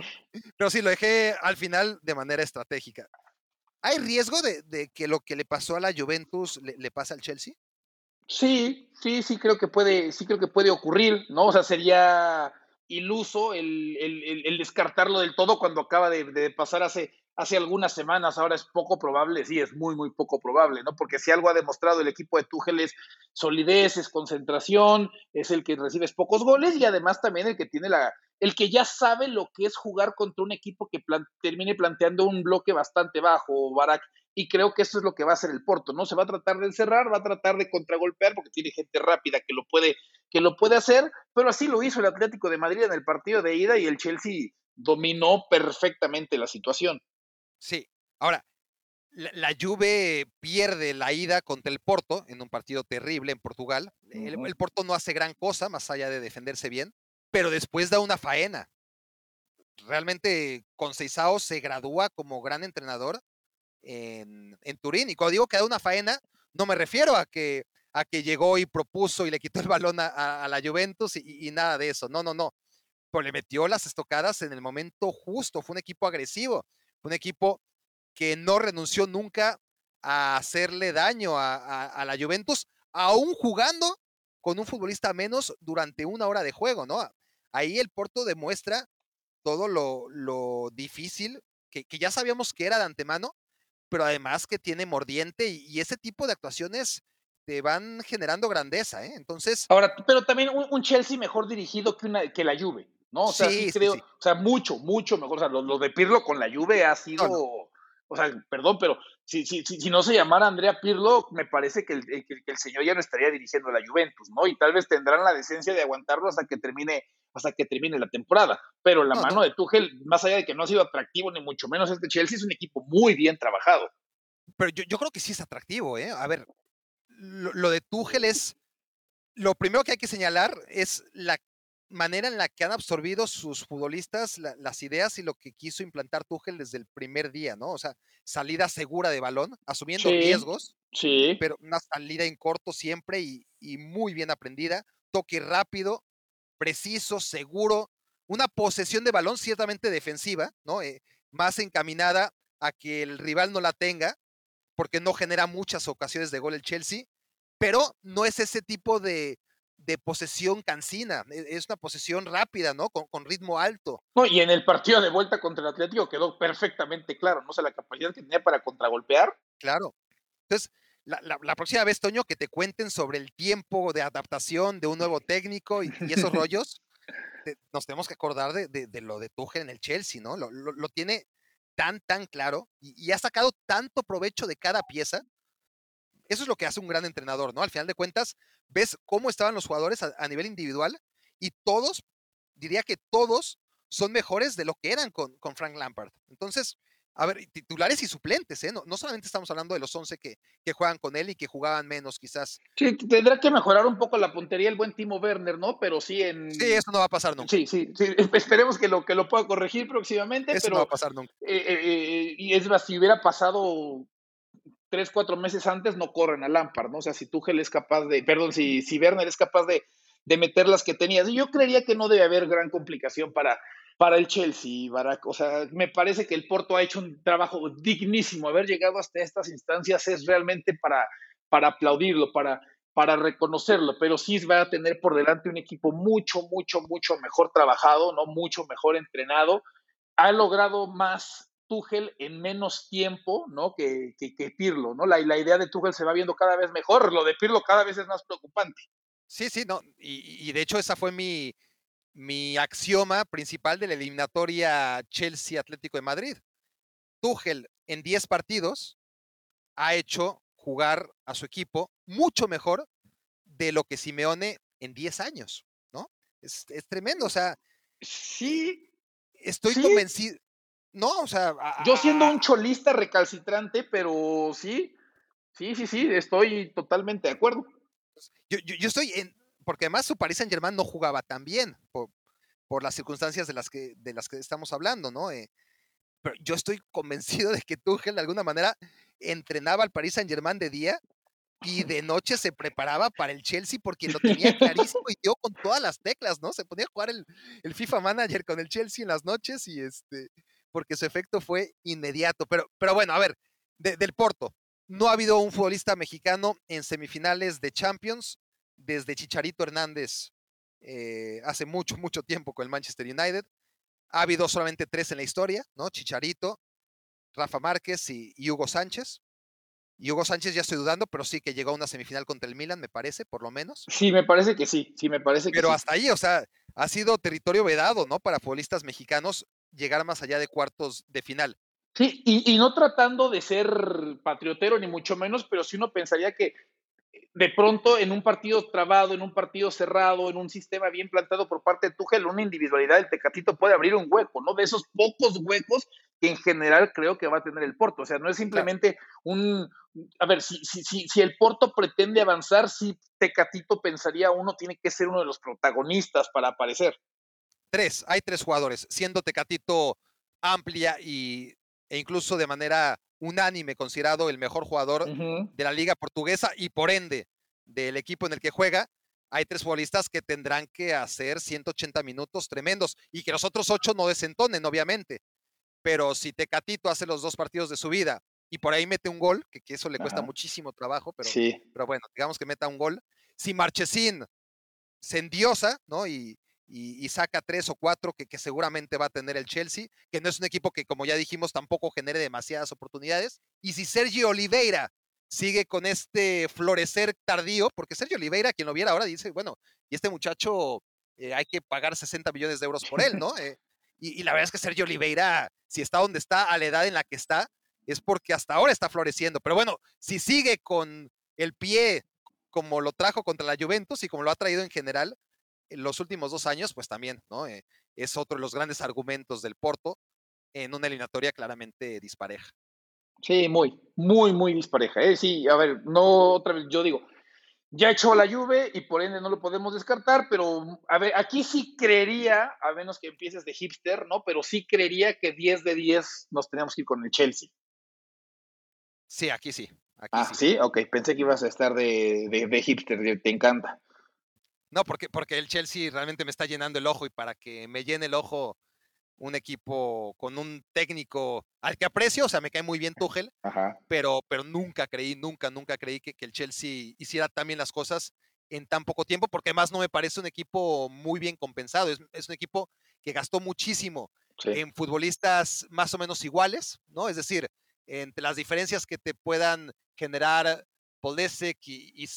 pero sí, lo dejé al final de manera estratégica. ¿Hay riesgo de, que lo que le pasó a la Juventus le, le pase al Chelsea? Sí, sí, sí creo que puede, sí creo que puede ocurrir, ¿no? O sea, sería iluso el, el, descartarlo del todo cuando acaba de, de pasar hace hace algunas semanas, ahora es poco probable, sí, es muy, muy poco probable, ¿no? Porque si algo ha demostrado el equipo de Tuchel es solidez, es concentración, es el que recibe pocos goles y además también el que tiene la, el que ya sabe lo que es jugar contra un equipo que termine planteando un bloque bastante bajo, Barak, y creo que eso es lo que va a hacer el Porto, ¿no? Se va a tratar de encerrar, va a tratar de contragolpear porque tiene gente rápida que lo puede, que lo puede hacer, pero así lo hizo el Atlético de Madrid en el partido de ida y el Chelsea dominó perfectamente la situación. Sí. Ahora, la, Juve pierde la ida contra el Porto en un partido terrible en Portugal. el, Porto no hace gran cosa más allá de defenderse bien, pero después da una faena. Realmente Conceição se gradúa como gran entrenador en, Turín. Y cuando digo que da una faena, no me refiero a que, a que llegó y propuso y le quitó el balón a, la Juventus y, y, nada de eso. No, no, no. Pero le metió las estocadas en el momento justo. Fue un equipo agresivo un equipo que no renunció nunca a hacerle daño a, la Juventus, aún jugando con un futbolista menos durante una hora de juego, ¿no? Ahí el Porto demuestra todo lo, difícil que, ya sabíamos que era de antemano, pero además que tiene mordiente y, ese tipo de actuaciones te van generando grandeza, ¿eh? Entonces. Ahora, pero también un, Chelsea mejor dirigido que, una, que la Juve. ¿No? O sea, sí, creo, o sea, mucho, mucho mejor. O sea, lo, de Pirlo con la Juve ha sido, o sea, perdón, pero si, si, si, no se llamara Andrea Pirlo, me parece que el, que, el, señor ya no estaría dirigiendo la Juventus, ¿no? Y tal vez tendrán la decencia de aguantarlo hasta que termine, hasta que termine la temporada. Pero la mano de Tuchel, más allá de que no ha sido atractivo, ni mucho menos este Chelsea, es un equipo muy bien trabajado. Pero yo, yo creo que sí es atractivo, ¿eh? A ver, lo, lo de Tuchel es lo primero que hay que señalar es la manera en la que han absorbido sus futbolistas las ideas y lo que quiso implantar Tuchel desde el primer día, ¿no? O sea, salida segura de balón, asumiendo riesgos, sí. pero una salida en corto siempre y, muy bien aprendida, toque rápido, preciso, seguro, una posesión de balón ciertamente defensiva, ¿no? Eh, más encaminada a que el rival no la tenga, porque no genera muchas ocasiones de gol el Chelsea, pero no es ese tipo de, de posesión cansina, e, es una posesión rápida, ¿no? Con, con, ritmo alto. No, y en el partido de vuelta contra el Atlético quedó perfectamente claro, ¿no? O sea, la capacidad que tenía para contragolpear. Claro. Entonces, la, la, próxima vez, Toño, que te cuenten sobre el tiempo de adaptación de un nuevo técnico y, esos rollos, nos tenemos que acordar de, de, lo de Tuchel en el Chelsea, ¿no? Lo, lo, lo tiene tan, tan claro y, y, ha sacado tanto provecho de cada pieza. Eso es lo que hace un gran entrenador, ¿no? Al final de cuentas, ves cómo estaban los jugadores a, nivel individual y todos, diría que todos son mejores de lo que eran con, con Frank Lampard. Entonces, a ver, titulares y suplentes, ¿eh? No, no solamente estamos hablando de los 11 que, que, juegan con él y que jugaban menos, quizás. Sí, tendrá que mejorar un poco la puntería el buen Timo Werner, ¿no? Pero sí en. Sí, eso no va a pasar nunca. Sí, sí, sí. Esperemos que lo, que lo pueda corregir próximamente. Eso pero, no va a pasar nunca. Eh, eh, eh, y es más, si hubiera pasado tres, cuatro meses antes, no corren a Lampard, ¿no? O sea, si Tuchel es capaz de. Perdón, si, si Werner es capaz de, de meter las que tenía. Yo creería que no debe haber gran complicación para para el Chelsea, Barack. O sea, me parece que el Porto ha hecho un trabajo dignísimo. Haber llegado hasta estas instancias es realmente para, para aplaudirlo, para, para reconocerlo, pero sí va a tener por delante un equipo mucho, mucho, mucho mejor trabajado, ¿no? Mucho mejor entrenado. Ha logrado más Tuchel en menos tiempo, ¿no? Que, que, Pirlo, ¿no? La, la idea de Tuchel se va viendo cada vez mejor, lo de Pirlo cada vez es más preocupante. Sí, sí, no, y, y de hecho esa fue mi, mi axioma principal de la eliminatoria Chelsea Atlético de Madrid. Tuchel en 10 partidos ha hecho jugar a su equipo mucho mejor de lo que Simeone en 10 años, ¿no? Es, tremendo, o sea. Sí. Estoy convencido. No, o sea. Yo siendo un cholista recalcitrante, pero sí, sí, sí, sí, estoy totalmente de acuerdo. Yo, yo, yo estoy en, porque además su Paris Saint Germain no jugaba tan bien por, por, las circunstancias de las que, de las que estamos hablando, ¿no? Eh, pero yo estoy convencido de que Tuchel de alguna manera entrenaba al Paris Saint Germain de día y de noche se preparaba para el Chelsea porque lo tenía clarísimo y dio con todas las teclas, ¿no? Se ponía a jugar el, el, FIFA Manager con el Chelsea en las noches y este, porque su efecto fue inmediato. Pero, pero bueno, a ver, del Porto, no ha habido un futbolista mexicano en semifinales de Champions desde Chicharito Hernández eh, hace mucho, mucho tiempo con el Manchester United. Ha habido solamente tres en la historia, ¿no? Chicharito, Rafa Márquez y, Hugo Sánchez. Y Hugo Sánchez ya estoy dudando, pero sí que llegó a una semifinal contra el Milan, me parece, por lo menos. Sí, me parece que sí, sí, me parece que Pero hasta ahí, o sea, ha sido territorio vedado, ¿no? Para futbolistas mexicanos llegar más allá de cuartos de final. Sí, y, y no tratando de ser patriotero, ni mucho menos, pero sí uno pensaría que de pronto en un partido trabado, en un partido cerrado, en un sistema bien plantado por parte de Tuchel, una individualidad del Tecatito puede abrir un hueco, ¿no? De esos pocos huecos que en general creo que va a tener el Porto. O sea, no es simplemente un... A ver, si, si, si, si el Porto pretende avanzar, si Tecatito pensaría uno tiene que ser uno de los protagonistas para aparecer. Tres, hay tres jugadores, siendo Tecatito amplia y, e incluso de manera unánime considerado el mejor jugador de la liga portuguesa y por ende del equipo en el que juega, hay tres futbolistas que tendrán que hacer 180 minutos tremendos y que los otros ocho no desentonen, obviamente. Pero si Tecatito hace los dos partidos de su vida y por ahí mete un gol, que, eso le cuesta muchísimo trabajo, pero, pero bueno, digamos que meta un gol. Si Marchesín se endiosa, ¿no? Y, y, saca tres o cuatro que, seguramente va a tener el Chelsea, que no es un equipo que, como ya dijimos, tampoco genere demasiadas oportunidades. Y si Sergio Oliveira sigue con este florecer tardío, porque Sergio Oliveira, quien lo viera ahora, dice, bueno, y este muchacho eh, hay que pagar 60 millones de euros por él, ¿no? Eh, y, y, la verdad es que Sergio Oliveira, si está donde está, a la edad en la que está, es porque hasta ahora está floreciendo. Pero bueno, si sigue con el pie como lo trajo contra la Juventus y como lo ha traído en general, en los últimos dos años, pues también, ¿no? Eh, es otro de los grandes argumentos del Porto en una eliminatoria claramente dispareja. Sí, muy, muy, muy dispareja. ¿eh? Sí, a ver, no otra vez, yo digo, ya echó la lluvia y por ende no lo podemos descartar, pero a ver, aquí sí creería, a menos que empieces de hipster, ¿no? Pero sí creería que 10 de 10 nos teníamos que ir con el Chelsea. Sí, aquí sí. ah, sí. ok, pensé que ibas a estar de, de hipster, te encanta. No, porque, porque el Chelsea realmente me está llenando el ojo y para que me llene el ojo un equipo con un técnico al que aprecio, o sea, me cae muy bien Tuchel, Pero, pero nunca creí, nunca, nunca creí que, el Chelsea hiciera también las cosas en tan poco tiempo, porque además no me parece un equipo muy bien compensado, es, un equipo que gastó muchísimo en futbolistas más o menos iguales, ¿no? Es decir, entre las diferencias que te puedan generar Polesek y, y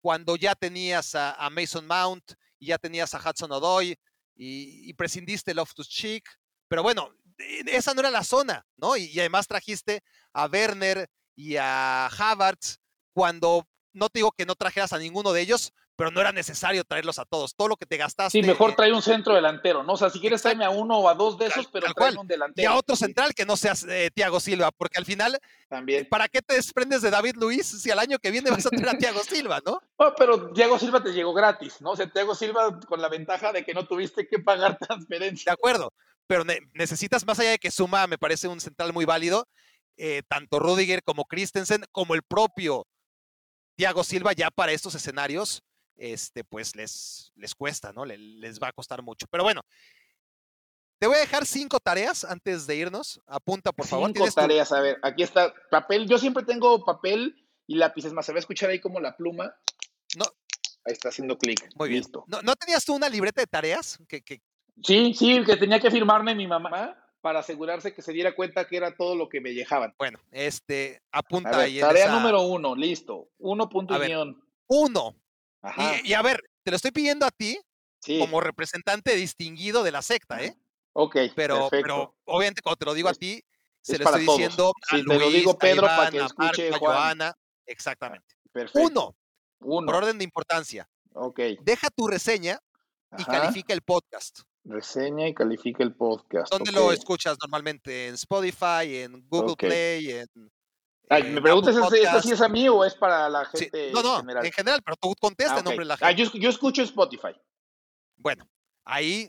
cuando ya tenías a, Mason Mount y ya tenías a Hudson Odoy y, prescindiste el Loftus Cheek. Pero bueno, e, esa no era la zona, ¿no? Y, además trajiste a Werner y a Havertz cuando no te digo que no trajeras a ninguno de ellos, pero no era necesario traerlos a todos. Todo lo que te gastaste. Sí, mejor trae un centro delantero, ¿no? O sea, si quieres tráeme a uno o a dos de esos, pero trae un delantero. Y a otro central que no sea eh, Thiago Silva, porque al final, También. ¿para qué te desprendes de David Luis si al año que viene vas a tener a Thiago Silva, no? No, pero Thiago Silva te llegó gratis, ¿no? O sea, Thiago Silva con la ventaja de que no tuviste que pagar transferencia. De acuerdo, pero necesitas más allá de que Suma, me parece un central muy válido, eh, tanto Rudiger como Christensen, como el propio Thiago Silva ya para estos escenarios este, pues les, les cuesta, ¿no? Les, va a costar mucho. Pero bueno, te voy a dejar cinco tareas antes de irnos. Apunta, por favor. Cinco tareas, a ver, aquí está papel. Yo siempre tengo papel y lápices más. Se va a escuchar ahí como la pluma. No. Ahí está haciendo clic. Muy Listo. ¿No, ¿No, tenías tú una libreta de tareas? Que, que... Sí, sí, que tenía que firmarme mi mamá para asegurarse que se diera cuenta que era todo lo que me dejaban. Bueno, este, apunta ahí. Tarea número uno, listo. Uno punto Uno. Y, a ver, te lo estoy pidiendo a ti como representante distinguido de la secta, ¿eh? Ok. Pero, pero obviamente cuando te lo digo a ti, se lo estoy diciendo a Luis, te lo digo Pedro para que escuche Joana. Exactamente. Perfecto. Uno, Uno. Por orden de importancia. Ok. Deja tu reseña y califica el podcast. Reseña y califica el podcast. ¿Dónde lo escuchas normalmente? ¿En Spotify? ¿En Google Play? ¿En Ay, me preguntas, ¿esta sí es a mí o es para la gente no, no, general? en general, pero tú contesta ah, en nombre de la ah, gente. yo, escucho Spotify. Bueno, ahí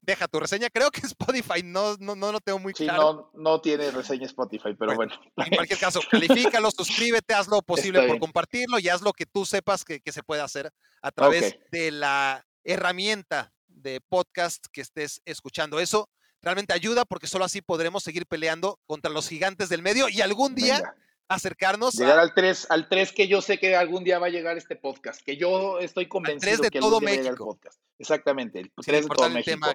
deja tu reseña. Creo que Spotify no, no, no lo tengo muy sí, claro. No, no tiene reseña Spotify, pero bueno. En cualquier caso, califícalo, suscríbete, haz lo posible por compartirlo y haz lo que tú sepas que, se puede hacer a través de la herramienta de podcast que estés escuchando. Eso realmente ayuda porque solo así podremos seguir peleando contra los gigantes del medio y algún día acercarnos llegar al 3 al 3 que yo sé que algún día va a llegar este podcast, que yo estoy convencido de que todo México. podcast. Exactamente, el 3 de todo México.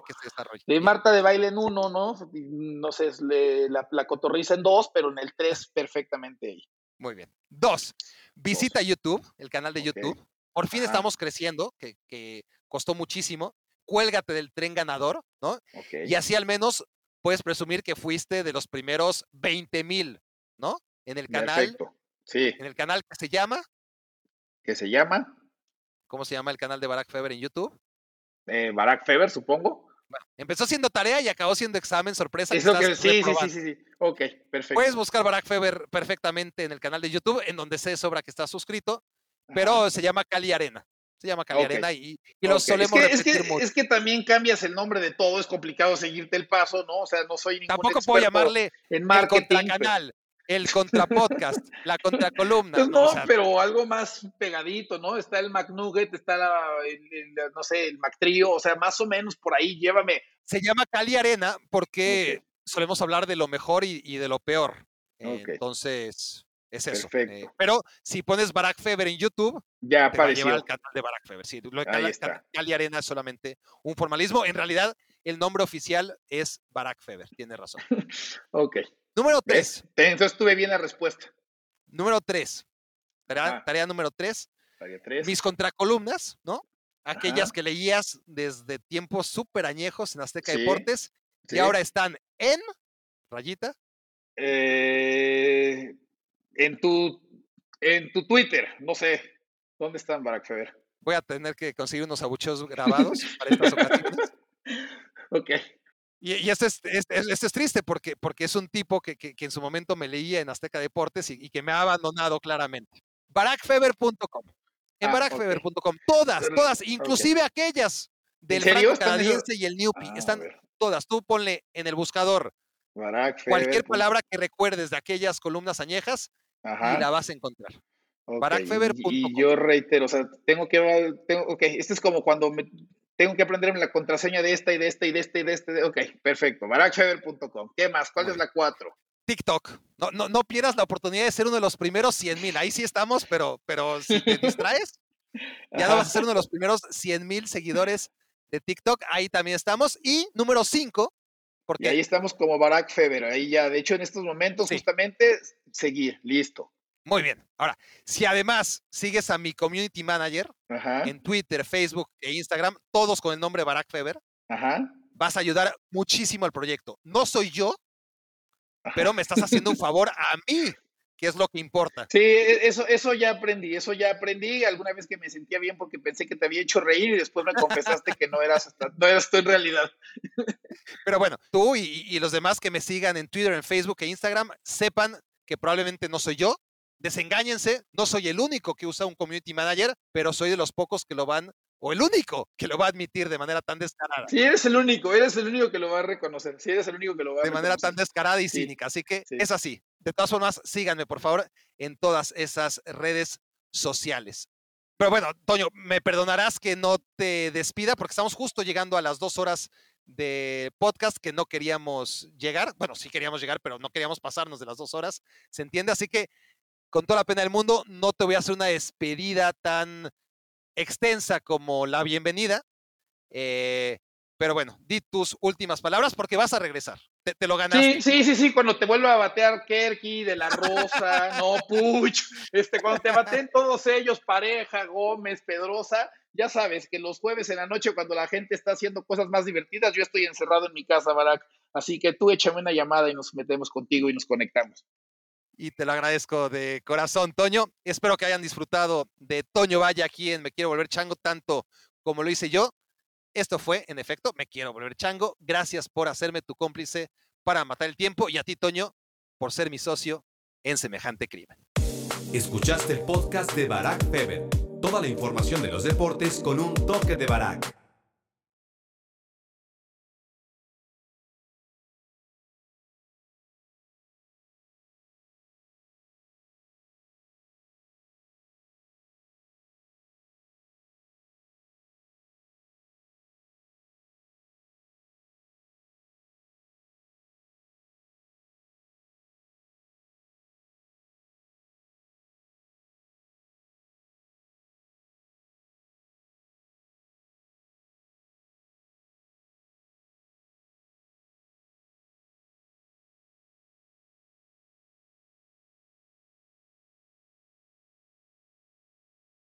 De Marta de baile en uno, ¿no? No sé, la, la cotorriza en dos, pero en el 3 perfectamente ahí. Muy bien. Dos, visita YouTube, el canal de YouTube. Por fin estamos creciendo, que, que costó muchísimo cuélgate del tren ganador, ¿no? Y así al menos puedes presumir que fuiste de los primeros 20 mil, ¿no? En el canal. Perfecto. Sí. En el canal que se llama. ¿Qué se llama? ¿Cómo se llama el canal de Barack Feber en YouTube? Eh, Barack Feber, supongo. Bueno, empezó siendo tarea y acabó siendo examen sorpresa. Eso que, sí, sí, sí, sí, sí. Ok, perfecto. Puedes buscar Barack Feber perfectamente en el canal de YouTube, en donde se sobra que estás suscrito, pero se llama Cali Arena se llama Cali Arena y, lo solemos es que, es que, también cambias el nombre de todo, es complicado seguirte el paso, ¿no? O sea, no soy ningún Tampoco puedo llamarle en marketing, el contracanal, el contrapodcast, la contracolumna. Pues no, pero algo más pegadito, ¿no? Está el McNugget, está la, el, no sé, el McTrio, o sea, más o menos por ahí, llévame. Se llama Cali Arena porque solemos hablar de lo mejor y, de lo peor. entonces, es eso. Eh, Perfecto. pero si pones Barack Feber en YouTube, ya apareció. Va a al canal de Barack Feber. Sí, lo de Cali, Arena es solamente un formalismo. En realidad, el nombre oficial es Barack Feber. Tiene razón. ok. Número tres. Entonces tuve bien la respuesta. Número tres. Tarea, ah. número tres. Tarea tres. Mis contracolumnas, ¿no? Aquellas que leías desde tiempos súper añejos en Azteca Deportes y ahora están en rayita. Eh, en tu, en tu Twitter, no sé, ¿dónde están Barack Feber? Voy a tener que conseguir unos abucheos grabados para estas ocasiones. ok. Y, y esto, es, es, triste porque, porque es un tipo que, que, en su momento me leía en Azteca Deportes y, que me ha abandonado claramente. Barackfeber.com. En ah, barackfeber.com. Todas, todas, inclusive aquellas del franco canadiense y el Newpie. Ah, están todas. Tú ponle en el buscador cualquier palabra que recuerdes de aquellas columnas añejas y la vas a encontrar. Y, yo reitero, o sea, tengo que, tengo, ok, esto es como cuando me, tengo que aprenderme la contraseña de esta y de esta y de este y de este. Ok, perfecto. Barackfeber.com. ¿Qué más? ¿Cuál es la cuatro? TikTok. No, no, no pierdas la oportunidad de ser uno de los primeros 100 mil. Ahí sí estamos, pero, pero si te distraes, ya no vas a ser uno de los primeros 100 mil seguidores de TikTok. Ahí también estamos. Y número 5. Porque... Y ahí estamos como Barack Feber. Ahí ya, de hecho, en estos momentos, justamente, seguir. Listo. Muy bien. Ahora, si además sigues a mi community manager en Twitter, Facebook e Instagram, todos con el nombre Barack Feber, vas a ayudar muchísimo al proyecto. No soy yo, pero me estás haciendo un favor a mí, que es lo que importa. Sí, e, eso, eso ya aprendí, eso ya aprendí alguna vez que me sentía bien porque pensé que te había hecho reír y después me confesaste que no eras, no eras tú en realidad. Pero bueno, tú y, y los demás que me sigan en Twitter, en Facebook e Instagram, sepan que probablemente no soy yo, desengáñense, no soy el único que usa un community manager, pero soy de los pocos que lo van, o el único que lo va a admitir de manera tan descarada. Sí, eres el único, eres el único que lo va a reconocer. Sí, eres el único que lo va a De manera tan descarada y cínica. Así que es así. De todas formas, síganme, por favor, en todas esas redes sociales. Pero bueno, Toño, me perdonarás que no te despida porque estamos justo llegando a las dos horas de podcast que no queríamos llegar. Bueno, sí queríamos llegar, pero no queríamos pasarnos de las dos horas. ¿Se entiende? Así que con toda la pena del mundo, no te voy a hacer una despedida tan extensa como la bienvenida. Eh, pero bueno, di tus últimas palabras porque vas a regresar. Te, lo ganaste. Sí, sí, sí, sí, cuando te vuelva a batear Kerky, De La Rosa, no, Puch, este, cuando te baten todos ellos, Pareja, Gómez, Pedrosa, ya sabes que los jueves en la noche, cuando la gente está haciendo cosas más divertidas, yo estoy encerrado en mi casa, Barack. Así que tú échame una llamada y nos metemos contigo y nos conectamos y te lo agradezco de corazón, Toño. Espero que hayan disfrutado de Toño Valle aquí en Me Quiero Volver Chango, tanto como lo hice yo. Esto fue, en efecto, Me Quiero Volver Chango. Gracias por hacerme tu cómplice para matar el tiempo y a ti, Toño, por ser mi socio en semejante crimen. Escuchaste el podcast de Barack Feber. Toda la información de los deportes con un toque de Barack.